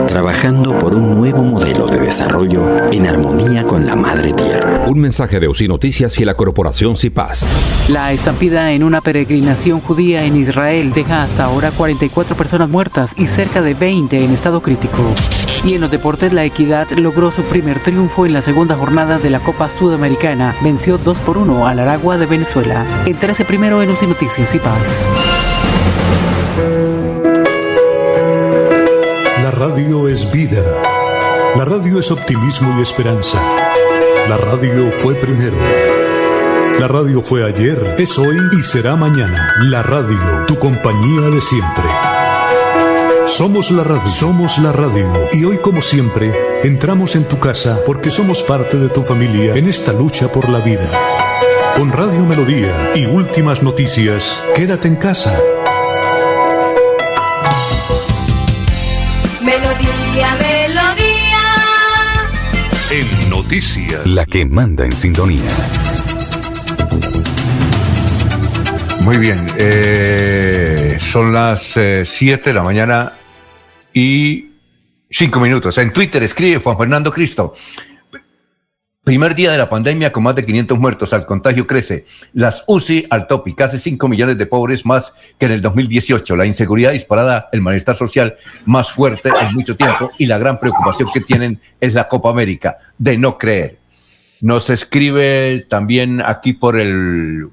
Trabajando por un nuevo modelo de desarrollo en armonía con la madre tierra. Un mensaje de UCI Noticias y la corporación CIPAS. La estampida en una peregrinación judía en Israel deja hasta ahora 44 personas muertas y cerca de 20 en estado crítico. Y en los deportes, la Equidad logró su primer triunfo en la segunda jornada de la Copa Sudamericana. Venció 2 por 1 al Aragua de Venezuela. Entérese primero en UCI Noticias y Paz. La radio es vida. La radio es optimismo y esperanza. La radio fue primero. La radio fue ayer, es hoy y será mañana. La radio, tu compañía de siempre. Somos la radio, somos la radio. Y hoy, como siempre, entramos en tu casa porque somos parte de tu familia en esta lucha por la vida. Con Radio Melodía y últimas noticias, quédate en casa. Melodía, melodía. En noticias, la que manda en sintonía. Muy bien, eh, son las 7 de la mañana y 5 minutos. En Twitter escribe Juan Fernando Cristo. Primer día de la pandemia con más de 500 muertos, al contagio crece. Las UCI al tope, casi 5 millones de pobres más que en el 2018. La inseguridad disparada, el malestar social más fuerte en mucho tiempo y la gran preocupación que tienen es la Copa América, de no creer. Nos escribe también aquí por el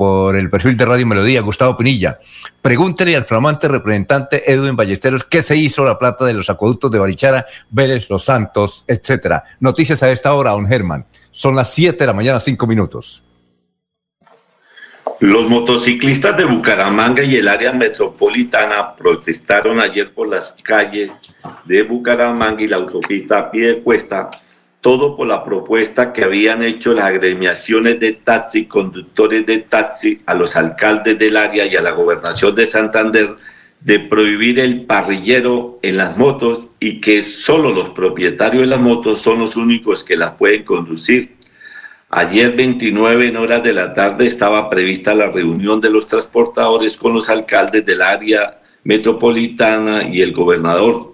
por el perfil de Radio Melodía, Gustavo Pinilla. Pregúntele al flamante representante Edwin Ballesteros qué se hizo la plata de los acueductos de Barichara, Vélez, Los Santos, etcétera. Noticias a esta hora, don Germán. Son las 7 de la mañana, 5 minutos. Los motociclistas de Bucaramanga y el área metropolitana protestaron ayer por las calles de Bucaramanga y la autopista Piedecuesta todo por la propuesta que habían hecho las agremiaciones de taxi, conductores de taxi, a los alcaldes del área y a la gobernación de Santander de prohibir el parrillero en las motos y que solo los propietarios de las motos son los únicos que las pueden conducir. Ayer 29 en horas de la tarde estaba prevista la reunión de los transportadores con los alcaldes del área metropolitana y el gobernador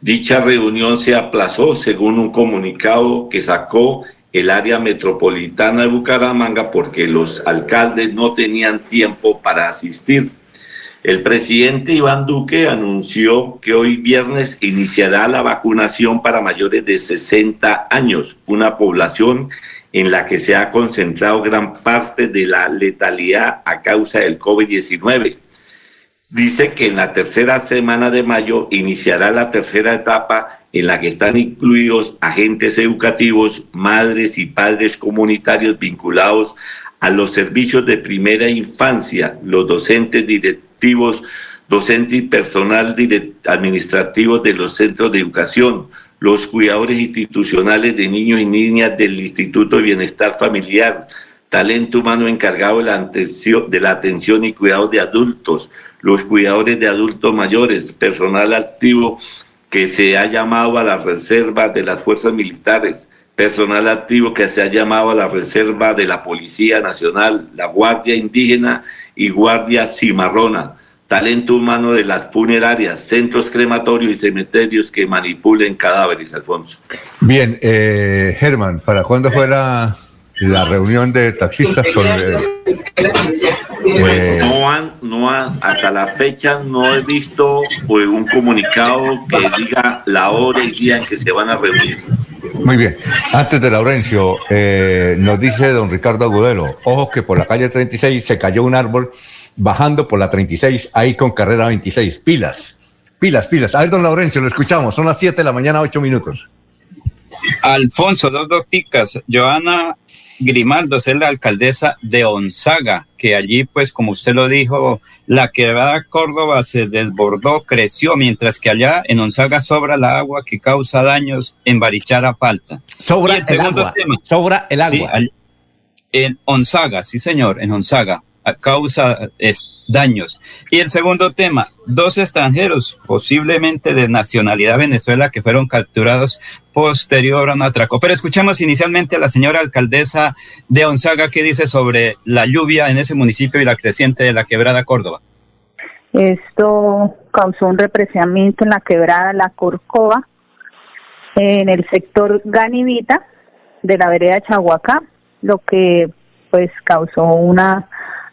Dicha reunión se aplazó según un comunicado que sacó el área metropolitana de Bucaramanga porque los alcaldes no tenían tiempo para asistir. El presidente Iván Duque anunció que hoy viernes iniciará la vacunación para mayores de 60 años, una población en la que se ha concentrado gran parte de la letalidad a causa del COVID-19. Dice que en la tercera semana de mayo iniciará la tercera etapa en la que están incluidos agentes educativos, madres y padres comunitarios vinculados a los servicios de primera infancia, los docentes directivos, docentes y personal administrativo de los centros de educación, los cuidadores institucionales de niños y niñas del Instituto de Bienestar Familiar, talento humano encargado de la atención, de la atención y cuidado de adultos, los cuidadores de adultos mayores, personal activo que se ha llamado a la reserva de las fuerzas militares, personal activo que se ha llamado a la reserva de la Policía Nacional, la Guardia Indígena y Guardia Cimarrona, talento humano de las funerarias, centros crematorios y cementerios que manipulen cadáveres, Alfonso. Bien, eh, Germán, ¿para cuándo fuera la reunión de taxistas con... Eh, no han, no han, hasta la fecha no he visto pues, un comunicado que diga la hora y día en que se van a reunir. Muy bien. Antes de Laurencio, eh, nos dice don Ricardo Agudelo, ojo que por la calle 36 se cayó un árbol bajando por la 36, ahí con carrera 26. Pilas, pilas, pilas. A ver, don Laurencio, lo escuchamos. Son las 7 de la mañana, 8 minutos. Alfonso, dos dos ticas. Joana Grimaldo es la alcaldesa de Onzaga, que allí, pues, como usted lo dijo, la quebrada Córdoba se desbordó, creció, mientras que allá en Onzaga sobra la agua que causa daños en Barichara falta. Sobra el, agua. sobra el agua. en Onzaga, sí señor, en Onzaga, causa es, daños. Y el segundo tema, dos extranjeros, posiblemente de nacionalidad Venezuela, que fueron capturados posterior a un atraco. Pero escuchamos inicialmente a la señora alcaldesa de Onzaga que dice sobre la lluvia en ese municipio y la creciente de la quebrada Córdoba. Esto causó un represamiento en la quebrada La Corcova, en el sector Ganivita de la vereda Chahuacá, lo que pues causó una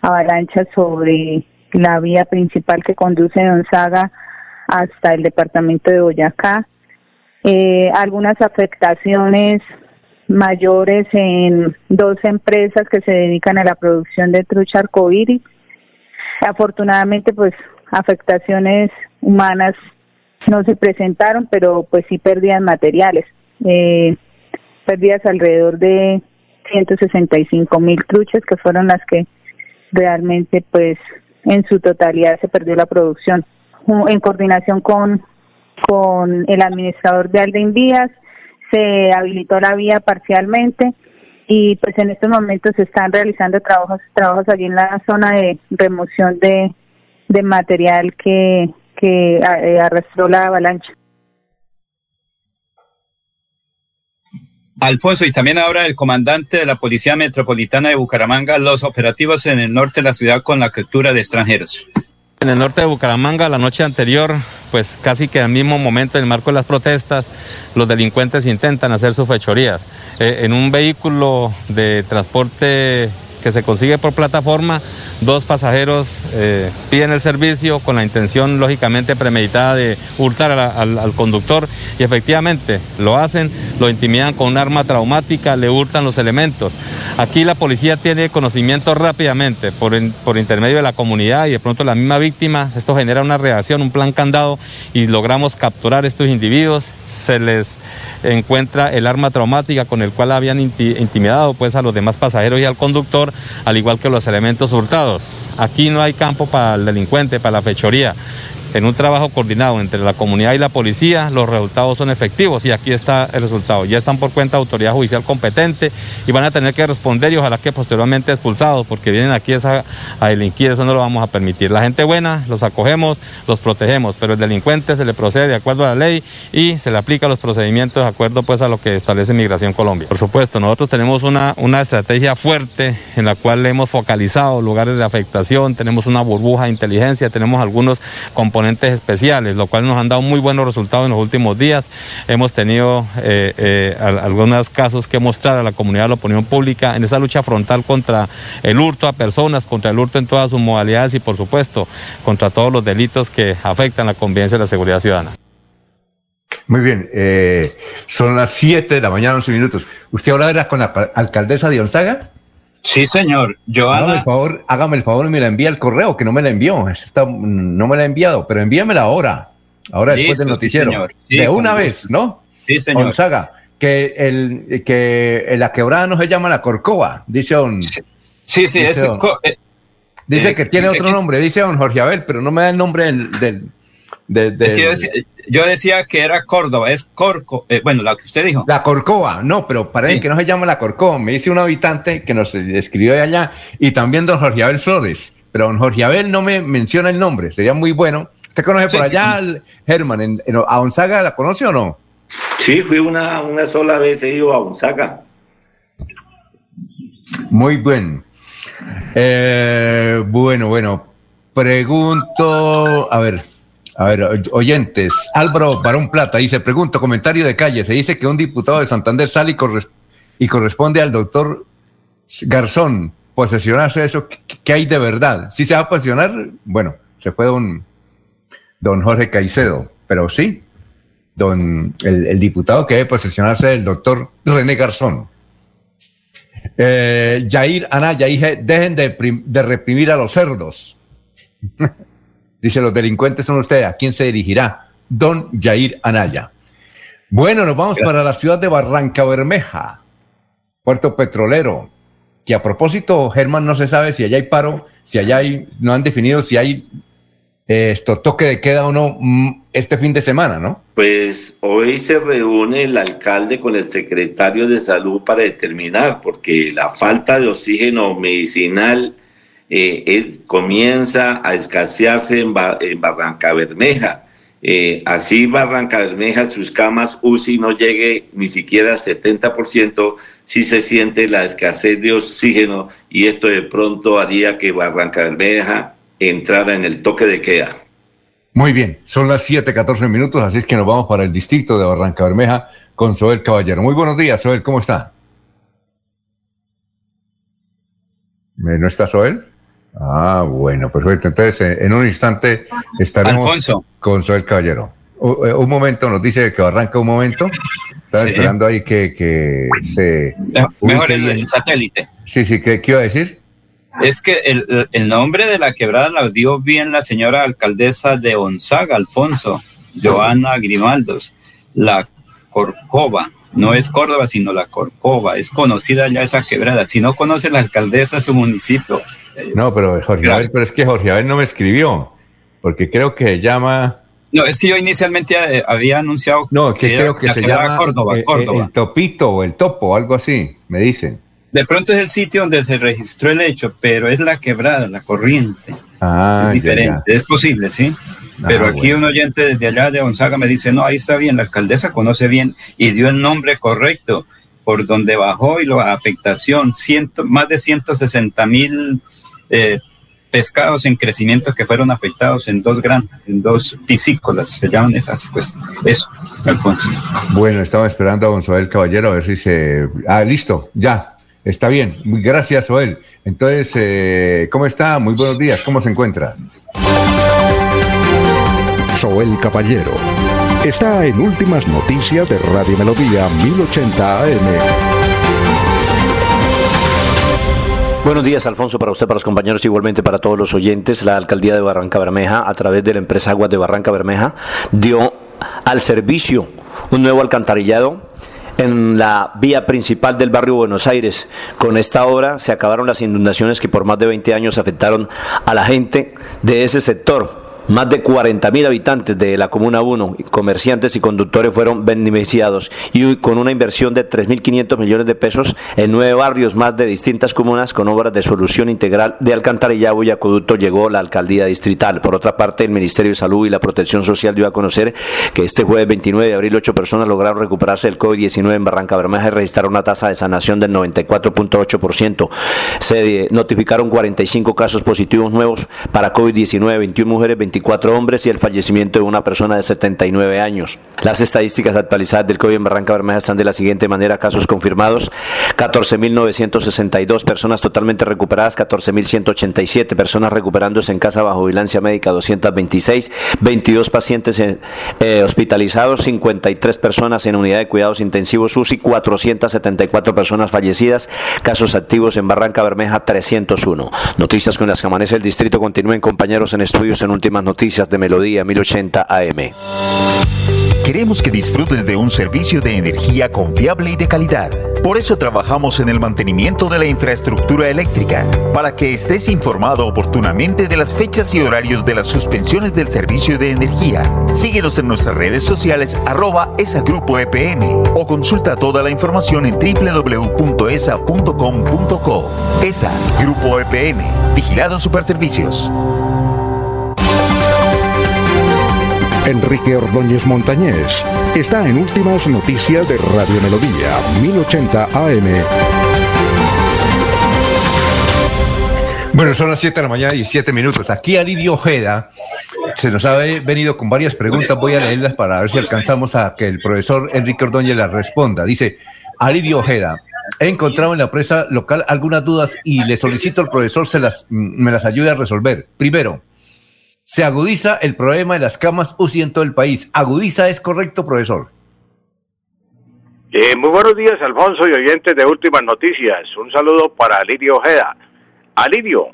avalancha sobre la vía principal que conduce de Onzaga hasta el departamento de Boyacá. Eh, algunas afectaciones mayores en dos empresas que se dedican a la producción de trucha arcoíris. Afortunadamente, pues afectaciones humanas no se presentaron, pero pues sí pérdidas materiales. Eh, pérdidas alrededor de 165 mil truchas, que fueron las que realmente pues en su totalidad se perdió la producción. En coordinación con, con el administrador de Alden Vías, se habilitó la vía parcialmente y pues en estos momentos se están realizando trabajos trabajos allí en la zona de remoción de, de material que, que eh, arrastró la avalancha. Alfonso, y también ahora el comandante de la Policía Metropolitana de Bucaramanga, los operativos en el norte de la ciudad con la captura de extranjeros. En el norte de Bucaramanga, la noche anterior, pues casi que al mismo momento, en el marco de las protestas, los delincuentes intentan hacer sus fechorías. Eh, en un vehículo de transporte que se consigue por plataforma, dos pasajeros eh, piden el servicio con la intención lógicamente premeditada de hurtar al, conductor. Y efectivamente lo hacen, lo intimidan con un arma traumática, le hurtan los elementos. Aquí la policía tiene conocimiento rápidamente por, por intermedio de la comunidad y de pronto la misma víctima, esto genera una reacción, un plan candado y logramos capturar estos individuos, se les encuentra el arma traumática con el cual habían intimidado pues a los demás pasajeros y al conductor, al igual que los elementos hurtados. Aquí no hay campo para el delincuente, para la fechoría en un trabajo coordinado entre la comunidad y la policía, los resultados son efectivos y aquí está el resultado. Ya están por cuenta de autoridad judicial competente y van a tener que responder y ojalá que posteriormente expulsados porque vienen aquí a, a delinquir, eso no lo vamos a permitir. La gente buena los acogemos, los protegemos, pero el delincuente se le procede de acuerdo a la ley y se le aplica los procedimientos de acuerdo pues a lo que establece Migración Colombia. Por supuesto, nosotros tenemos una, una estrategia fuerte en la cual hemos focalizado lugares de afectación, tenemos una burbuja de inteligencia, tenemos algunos componentes especiales, lo cual nos han dado muy buenos resultados en los últimos días. Hemos tenido eh, eh, algunos casos que mostrar a la comunidad, a la opinión pública, en esa lucha frontal contra el hurto a personas, contra el hurto en todas sus modalidades y, por supuesto, contra todos los delitos que afectan la convivencia y la seguridad ciudadana. Muy bien, eh, son las 7 de la mañana, 11 minutos. ¿Usted era con la alcaldesa de? Sí, señor. Joana. Hágame el favor, hágame el favor y me la envía el correo, que no me la envió. Está, no me la ha enviado, pero envíamela ahora. Ahora después del noticiero. de una vez, ¿no? Sí, señor. Gonzaga, que, el, que la quebrada no se llama la Corcova, dice don. Sí, sí, dice, eh, dice eh, que tiene dice otro que- nombre, dice don Jorge Abel, pero no me da el nombre del. del, del- Es que yo, decía, que era Córdoba, es Corco. eh, bueno, la que usted dijo. La Corcova, no, pero parece Sí. que no se llama la Corcova. Me dice un habitante que nos escribió de allá y también don Jorge Abel Flores. Pero don Jorge Abel no me menciona el nombre, sería muy bueno. ¿Usted conoce Sí, por sí, allá, al Germán, en, en- a Gonzaga, la conoce o no? Sí, fui una, una sola vez, he ido a Unzaga. Muy bien. Eh, bueno, bueno. Pregunto, a ver, a ver, oy- oyentes. Álvaro Barón Plata dice, pregunto, comentario de calle. Se dice que un diputado de Santander sale y, y corresponde al doctor Garzón posesionarse eso. ¿Qué, hay de verdad? Si se va a posesionar, bueno, se fue don, don Jorge Caicedo, pero sí, don, el, el diputado que debe posesionarse del doctor René Garzón. Eh, Yair Anaya, dije, dejen de, de reprimir a los cerdos. Dice, los delincuentes son ustedes. ¿A quién se dirigirá? Don Yair Anaya. Bueno, nos vamos para la ciudad de Barranca Bermeja, puerto petrolero. Que a propósito, Germán, no se sabe si allá hay paro, si allá hay, no han definido si hay eh, esto toque de queda o no mm, este fin de semana, ¿no? Pues hoy se reúne el alcalde con el secretario de salud para determinar, porque la falta de oxígeno medicinal eh, comienza a escasearse en Barranca Bermeja. Eh, así Barranca Bermeja, sus camas UCI no llegue ni siquiera al 70%, si se siente la escasez de oxígeno y esto de pronto haría que Barranca Bermeja entrara en el toque de queda. Muy bien, son las 7:14 minutos, así es que nos vamos para el distrito de Barranca Bermeja con Soel Caballero. Muy buenos días, Soel, ¿cómo está? Eh, ¿No está Soel? Ah, bueno, perfecto. Entonces, eh, en un instante estaremos Alfonso. con Soel Caballero. Eh, un momento, nos dice que arranca un momento. Estaba Sí. esperando ahí que, que se. Mejor el, satélite. Sí, sí, ¿qué, qué iba a decir? Es que el, el nombre de la quebrada la dio bien la señora alcaldesa de Onzaga, Alfonso, Joana Grimaldos, la Corcova. No es Córdoba, sino la Corcova. Es conocida ya esa quebrada. Si no conoce la alcaldesa su municipio. No, pero Jorge. Abel, pero es que Jorge Abel no me escribió, porque creo que se llama. No, es que yo inicialmente eh, había anunciado No, que era creo que se llama Córdoba, eh, eh, Córdoba. el topito o el topo, algo así, me dicen. De pronto es el sitio donde se registró el hecho, pero es la quebrada, la corriente. Ah, es diferente, ya. es posible, sí. Pero Ah, aquí bueno. un oyente desde allá de Gonzaga me dice, no, ahí está bien, la alcaldesa conoce bien y dio el nombre correcto por donde bajó y la afectación, ciento, más de 160 mil eh, pescados en crecimiento que fueron afectados en dos granjas, en dos piscícolas, se llaman esas, pues eso, Alfonso. Bueno, estaba esperando a don Soel Caballero a ver si se... Ah, listo, ya, está bien. Muy gracias, Soel. Entonces, eh, ¿cómo está? Muy buenos días, ¿cómo se encuentra? Soel Caballero está en Últimas Noticias de Radio Melodía 1080 AM. Buenos días, Alfonso, para usted, para los compañeros, igualmente para todos los oyentes. La alcaldía de Barranca Bermeja, a través de la empresa Aguas de Barranca Bermeja, dio al servicio un nuevo alcantarillado en la vía principal del barrio Buenos Aires. Con esta obra se acabaron las inundaciones que por más de 20 años afectaron a la gente de ese sector. Más de 40 mil habitantes de la Comuna 1, comerciantes y conductores fueron beneficiados y con una inversión de 3.500 millones de pesos en nueve barrios más de distintas comunas con obras de solución integral de alcantarillado y acueducto llegó la alcaldía distrital. Por otra parte, el Ministerio de Salud y la Protección Social dio a conocer que este jueves 29 de abril ocho personas lograron recuperarse del COVID-19 en Barranca Bermeja y registraron una tasa de sanación del 94.8%. Se eh, notificaron 45 casos positivos nuevos para COVID-19, 21 mujeres, 21 24 hombres y el fallecimiento de una persona de 79 años. Las estadísticas actualizadas del COVID en Barranca Bermeja están de la siguiente manera. Casos confirmados, 14.962 personas totalmente recuperadas, 14.187 personas recuperándose en casa bajo vigilancia médica, 226, 22 pacientes eh, eh, hospitalizados, 53 personas en unidad de cuidados intensivos UCI, 474 personas fallecidas, casos activos en Barranca Bermeja, 301. Noticias con las que amanece el distrito. Continúen compañeros en estudios en últimas noticias de Melodía 1080 AM. Queremos que disfrutes de un servicio de energía confiable y de calidad. Por eso trabajamos en el mantenimiento de la infraestructura eléctrica, para que estés informado oportunamente de las fechas y horarios de las suspensiones del servicio de energía. Síguenos en nuestras redes sociales arroba esa grupo EPM o consulta toda la información en www.esa.com.co. ESA Grupo EPM, Vigilado Superservicios. Enrique Ordóñez Montañés está en Últimas Noticias de Radio Melodía, 1080 AM. Bueno, son las 7 de la mañana y 7 minutos. Aquí Alirio Ojeda se nos ha venido con varias preguntas. Voy a leerlas para ver si alcanzamos a que el profesor Enrique Ordóñez las responda. Dice, Alirio Ojeda, he encontrado en la empresa local algunas dudas y le solicito al profesor se las, me las ayude a resolver. Primero, se agudiza el problema de las camas UCI en todo el país. ¿Agudiza es correcto, profesor? Eh, muy buenos días, Alfonso y oyentes de Últimas Noticias. Un saludo para Alirio Ojeda. Alirio,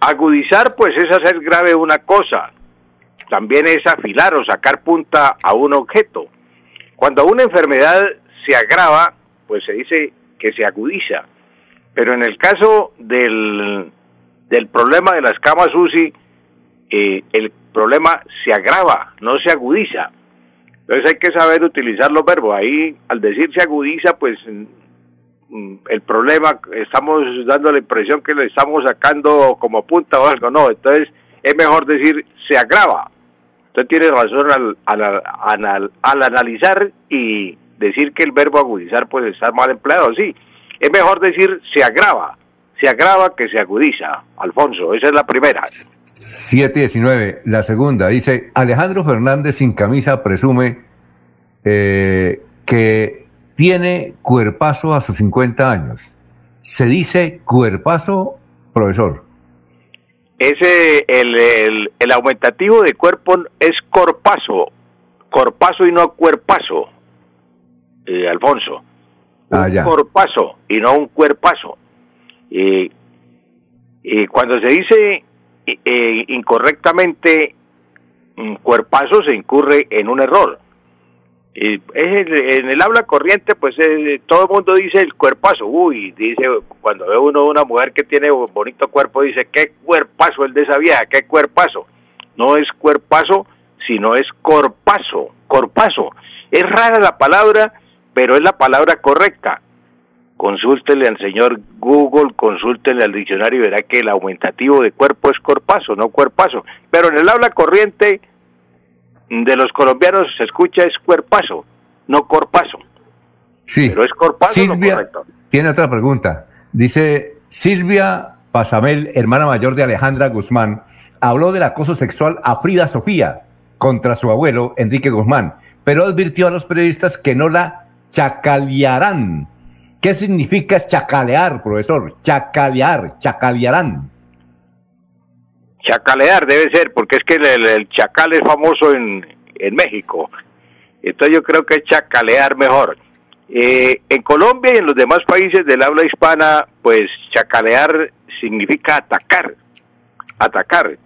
agudizar pues es hacer grave una cosa. También es afilar o sacar punta a un objeto. Cuando una enfermedad se agrava, pues se dice que se agudiza. Pero en el caso del, del problema de las camas UCI, eh, el problema se agrava, no se agudiza. Entonces hay que saber utilizar los verbos. Ahí, al decir se agudiza, pues mm, el problema, estamos dando la impresión que le estamos sacando como punta o algo. No, entonces es mejor decir se agrava. Usted tiene razón al, al, al analizar y decir que el verbo agudizar pues está mal empleado. Sí, es mejor decir se agrava. Se agrava que se agudiza. Alfonso, esa es la primera. 719. La segunda dice, Alejandro Fernández sin camisa presume eh, que tiene cuerpazo a sus 50 años. ¿Se dice cuerpazo, profesor? Ese, el, el, aumentativo de cuerpo es corpazo, corpazo y no cuerpazo, eh, Alfonso. Ah, un corpazo y no un cuerpazo. Y cuando se dice eh, incorrectamente un cuerpazo se incurre en un error. Y es en el habla corriente, pues eh, todo el mundo dice el cuerpazo. Uy, dice, cuando ve uno una mujer que tiene un bonito cuerpo, dice, qué cuerpazo el de esa vieja, qué cuerpazo. No es cuerpazo, sino es corpazo, corpazo. Es rara la palabra, pero es la palabra correcta consúltele al señor Google, consúltele al diccionario y verá que el aumentativo de cuerpo es corpazo, no cuerpazo. Pero en el habla corriente de los colombianos se escucha es cuerpazo, no corpazo. Sí. Pero es corpazo, Silvia, correcto. Tiene otra pregunta. Dice Silvia Pasamel, hermana mayor de Alejandra Guzmán, habló del acoso sexual a Frida Sofía contra su abuelo Enrique Guzmán, pero advirtió a los periodistas que no la chacalearán ¿Qué significa chacalear, profesor? Chacalear, chacalearán. Chacalear debe ser, porque es que el, chacal es famoso en, en, México. Entonces yo creo que es chacalear mejor. Eh, en Colombia y en los demás países del habla hispana, pues chacalear significa atacar, atacar.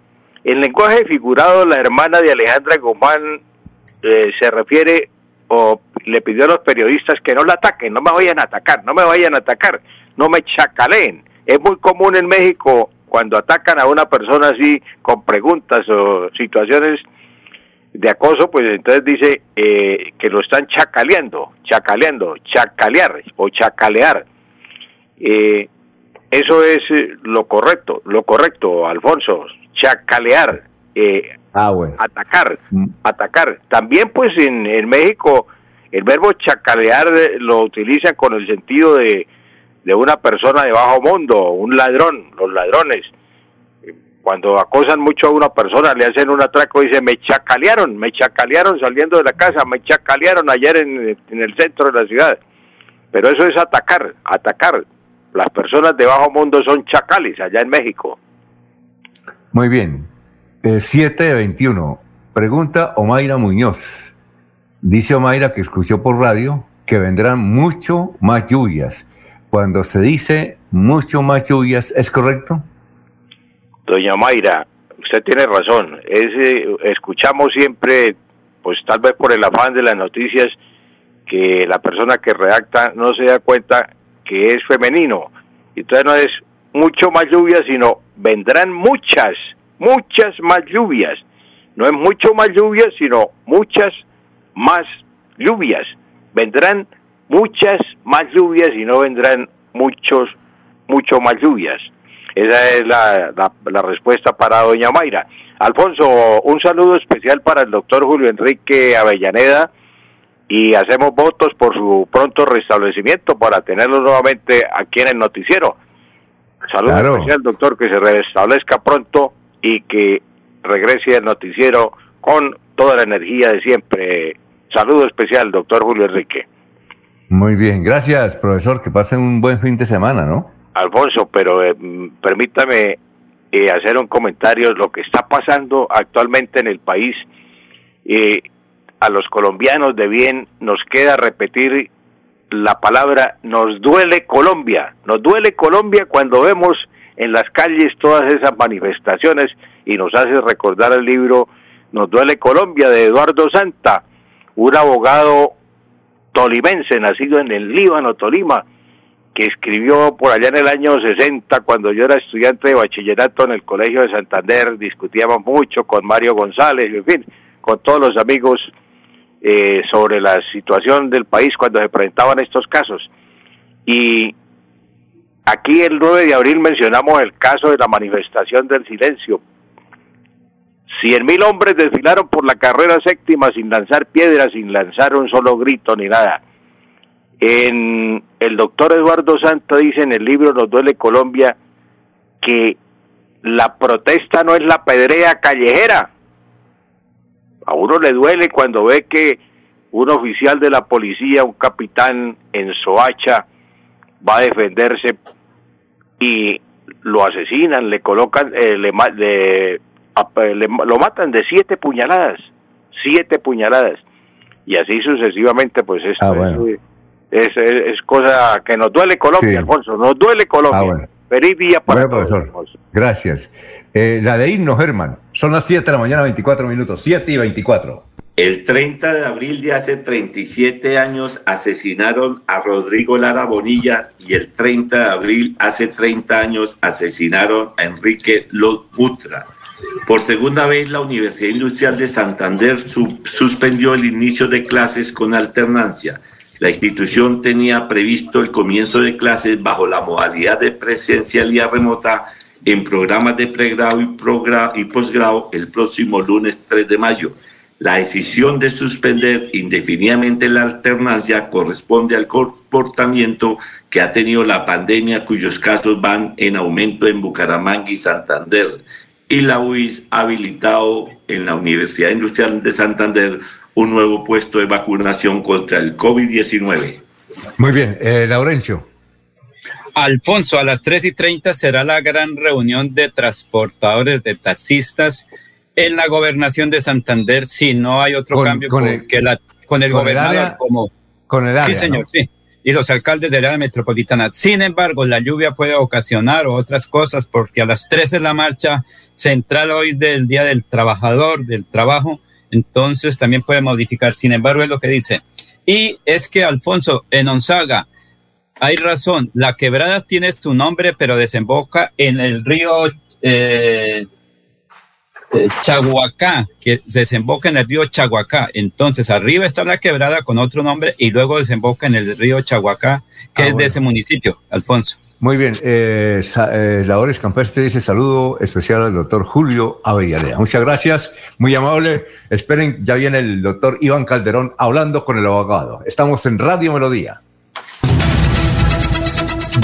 En lenguaje figurado, la hermana de Alejandra Guzmán eh, se refiere o le pidió a los periodistas que no la ataquen, no me vayan a atacar, no me vayan a atacar, no me chacaleen. Es muy común en México cuando atacan a una persona así con preguntas o situaciones de acoso, pues entonces dice eh, que lo están chacaleando, chacaleando, chacalear o chacalear. Eh, eso es eh, lo correcto, lo correcto, Alfonso, chacalear. Eh, Ah, bueno. Atacar, mm. atacar. También pues en, en, México el verbo chacalear eh, lo utilizan con el sentido de, de una persona de bajo mundo, un ladrón, los ladrones. cuando acosan mucho a una persona, le hacen un atraco y dice, me chacalearon, me chacalearon saliendo de la casa, me chacalearon ayer en, en el centro de la ciudad. Pero eso es atacar, atacar. Las personas de bajo mundo son chacales allá en México. Muy bien. 7 de 21. Pregunta Omaira Muñoz. Dice Omaira que escuchó por radio que vendrán mucho más lluvias. Cuando se dice mucho más lluvias, ¿es correcto? Doña Mayra, usted tiene razón. Es, eh, escuchamos siempre, pues tal vez por el afán de las noticias, que la persona que redacta no se da cuenta que es femenino. Entonces no es mucho más lluvia, sino vendrán muchas, muchas más lluvias. No es mucho más lluvia, sino muchas más lluvias. Vendrán muchas más lluvias y no vendrán muchos, mucho más lluvias. Esa es la, la, respuesta para doña Mayra. Alfonso, un saludo especial para el doctor Julio Enrique Avellaneda y hacemos votos por su pronto restablecimiento para tenerlo nuevamente aquí en el noticiero. Saludo especial, doctor, que se restablezca pronto y que regrese al noticiero con toda la energía de siempre. Saludo especial, doctor Julio Enrique. Muy bien, gracias, profesor. Que pasen un buen fin de semana, ¿no? Alfonso, pero eh, permítame eh, hacer un comentario. Lo que está pasando actualmente en el país, eh, a los colombianos de bien nos queda repetir la palabra nos duele Colombia. Nos duele Colombia cuando vemos en las calles todas esas manifestaciones y nos hace recordar el libro Nos duele Colombia de Eduardo Santa, un abogado tolimense nacido en el Líbano, Tolima, que escribió por allá en el año 60, cuando yo era estudiante de bachillerato en el Colegio de Santander, discutíamos mucho con Mario González, en fin, con todos los amigos eh, sobre la situación del país cuando se presentaban estos casos. Y aquí el 9 de abril mencionamos el caso de la manifestación del silencio. Cien mil hombres desfilaron por la carrera séptima sin lanzar piedras, sin lanzar un solo grito ni nada. En el doctor Eduardo Santo dice en el libro Nos duele Colombia que la protesta no es la pedrea callejera, a uno le duele cuando ve que un oficial de la policía, un capitán en Soacha, va a defenderse y lo asesinan, le colocan, eh, le, lo matan de siete puñaladas, siete puñaladas. Y así sucesivamente, pues esto ah, es, es, cosa que nos duele Colombia, Alfonso, nos duele Colombia. Ah, Feliz día para profesor. Gracias. Eh, la de himno, Germán. Son las 7 de la mañana, 24 minutos. 7 y 24. El 30 de abril de hace 37 años asesinaron a Rodrigo Lara Bonilla y el 30 de abril hace 30 años asesinaron a Enrique Lobutra. Por segunda vez la Universidad Industrial de Santander suspendió el inicio de clases con alternancia. La institución tenía previsto el comienzo de clases bajo la modalidad de presencialidad remota en programas de pregrado y, y posgrado el próximo lunes 3 de mayo. La decisión de suspender indefinidamente la alternancia corresponde al comportamiento que ha tenido la pandemia cuyos casos van en aumento en Bucaramanga y Santander. Y la UIS ha habilitado en la Universidad Industrial de Santander un nuevo puesto de vacunación contra el COVID-19. Muy bien, eh, Laurencio. Alfonso, a las 3 y 30 será la gran reunión de transportadores, de taxistas en la gobernación de Santander, si no hay otro cambio con el, la, con el gobernador como... Con el área, Sí, señor, sí. Y los alcaldes del área metropolitana. Sin embargo, la lluvia puede ocasionar otras cosas porque a las 3 es la marcha central hoy del Día del Trabajador, del Trabajo, entonces también puede modificar. Sin embargo, es lo que dice. Y es que, Alfonso, en Onzaga, hay razón, la quebrada tiene su nombre, pero desemboca en el río eh, eh, Chaguacá, que desemboca en el río Chaguacá. Entonces, arriba está la quebrada con otro nombre y luego desemboca en el río Chaguacá, que ah, es de ese municipio, Alfonso. Muy bien, eh, eh, Labores Campestre dice saludo especial al doctor Julio Avellaneda. Muchas gracias, muy amable. Esperen, ya viene el doctor Iván Calderón hablando con el abogado. Estamos en Radio Melodía.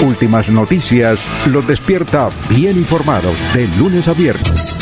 Últimas noticias los despierta bien informados de lunes a viernes.